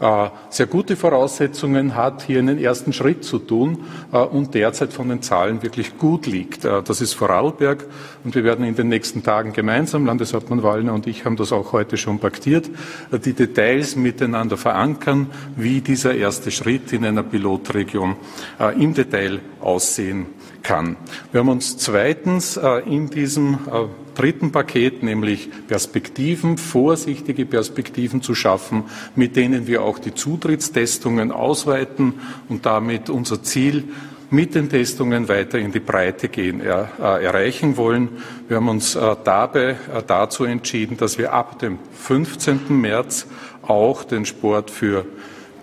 äh, sehr gute Voraussetzungen hat, hier einen ersten Schritt zu tun äh, und derzeit von den Zahlen wirklich gut liegt. Äh, das ist Vorarlberg und wir werden in den nächsten Tagen gemeinsam, Landeshauptmann Wallner und ich haben das auch heute schon paktiert, die Details miteinander verankern, wie dieser erste Schritt in einer Pilotregion im Detail aussehen kann. Wir haben uns zweitens äh, in diesem äh, dritten Paket, nämlich Perspektiven, vorsichtige Perspektiven zu schaffen, mit denen wir auch die Zutrittstestungen ausweiten und damit unser Ziel mit den Testungen weiter in die Breite gehen, er, äh, erreichen wollen. Wir haben uns äh, dabei äh, dazu entschieden, dass wir ab dem 15. März auch den Sport für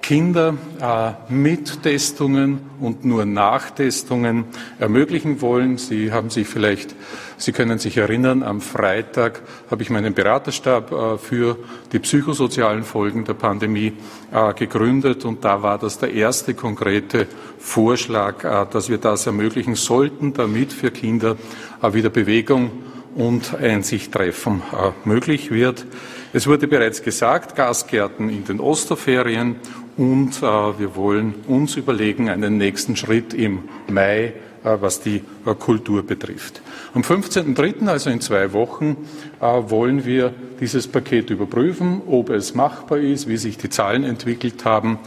Kinder äh, mit Testungen und nur Nachtestungen ermöglichen wollen. Sie haben sich vielleicht, Sie können sich erinnern, am Freitag habe ich meinen Beraterstab äh, für die psychosozialen Folgen der Pandemie äh, gegründet und da war das der erste konkrete Vorschlag, äh, dass wir das ermöglichen sollten, damit für Kinder äh, wieder Bewegung und ein sich treffen äh, möglich wird. Es wurde bereits gesagt, Gasgärten in den Osterferien und wir wollen uns überlegen, einen nächsten Schritt im Mai, äh, was die äh, Kultur betrifft. Am 15.03., also in zwei Wochen, äh, wollen wir dieses Paket überprüfen, ob es machbar ist, wie sich die Zahlen entwickelt haben,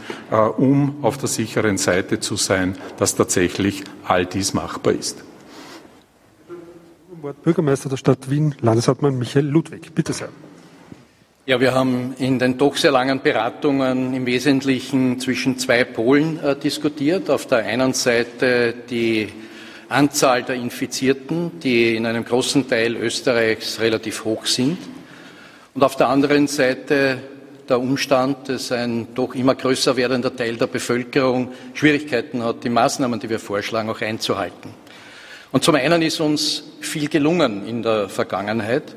um auf der sicheren Seite zu sein, dass tatsächlich all dies machbar ist. Bürgermeister der Stadt Wien, Landeshauptmann Michael Ludwig. Bitte sehr. Ja, wir haben in den doch sehr langen Beratungen im Wesentlichen zwischen zwei Polen äh, diskutiert. Auf der einen Seite die Anzahl der Infizierten, die in einem großen Teil Österreichs relativ hoch sind. Und auf der anderen Seite der Umstand, dass ein doch immer größer werdender Teil der Bevölkerung Schwierigkeiten hat, die Maßnahmen, die wir vorschlagen, auch einzuhalten. Und zum einen ist uns viel gelungen in der Vergangenheit.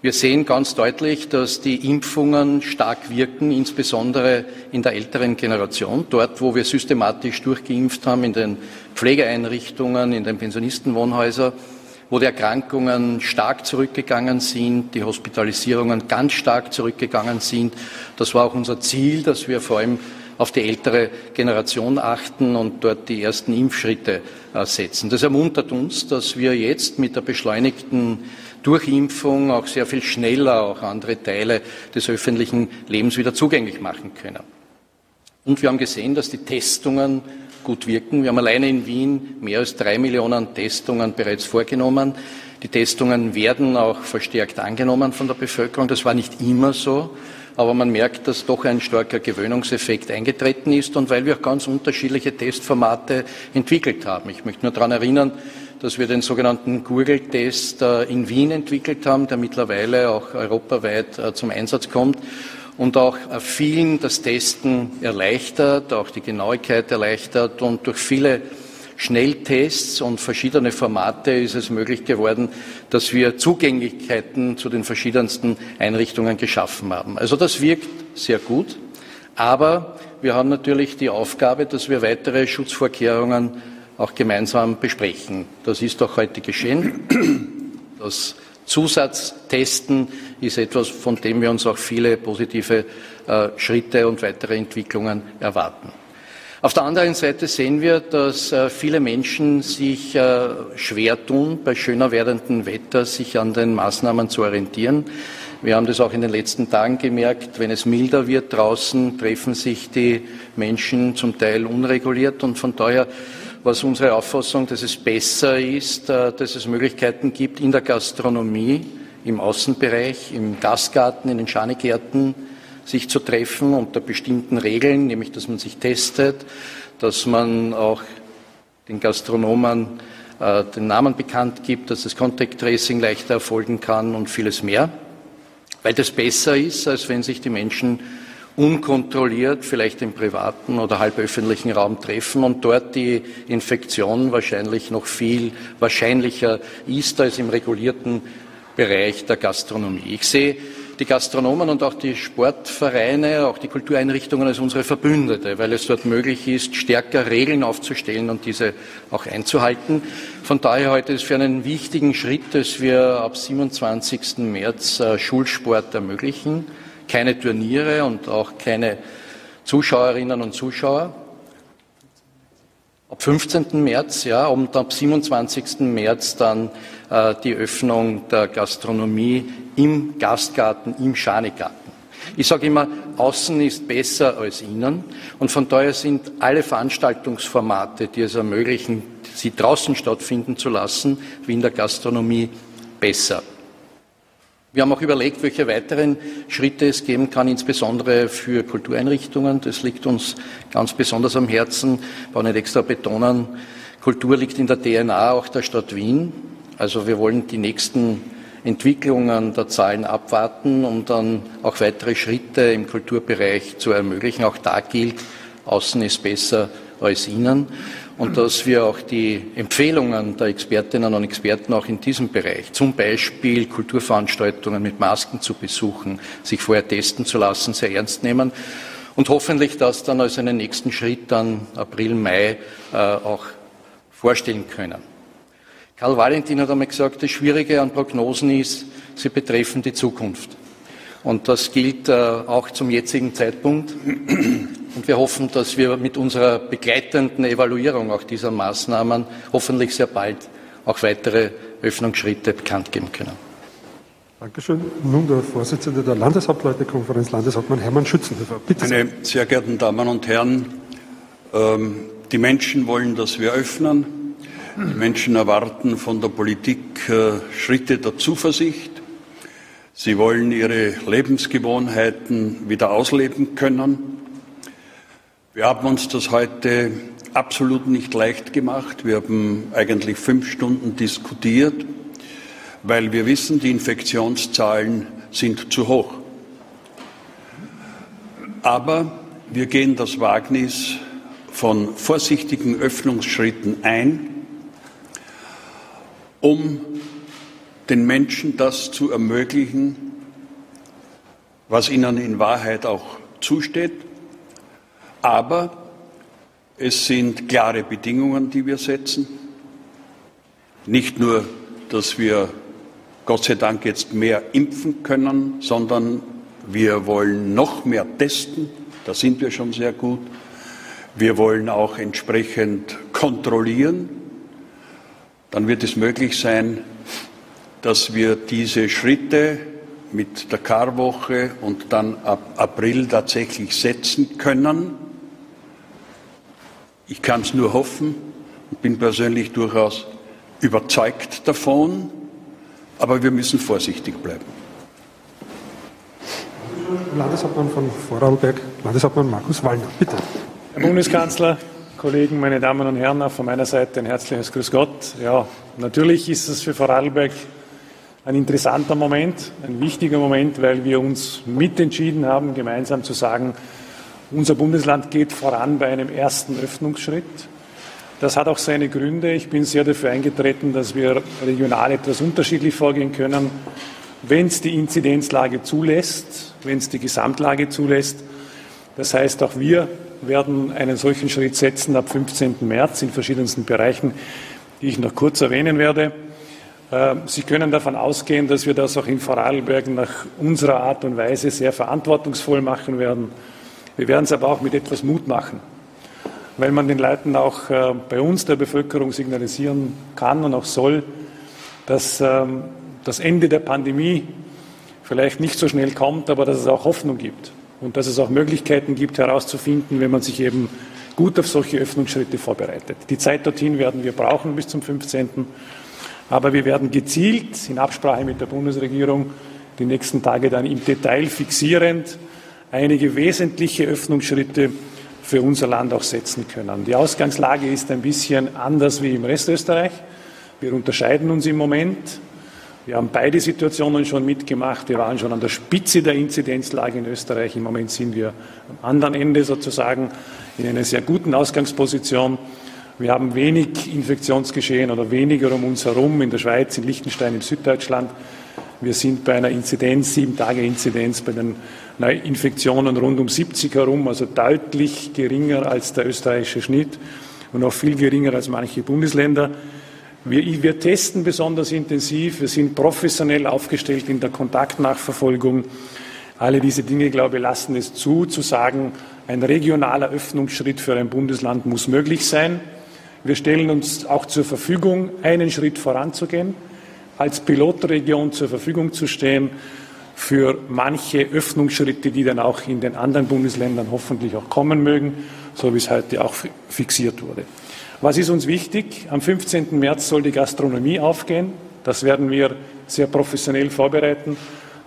Wir sehen ganz deutlich, dass die Impfungen stark wirken, insbesondere in der älteren Generation, dort, wo wir systematisch durchgeimpft haben, in den Pflegeeinrichtungen, in den Pensionistenwohnhäusern, wo die Erkrankungen stark zurückgegangen sind, die Hospitalisierungen ganz stark zurückgegangen sind. Das war auch unser Ziel, dass wir vor allem auf die ältere Generation achten und dort die ersten Impfschritte äh, setzen. Das ermuntert uns, dass wir jetzt mit der beschleunigten Durchimpfung auch sehr viel schneller auch andere Teile des öffentlichen Lebens wieder zugänglich machen können. Und wir haben gesehen, dass die Testungen gut wirken. Wir haben alleine in Wien mehr als drei Millionen Testungen bereits vorgenommen. Die Testungen werden auch verstärkt angenommen von der Bevölkerung. Das war nicht immer so, aber man merkt, dass doch ein starker Gewöhnungseffekt eingetreten ist und weil wir auch ganz unterschiedliche Testformate entwickelt haben. Ich möchte nur daran erinnern, dass wir den sogenannten Google-Test äh, in Wien entwickelt haben, der mittlerweile auch europaweit äh, zum Einsatz kommt und auch äh, vielen das Testen erleichtert, auch die Genauigkeit erleichtert und durch viele Schnelltests und verschiedene Formate ist es möglich geworden, dass wir Zugänglichkeiten zu den verschiedensten Einrichtungen geschaffen haben. Also das wirkt sehr gut, aber wir haben natürlich die Aufgabe, dass wir weitere Schutzvorkehrungen auch gemeinsam besprechen. Das ist auch heute geschehen. Das Zusatztesten ist etwas, von dem wir uns auch viele positive äh, Schritte und weitere Entwicklungen erwarten. Auf der anderen Seite sehen wir, dass äh, viele Menschen sich äh, schwer tun, bei schöner werdendem Wetter sich an den Maßnahmen zu orientieren. Wir haben das auch in den letzten Tagen gemerkt, wenn es milder wird draußen, treffen sich die Menschen zum Teil unreguliert und von daher war es unsere Auffassung, dass es besser ist, äh, dass es Möglichkeiten gibt in der Gastronomie, im Außenbereich, im Gastgarten, in den Schanigärten, sich zu treffen unter bestimmten Regeln, nämlich dass man sich testet, dass man auch den Gastronomen äh, den Namen bekannt gibt, dass das Contact Tracing leichter erfolgen kann und vieles mehr, weil das besser ist, als wenn sich die Menschen unkontrolliert, vielleicht im privaten oder halböffentlichen Raum treffen und dort die Infektion wahrscheinlich noch viel wahrscheinlicher ist als im regulierten Bereich der Gastronomie. Ich sehe die Gastronomen und auch die Sportvereine, auch die Kultureinrichtungen als unsere Verbündete, weil es dort möglich ist, stärker Regeln aufzustellen und diese auch einzuhalten. Von daher heute ist für einen wichtigen Schritt, dass wir ab 27. März äh, Schulsport ermöglichen. Keine Turniere und auch keine Zuschauerinnen und Zuschauer. Ab 15. März, ja, und ab 27. März dann äh, die Öffnung der Gastronomie im Gastgarten, im Schanigarten. Ich sage immer, außen ist besser als innen und von daher sind alle Veranstaltungsformate, die es ermöglichen, sie draußen stattfinden zu lassen, wie in der Gastronomie, besser. Wir haben auch überlegt, welche weiteren Schritte es geben kann, insbesondere für Kultureinrichtungen. Das liegt uns ganz besonders am Herzen. Ich brauche nicht extra betonen, Kultur liegt in der DNA auch der Stadt Wien. Also wir wollen die nächsten Entwicklungen der Zahlen abwarten, um dann auch weitere Schritte im Kulturbereich zu ermöglichen. Auch da gilt, außen ist besser als innen und dass wir auch die Empfehlungen der Expertinnen und Experten auch in diesem Bereich, zum Beispiel Kulturveranstaltungen mit Masken zu besuchen, sich vorher testen zu lassen, sehr ernst nehmen und hoffentlich das dann als einen nächsten Schritt dann April, Mai äh, auch vorstellen können. Karl Valentin hat einmal gesagt, das Schwierige an Prognosen ist, sie betreffen die Zukunft. Und das gilt äh, auch zum jetzigen Zeitpunkt. Und wir hoffen, dass wir mit unserer begleitenden Evaluierung auch dieser Maßnahmen hoffentlich sehr bald auch weitere Öffnungsschritte bekannt geben können. Dankeschön. Nun der Vorsitzende der Landeshauptleutekonferenz, Landeshauptmann Hermann Schützenhöfer. Bitte. Meine sehr geehrten Damen und Herren, ähm, die Menschen wollen, dass wir öffnen. Die Menschen erwarten von der Politik äh, Schritte der Zuversicht. Sie wollen ihre Lebensgewohnheiten wieder ausleben können. Wir haben uns das heute absolut nicht leicht gemacht. Wir haben eigentlich fünf Stunden diskutiert, weil wir wissen, die Infektionszahlen sind zu hoch. Aber wir gehen das Wagnis von vorsichtigen Öffnungsschritten ein, um den Menschen das zu ermöglichen, was ihnen in Wahrheit auch zusteht, aber es sind klare Bedingungen, die wir setzen. Nicht nur, dass wir Gott sei Dank jetzt mehr impfen können, sondern wir wollen noch mehr testen. Da sind wir schon sehr gut. Wir wollen auch entsprechend kontrollieren. Dann wird es möglich sein, dass wir diese Schritte mit der Karwoche und dann ab April tatsächlich setzen können ich kann es nur hoffen und bin persönlich durchaus überzeugt davon, aber wir müssen vorsichtig bleiben. Landeshauptmann von Vorarlberg, Landeshauptmann Markus Wallner, bitte. Herr Bundeskanzler, Kollegen, meine Damen und Herren, auch von meiner Seite ein herzliches Grüß Gott. Ja, natürlich ist es für Vorarlberg ein interessanter Moment, ein wichtiger Moment, weil wir uns mitentschieden haben, gemeinsam zu sagen, unser Bundesland geht voran bei einem ersten Öffnungsschritt. Das hat auch seine Gründe. Ich bin sehr dafür eingetreten, dass wir regional etwas unterschiedlich vorgehen können, wenn es die Inzidenzlage zulässt, wenn es die Gesamtlage zulässt. Das heißt, auch wir werden einen solchen Schritt setzen ab 15. März in verschiedensten Bereichen, die ich noch kurz erwähnen werde. Ähm, Sie können davon ausgehen, dass wir das auch in Vorarlberg nach unserer Art und Weise sehr verantwortungsvoll machen werden. Wir werden es aber auch mit etwas Mut machen, weil man den Leuten auch äh, bei uns, der Bevölkerung, signalisieren kann und auch soll, dass ähm, das Ende der Pandemie vielleicht nicht so schnell kommt, aber dass es auch Hoffnung gibt und dass es auch Möglichkeiten gibt, herauszufinden, wenn man sich eben gut auf solche Öffnungsschritte vorbereitet. Die Zeit dorthin werden wir brauchen bis zum 15. Aber wir werden gezielt in Absprache mit der Bundesregierung die nächsten Tage dann im Detail fixierend einige wesentliche Öffnungsschritte für unser Land auch setzen können. Die Ausgangslage ist ein bisschen anders wie im Rest Österreich. Wir unterscheiden uns im Moment. Wir haben beide Situationen schon mitgemacht. Wir waren schon an der Spitze der Inzidenzlage in Österreich. Im Moment sind wir am anderen Ende sozusagen in einer sehr guten Ausgangsposition. Wir haben wenig Infektionsgeschehen oder weniger um uns herum in der Schweiz, in Liechtenstein, in Süddeutschland. Wir sind bei einer Inzidenz, sieben Tage Inzidenz bei den Neuinfektionen rund um 70 herum, also deutlich geringer als der österreichische Schnitt und auch viel geringer als manche Bundesländer. Wir, wir, testen besonders intensiv, wir sind professionell aufgestellt in der Kontaktnachverfolgung. Alle diese Dinge, glaube ich, lassen es zu, zu sagen, ein regionaler Öffnungsschritt für ein Bundesland muss möglich sein. Wir stellen uns auch zur Verfügung, einen Schritt voranzugehen, als Pilotregion zur Verfügung zu stehen für manche Öffnungsschritte, die dann auch in den anderen Bundesländern hoffentlich auch kommen mögen, so wie es heute auch fixiert wurde. Was ist uns wichtig? Am 15. März soll die Gastronomie aufgehen. Das werden wir sehr professionell vorbereiten.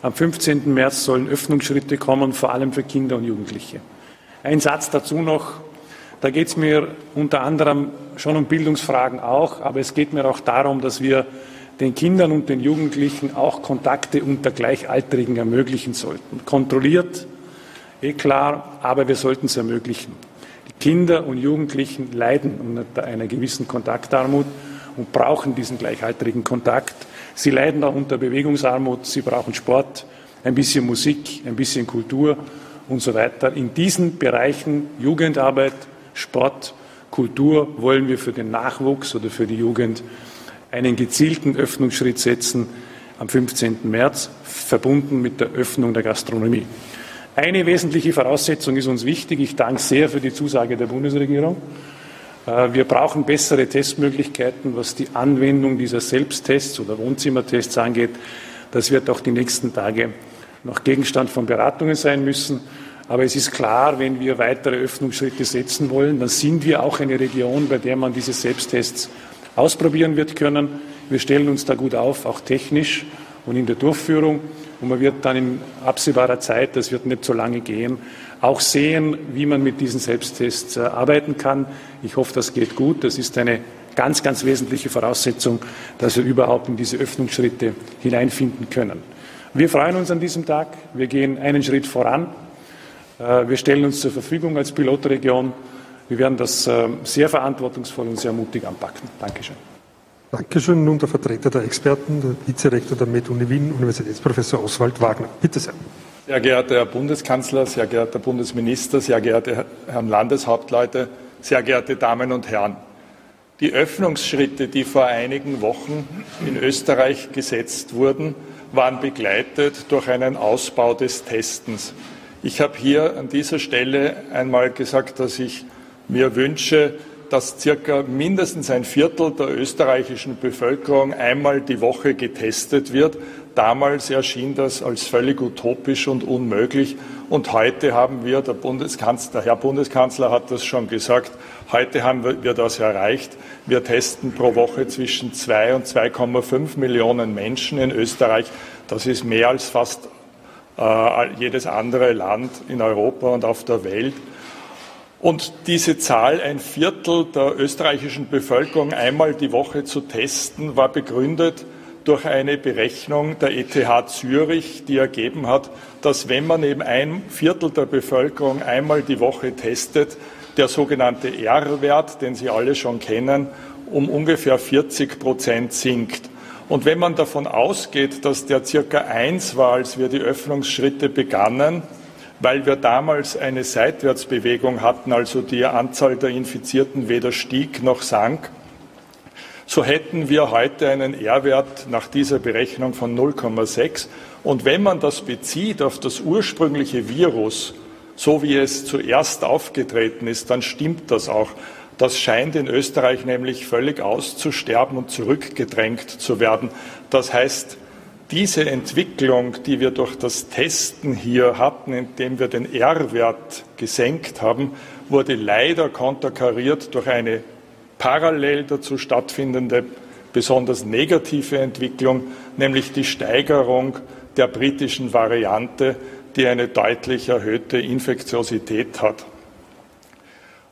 Am 15. März sollen Öffnungsschritte kommen, vor allem für Kinder und Jugendliche. Ein Satz dazu noch. Da geht es mir unter anderem schon um Bildungsfragen auch, aber es geht mir auch darum, dass wir den Kindern und den Jugendlichen auch Kontakte unter Gleichaltrigen ermöglichen sollten. Kontrolliert, eh klar, aber wir sollten es ermöglichen. Kinder und Jugendlichen leiden unter einer gewissen Kontaktarmut und brauchen diesen gleichaltrigen Kontakt. Sie leiden auch unter Bewegungsarmut, sie brauchen Sport, ein bisschen Musik, ein bisschen Kultur und so weiter. In diesen Bereichen Jugendarbeit, Sport, Kultur wollen wir für den Nachwuchs oder für die Jugend einen gezielten Öffnungsschritt setzen am 15. März, verbunden mit der Öffnung der Gastronomie. Eine wesentliche Voraussetzung ist uns wichtig. Ich danke sehr für die Zusage der Bundesregierung. Äh, wir brauchen bessere Testmöglichkeiten, was die Anwendung dieser Selbsttests oder Wohnzimmertests angeht. Das wird auch die nächsten Tage noch Gegenstand von Beratungen sein müssen. Aber es ist klar, wenn wir weitere Öffnungsschritte setzen wollen, dann sind wir auch eine Region, bei der man diese Selbsttests ausprobieren wird können. Wir stellen uns da gut auf, auch technisch und in der Durchführung. Und man wird dann in absehbarer Zeit, das wird nicht so lange gehen, auch sehen, wie man mit diesen Selbsttests äh, arbeiten kann. Ich hoffe, das geht gut. Das ist eine ganz, ganz wesentliche Voraussetzung, dass wir überhaupt in diese Öffnungsschritte hineinfinden können. Wir freuen uns an diesem Tag. Wir gehen einen Schritt voran. Äh, wir stellen uns zur Verfügung als Pilotregion. Wir werden das äh, sehr verantwortungsvoll und sehr mutig anpacken. Dankeschön. Dankeschön. Nun der Vertreter der Experten, der Vizerektor der MedUni Wien, Universitätsprofessor Oswald Wagner. Bitte sehr. Sehr geehrter Herr Bundeskanzler, sehr geehrter Bundesminister, sehr geehrte Herren Landeshauptleute, sehr geehrte Damen und Herren. Die Öffnungsschritte, die vor einigen Wochen in Österreich gesetzt wurden, waren begleitet durch einen Ausbau des Testens. Ich habe hier an dieser Stelle einmal gesagt, dass ich mir wünsche, dass circa mindestens ein Viertel der österreichischen Bevölkerung einmal die Woche getestet wird. Damals erschien das als völlig utopisch und unmöglich. Und heute haben wir, der, Bundeskanzler, Herr Bundeskanzler hat das schon gesagt, heute haben wir das erreicht. Wir testen pro Woche zwischen zwei und 2,5 Millionen Menschen in Österreich. Das ist mehr als fast jedes andere Land in Europa und auf der Welt. Und diese Zahl, ein Viertel der österreichischen Bevölkerung einmal die Woche zu testen, war begründet durch eine Berechnung der ETH Zürich, die ergeben hat, dass wenn man eben ein Viertel der Bevölkerung einmal die Woche testet, der sogenannte R-Wert, den Sie alle schon kennen, um ungefähr 40 Prozent sinkt. Und wenn man davon ausgeht, dass der circa eins war, als wir die Öffnungsschritte begannen, weil wir damals eine Seitwärtsbewegung hatten, also die Anzahl der Infizierten weder stieg noch sank, so hätten wir heute einen R-Wert nach dieser Berechnung von 0,6. Und wenn man das bezieht auf das ursprüngliche Virus, so wie es zuerst aufgetreten ist, dann stimmt das auch. Das scheint in Österreich nämlich völlig auszusterben und zurückgedrängt zu werden. Das heißt, diese Entwicklung, die wir durch das Testen hier hatten, indem wir den R-Wert gesenkt haben, wurde leider konterkariert durch eine parallel dazu stattfindende besonders negative Entwicklung, nämlich die Steigerung der britischen Variante, die eine deutlich erhöhte Infektiosität hat.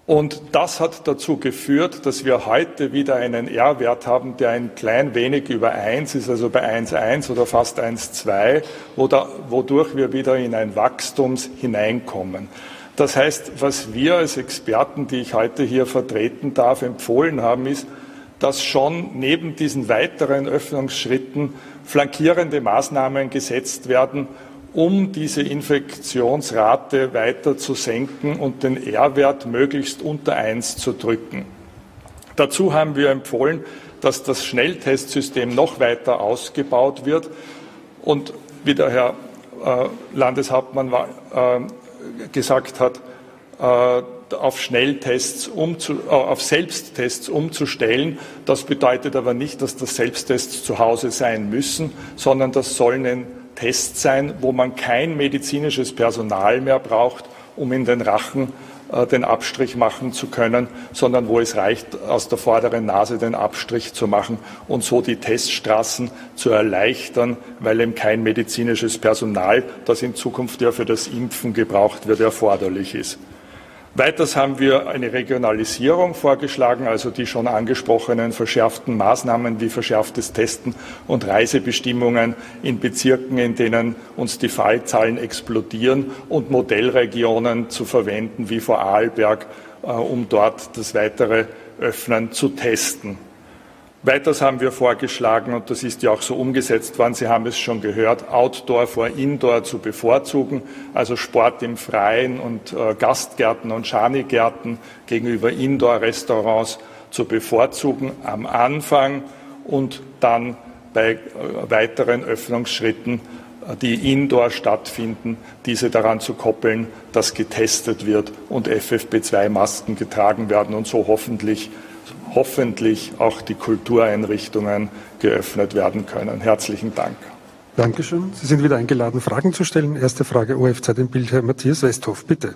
Und das hat dazu geführt, dass wir heute wieder einen R-Wert haben, der ein klein wenig über 1 ist, also bei 1,1 oder fast 1,2, wodurch wir wieder in ein Wachstums hineinkommen. Das heißt, was wir als Experten, die ich heute hier vertreten darf, empfohlen haben, ist, dass schon neben diesen weiteren Öffnungsschritten flankierende Maßnahmen gesetzt werden, um diese Infektionsrate weiter zu senken und den R-Wert möglichst unter 1 zu drücken. Dazu haben wir empfohlen, dass das Schnelltestsystem noch weiter ausgebaut wird und wie der Herr äh, Landeshauptmann äh, gesagt hat, äh, auf Schnelltests umzu, äh, auf Selbsttests umzustellen. Das bedeutet aber nicht, dass das Selbsttests zu Hause sein müssen, sondern das sollen Test sein, wo man kein medizinisches Personal mehr braucht, um in den Rachen äh, den Abstrich machen zu können, sondern wo es reicht, aus der vorderen Nase den Abstrich zu machen und so die Teststraßen zu erleichtern, weil eben kein medizinisches Personal, das in Zukunft ja für das Impfen gebraucht wird, erforderlich ist. Weiters haben wir eine Regionalisierung vorgeschlagen, also die schon angesprochenen verschärften Maßnahmen wie verschärftes Testen und Reisebestimmungen in Bezirken, in denen uns die Fallzahlen explodieren und Modellregionen zu verwenden wie vor Arlberg, äh, um dort das weitere Öffnen zu testen. Weiters haben wir vorgeschlagen, und das ist ja auch so umgesetzt worden, Sie haben es schon gehört, Outdoor vor Indoor zu bevorzugen, also Sport im Freien und äh, Gastgärten und Schanigärten gegenüber Indoor-Restaurants zu bevorzugen am Anfang und dann bei äh, weiteren Öffnungsschritten, äh, die indoor stattfinden, diese daran zu koppeln, dass getestet wird und FFP2-Masken getragen werden und so hoffentlich hoffentlich auch die Kultureinrichtungen geöffnet werden können. Herzlichen Dank. Dankeschön. Sie sind wieder eingeladen, Fragen zu stellen. Erste Frage OFZ im Bild, Herr Matthias Westhoff, bitte.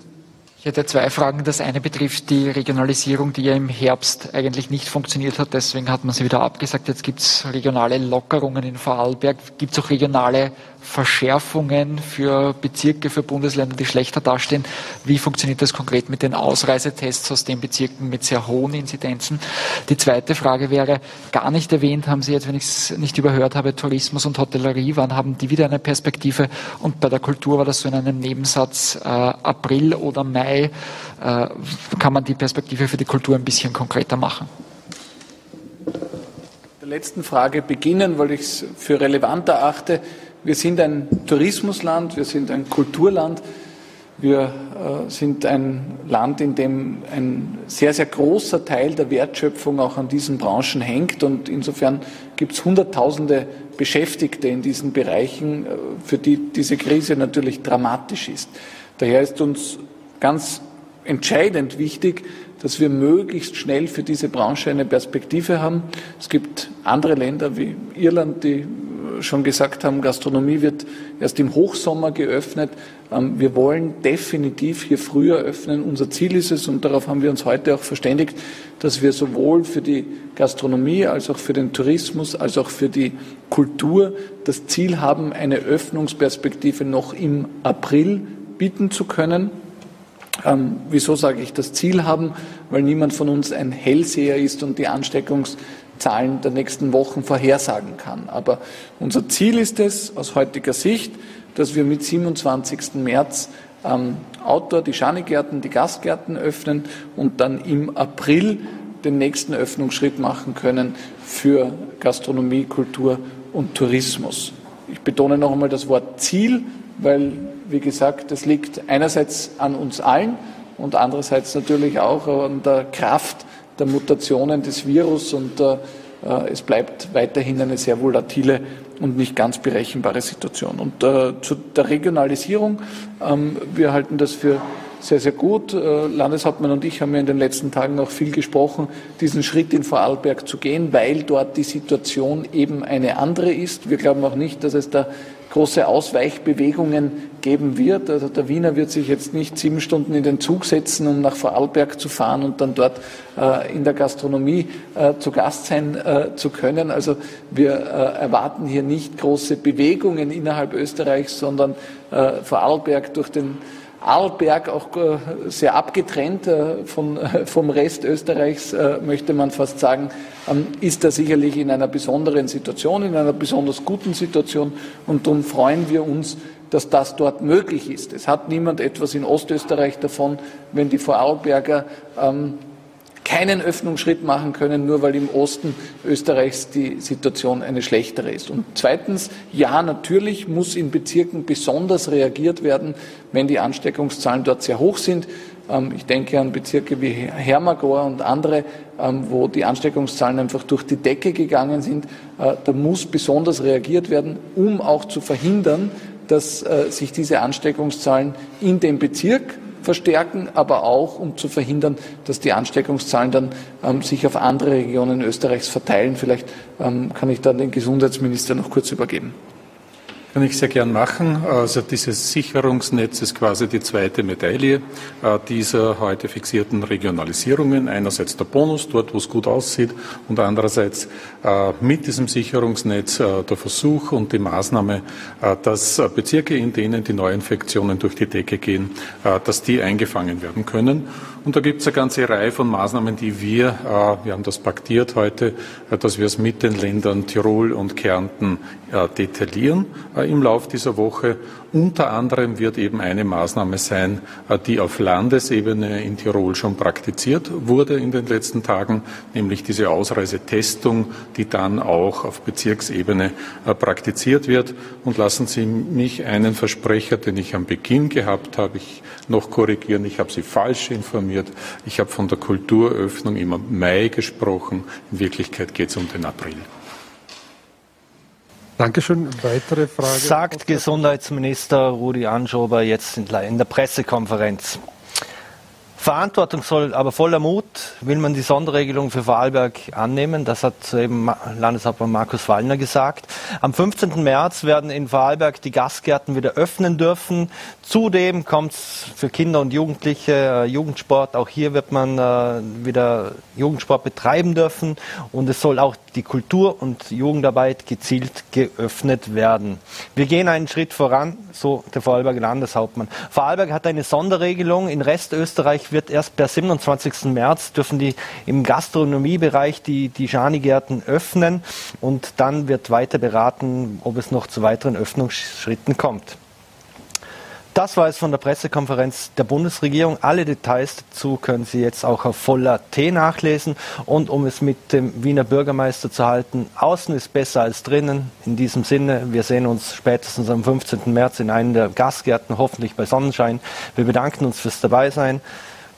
Ich hätte zwei Fragen. Das eine betrifft die Regionalisierung, die ja im Herbst eigentlich nicht funktioniert hat. Deswegen hat man sie wieder abgesagt. Jetzt gibt es regionale Lockerungen in Vorarlberg. Gibt es auch regionale Verschärfungen für Bezirke, für Bundesländer, die schlechter dastehen. Wie funktioniert das konkret mit den Ausreisetests aus den Bezirken mit sehr hohen Inzidenzen? Die zweite Frage wäre, gar nicht erwähnt haben Sie jetzt, wenn ich es nicht überhört habe, Tourismus und Hotellerie, wann haben die wieder eine Perspektive? Und bei der Kultur war das so in einem Nebensatz äh, April oder Mai. Äh, kann man die Perspektive für die Kultur ein bisschen konkreter machen? Der letzten Frage beginnen, weil ich es für relevant erachte. Wir sind ein Tourismusland, wir sind ein Kulturland, wir äh, sind ein Land, in dem ein sehr, sehr großer Teil der Wertschöpfung auch an diesen Branchen hängt. Und insofern gibt es Hunderttausende Beschäftigte in diesen Bereichen, äh, für die diese Krise natürlich dramatisch ist. Daher ist uns ganz entscheidend wichtig, dass wir möglichst schnell für diese Branche eine Perspektive haben. Es gibt andere Länder wie Irland, die schon gesagt haben, Gastronomie wird erst im Hochsommer geöffnet. Ähm, wir wollen definitiv hier früher öffnen. Unser Ziel ist es, und darauf haben wir uns heute auch verständigt, dass wir sowohl für die Gastronomie als auch für den Tourismus als auch für die Kultur das Ziel haben, eine Öffnungsperspektive noch im April bieten zu können. Ähm, wieso sage ich das Ziel haben? Weil niemand von uns ein Hellseher ist und die Ansteckungs Zahlen der nächsten Wochen vorhersagen kann. Aber unser Ziel ist es aus heutiger Sicht, dass wir mit 27. März ähm, Outdoor, die Schanigärten, die Gastgärten öffnen und dann im April den nächsten Öffnungsschritt machen können für Gastronomie, Kultur und Tourismus. Ich betone noch einmal das Wort Ziel, weil, wie gesagt, es liegt einerseits an uns allen und andererseits natürlich auch an der Kraft der Mutationen des Virus und äh, äh, es bleibt weiterhin eine sehr volatile und nicht ganz berechenbare Situation. Und äh, zu der Regionalisierung, ähm, wir halten das für sehr, sehr gut. Äh, Landeshauptmann und ich haben ja in den letzten Tagen auch viel gesprochen, diesen Schritt in Vorarlberg zu gehen, weil dort die Situation eben eine andere ist. Wir glauben auch nicht, dass es da große Ausweichbewegungen geben wird. Also der Wiener wird sich jetzt nicht sieben Stunden in den Zug setzen, um nach Vorarlberg zu fahren und dann dort äh, in der Gastronomie äh, zu Gast sein äh, zu können. Also wir äh, erwarten hier nicht große Bewegungen innerhalb Österreichs, sondern äh, Vorarlberg durch den Arlberg auch äh, sehr abgetrennt von, vom Rest Österreichs, möchte man fast sagen, ähm, ist da sicherlich in einer besonderen Situation, in einer besonders guten Situation. Und darum freuen wir uns, dass das dort möglich ist. Es hat niemand etwas in Ostösterreich davon, wenn die Vorarlberger ähm, keinen Öffnungsschritt machen können, nur weil im Osten Österreichs die Situation eine schlechtere ist. Und zweitens, ja, natürlich muss in Bezirken besonders reagiert werden, wenn die Ansteckungszahlen dort sehr hoch sind. Ähm, ich denke an Bezirke wie Hermagor und andere, ähm, wo die Ansteckungszahlen einfach durch die Decke gegangen sind. Äh, da muss besonders reagiert werden, um auch zu verhindern, dass äh, sich diese Ansteckungszahlen in dem Bezirk verstärken, aber auch um zu verhindern, dass die Ansteckungszahlen dann ähm, sich auf andere Regionen Österreichs verteilen. Vielleicht ähm, kann ich dann den Gesundheitsminister noch kurz übergeben. Kann ich sehr gern machen. Also dieses Sicherungsnetz ist quasi die zweite Medaille äh, dieser heute fixierten Regionalisierungen. Einerseits der Bonus, dort wo es gut aussieht, und andererseits äh, mit diesem Sicherungsnetz äh, der Versuch und die Maßnahme, dass Bezirke, in denen die Neuinfektionen durch die Decke gehen, dass die eingefangen werden können. Und da gibt es eine ganze Reihe von Maßnahmen, die wir, wir haben das paktiert heute, dass wir es mit den Ländern Tirol und Kärnten detaillieren im Lauf dieser Woche. Unter anderem wird eben eine Maßnahme sein, äh, die auf Landesebene in Tirol schon praktiziert wurde in den letzten Tagen, nämlich diese Ausreisetestung, die dann auch auf Bezirksebene äh, praktiziert wird. Und lassen Sie mich einen Versprecher, den ich am Beginn gehabt habe, ich noch korrigieren. Ich habe Sie falsch informiert. Ich habe von der Kulturöffnung im Mai gesprochen. In Wirklichkeit geht es um den April. Dankeschön. Weitere Frage? Sagt Gesundheitsminister Rudi Anschober jetzt in der Pressekonferenz. Verantwortungsvoll, aber voller Mut will man die Sonderregelung für Vorarlberg annehmen. Das hat eben Landeshauptmann Markus Wallner gesagt. Am 15. März werden in Vorarlberg die Gastgärten wieder öffnen dürfen. Zudem kommt es für Kinder und Jugendliche äh, Jugendsport. Auch hier wird man äh, wieder Jugendsport betreiben dürfen. Und es soll auch die Kultur- und Jugendarbeit gezielt geöffnet werden. Wir gehen einen Schritt voran, so der Vorarlberger Landeshauptmann. Vorarlberg hat eine Sonderregelung. In Restösterreich wird erst per 27. März dürfen die im Gastronomiebereich die, die Schanigärten öffnen und dann wird weiter beraten, ob es noch zu weiteren Öffnungsschritten kommt. Das war es von der Pressekonferenz der Bundesregierung. Alle Details dazu können Sie jetzt auch auf voller T nachlesen. Und um es mit dem Wiener Bürgermeister zu halten, außen ist besser als drinnen. In diesem Sinne, wir sehen uns spätestens am 15. März in einem der Gastgärten, hoffentlich bei Sonnenschein. Wir bedanken uns fürs Dabeisein.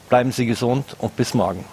Bleiben Sie gesund und bis morgen.